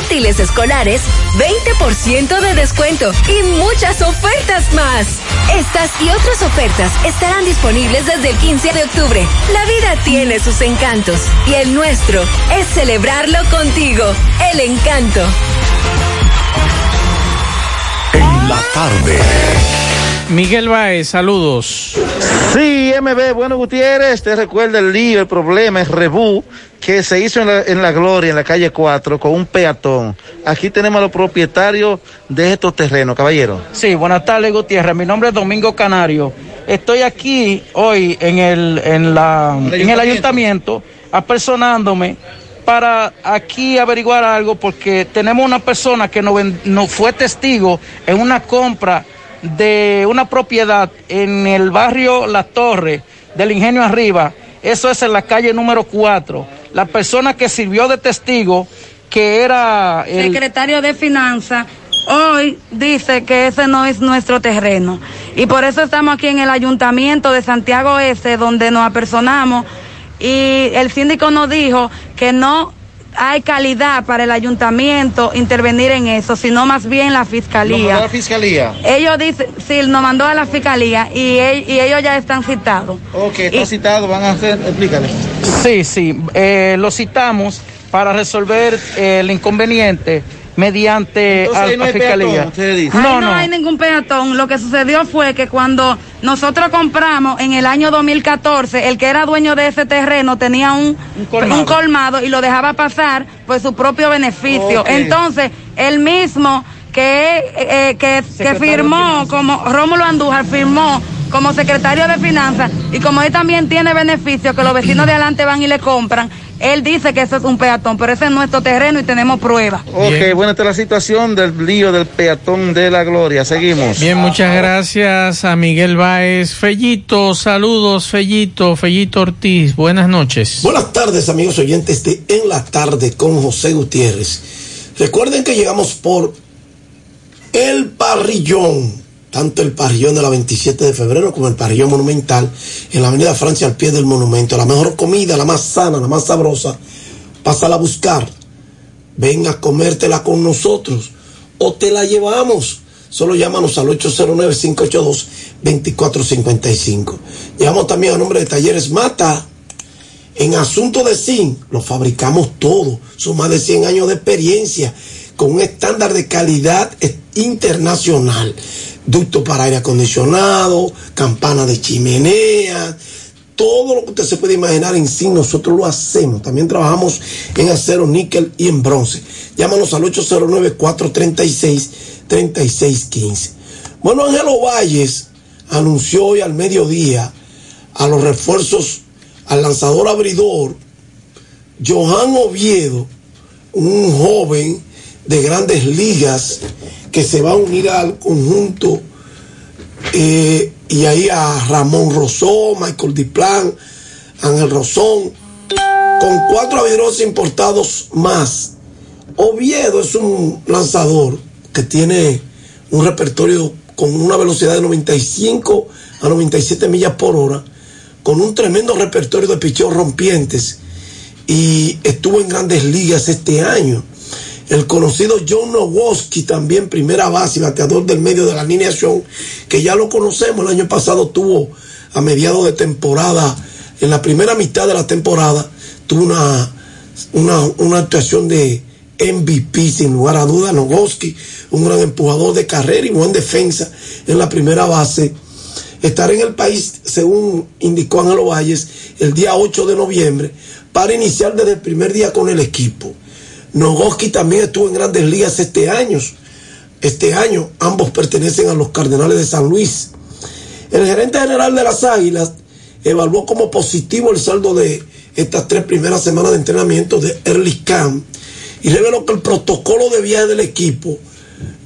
Útiles escolares 20% de descuento y muchas ofertas más. Estas y otras ofertas estarán disponibles desde el 15 de octubre. La vida tiene sus encantos y el nuestro es celebrarlo contigo. El encanto. En la tarde. Miguel Baez, saludos. Sí, MB, bueno Gutiérrez, te recuerda el lío, el problema, el rebú que se hizo en la, en la Gloria, en la calle 4, con un peatón. Aquí tenemos a los propietarios de estos terrenos, caballero. Sí, buenas tardes, Gutiérrez. Mi nombre es Domingo Canario. Estoy aquí hoy en el, en la, en el ayuntamiento apersonándome para aquí averiguar algo porque tenemos una persona que nos fue testigo en una compra de una propiedad en el barrio La Torre del Ingenio Arriba. Eso es en la calle número 4. La persona que sirvió de testigo, que era el, secretario de Finanzas hoy dice que ese no es nuestro terreno. Y por eso estamos aquí en el ayuntamiento de Santiago Este, donde nos apersonamos. Y el síndico nos dijo que no hay calidad para el ayuntamiento intervenir en eso, sino más bien la ¿Lo mandó a fiscalía. la fiscalía? Ellos dicen, sí, nos mandó a la fiscalía y, y ellos ya están citados. Ok, está citado, van a hacer, explícale. Sí, sí, eh, lo citamos para resolver eh, el inconveniente mediante Entonces, a ahí no la hay fiscalía. peatón, No, no, no. hay ningún peatón. Lo que sucedió fue que cuando nosotros compramos en el año 2014, el que era dueño de ese terreno tenía un, un colmado. colmado. y lo dejaba pasar por su propio beneficio. Entonces, él mismo que, eh, que, que de firmó como Rómulo Andújar firmó como secretario de finanzas y como él también tiene beneficio que los vecinos de adelante van y le compran, él dice que eso es un peatón, pero ese es nuestro terreno y tenemos pruebas. Ok, bueno, esta es la situación del lío del peatón de la Gloria. Seguimos. Bien, muchas gracias a Miguel Baez. Fellito, saludos, Fellito, Fellito Ortiz, buenas noches. Buenas tardes, amigos oyentes de En la Tarde con José Gutiérrez. Recuerden que llegamos por El Parrillón, tanto el parrillón de la 27 de febrero como el parrillón monumental en la Avenida Francia al pie del monumento. La mejor comida, la más sana, la más sabrosa, pásala a buscar. Ven a comértela con nosotros o te la llevamos. Solo llámanos al 809-582-2455. Llamamos también a nombre de Talleres Mata. En asunto de zinc, lo fabricamos todo. Son más de 100 años de experiencia con un estándar de calidad internacional. Ducto para aire acondicionado, campana de chimenea, todo lo que usted se puede imaginar en zinc, nosotros lo hacemos. También trabajamos en acero, níquel y en bronce. Llámanos al 809-436-3615. Bueno, Ángelo Valles anunció hoy al mediodía a los refuerzos al lanzador abridor Johan Oviedo, un joven de grandes ligas que se va a unir al conjunto eh, y ahí a Ramón Rosó, Michael Diplan, Ángel Rosón, con cuatro abridores importados más. Oviedo es un lanzador que tiene un repertorio con una velocidad de 95 a 97 millas por hora, con un tremendo repertorio de picheos rompientes y estuvo en grandes ligas este año. El conocido John Nowoski, también primera base y bateador del medio de la alineación, que ya lo conocemos, el año pasado tuvo a mediados de temporada, en la primera mitad de la temporada, tuvo una, una, actuación de MVP sin lugar a dudas. Nowoski, un gran empujador de carrera y buen defensa en la primera base. Estará en el país, según indicó Ángelo Valles, el día 8 de noviembre para iniciar desde el primer día con el equipo. Nogoski también estuvo en grandes ligas este año. Este año ambos pertenecen a los Cardenales de San Luis. El gerente general de las Águilas evaluó como positivo el saldo de estas tres primeras semanas de entrenamiento de Early Camp y reveló que el protocolo de viaje del equipo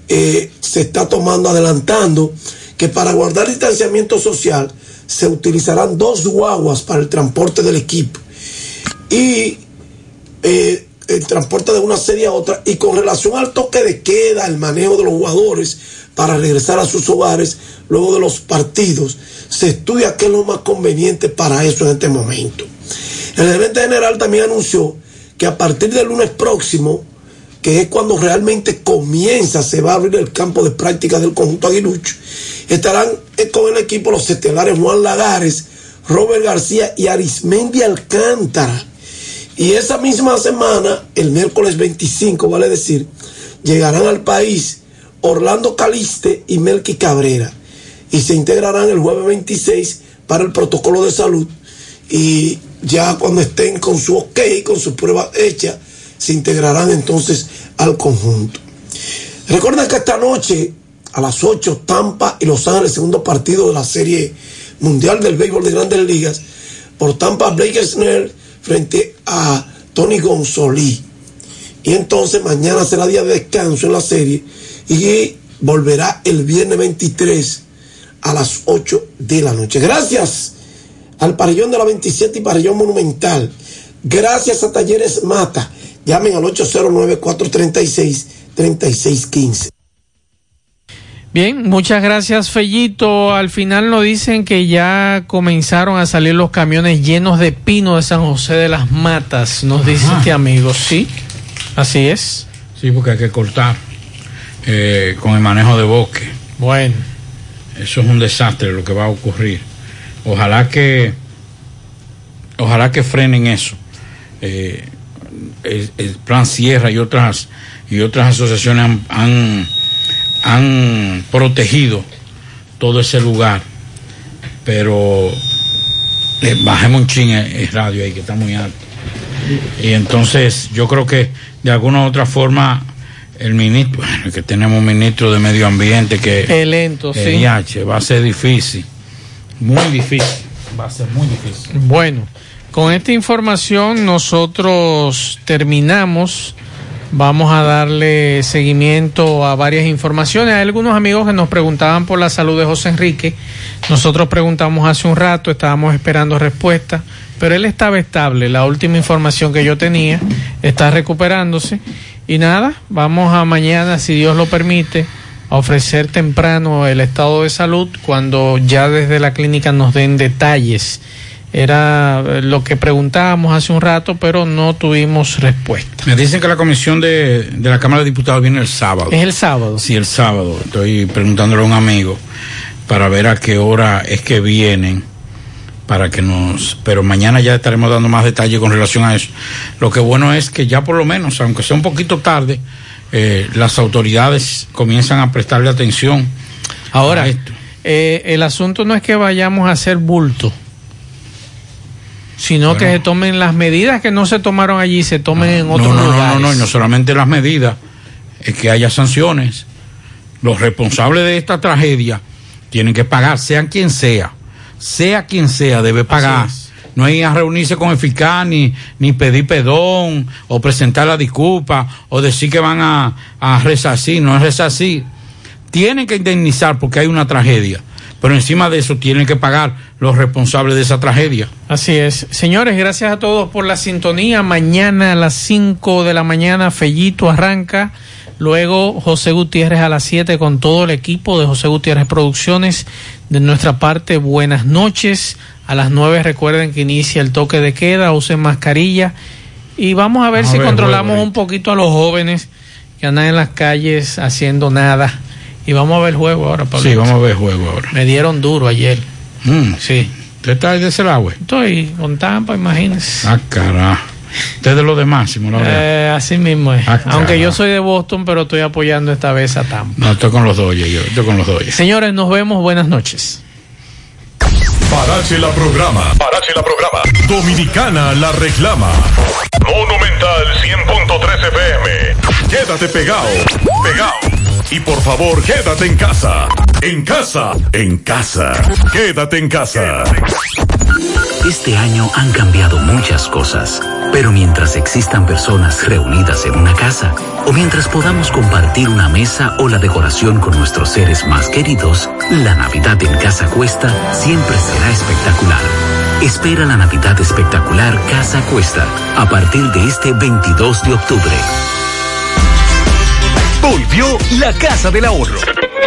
eh, se está tomando, adelantando que para guardar distanciamiento social se utilizarán dos guaguas para el transporte del equipo y eh, el transporte de una serie a otra y con relación al toque de queda, el manejo de los jugadores para regresar a sus hogares luego de los partidos, se estudia qué es lo más conveniente para eso en este momento. El gerente general también anunció que a partir del lunes próximo, que es cuando realmente comienza, se va a abrir el campo de práctica del conjunto aguilucho, estarán con el equipo los estelares Juan Lagares, Robert García y Arismendi Alcántara. Y esa misma semana, el miércoles 25, vale decir, llegarán al país Orlando Caliste y Melqui Cabrera. Y se integrarán el jueves 26 para el protocolo de salud. Y ya cuando estén con su ok, con su prueba hecha, se integrarán entonces al conjunto. Recuerda que esta noche, a las 8, Tampa y Los Ángeles, segundo partido de la Serie Mundial del Béisbol de Grandes Ligas, por Tampa Blake Snell frente a Tony Gonzolí. Y entonces mañana será día de descanso en la serie y volverá el viernes 23 a las 8 de la noche. Gracias al Parillón de la 27 y Parillón Monumental. Gracias a Talleres Mata. Llamen al 809-436-3615. Bien, muchas gracias Fellito. Al final nos dicen que ya comenzaron a salir los camiones llenos de pino de San José de las Matas. Nos dice este amigo, sí, así es. Sí, porque hay que cortar eh, con el manejo de bosque. Bueno. Eso es un desastre lo que va a ocurrir. Ojalá que, ojalá que frenen eso. Eh, el, el plan Sierra y otras y otras asociaciones han, han, han protegido todo ese lugar, pero eh, bajemos un ching el, el radio ahí que está muy alto. Y entonces yo creo que de alguna u otra forma el ministro, bueno, que tenemos un ministro de medio ambiente que Es lento, el sí. IH, va a ser difícil, muy difícil, va a ser muy difícil. Bueno, con esta información nosotros terminamos. Vamos a darle seguimiento a varias informaciones. Hay algunos amigos que nos preguntaban por la salud de José Enrique. Nosotros preguntamos hace un rato, estábamos esperando respuesta, pero él estaba estable. La última información que yo tenía está recuperándose. Y nada, vamos a mañana, si Dios lo permite, a ofrecer temprano el estado de salud cuando ya desde la clínica nos den detalles. Era eh, lo que preguntábamos hace un rato, pero no tuvimos respuesta. Me dicen que la comisión de, de la Cámara de Diputados viene el sábado. Es el sábado. Sí, el sábado. Estoy preguntándole a un amigo para ver a qué hora es que vienen para que nos pero mañana ya estaremos dando más detalle con relación a eso lo que bueno es que ya por lo menos aunque sea un poquito tarde eh, las autoridades comienzan a prestarle atención Ahora, a esto. eh, el asunto no es que vayamos a hacer bulto, sino que se tomen las medidas que no se tomaron allí, se tomen en otros no, no, no, no, no, y no solamente las medidas, es que haya sanciones. Los responsables de esta tragedia tienen que pagar, sean quien sea, sea quien sea, debe pagar. No hay a reunirse con el fiscal, ni, ni pedir perdón, o presentar la disculpa, o decir que van a, a resarcir, no es resarcir. Tienen que indemnizar porque hay una tragedia, pero encima de eso tienen que pagar los responsables de esa tragedia. Así es. Señores, gracias a todos por la sintonía. Mañana a las 5 de la mañana, Fellito arranca. Luego José Gutiérrez a las 7 con todo el equipo de José Gutiérrez Producciones. De nuestra parte, buenas noches. A las 9 recuerden que inicia el toque de queda, usen mascarilla. Y vamos a ver a si ver, controlamos un poquito a los jóvenes que andan en las calles haciendo nada. Y vamos a ver el juego ahora, Pablo. Sí, vamos a ver el juego ahora. Me dieron duro ayer. Mm. Sí. ¿Usted está ahí de ese lado, güey? Estoy con Tampa, imagínese. Ah, carajo. Usted de lo de Máximo, la verdad. Eh, así mismo es. Ah, Aunque carajo. yo soy de Boston, pero estoy apoyando esta vez a Tampa. No, estoy con los Dodgers, yo. Estoy con los Dodgers. Señores, nos vemos. Buenas noches. Parache la programa. Parache la programa. Dominicana la reclama. Monumental 100.13 FM. Quédate pegado. Pegado. Y por favor, quédate en casa. En casa. En casa. Quédate en casa. Este año han cambiado muchas cosas, pero mientras existan personas reunidas en una casa, o mientras podamos compartir una mesa o la decoración con nuestros seres más queridos, la Navidad en Casa Cuesta siempre será espectacular. Espera la Navidad espectacular Casa Cuesta a partir de este 22 de octubre. Volvió la Casa del Ahorro.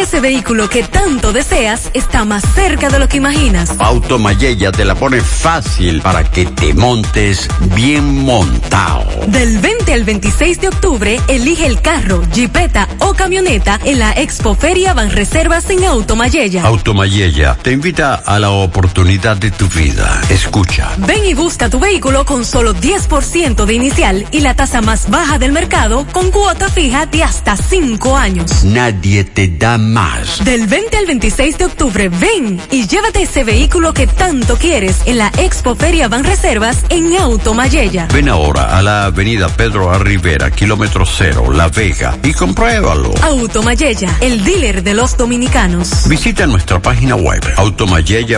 Ese vehículo que tanto deseas está más cerca de lo que imaginas. Automayella te la pone fácil para que te montes bien montado. Del 20 al 26 de octubre, elige el carro, jipeta o camioneta en la Expo Feria Banreservas en Automayella. Automayella te invita a la oportunidad de tu vida. Escucha. Ven y busca tu vehículo con solo 10% de inicial y la tasa más baja del mercado con cuota fija de hasta 5 años. Nadie te da más. Del 20 al 26 de octubre, ven y llévate ese vehículo que tanto quieres en la Expo Feria Banreservas en Automayella. Ven ahora a la avenida Pedro A. Rivera, kilómetro cero, La Vega, y compruébalo. Automayella, el dealer de los dominicanos. Visita nuestra página web automayella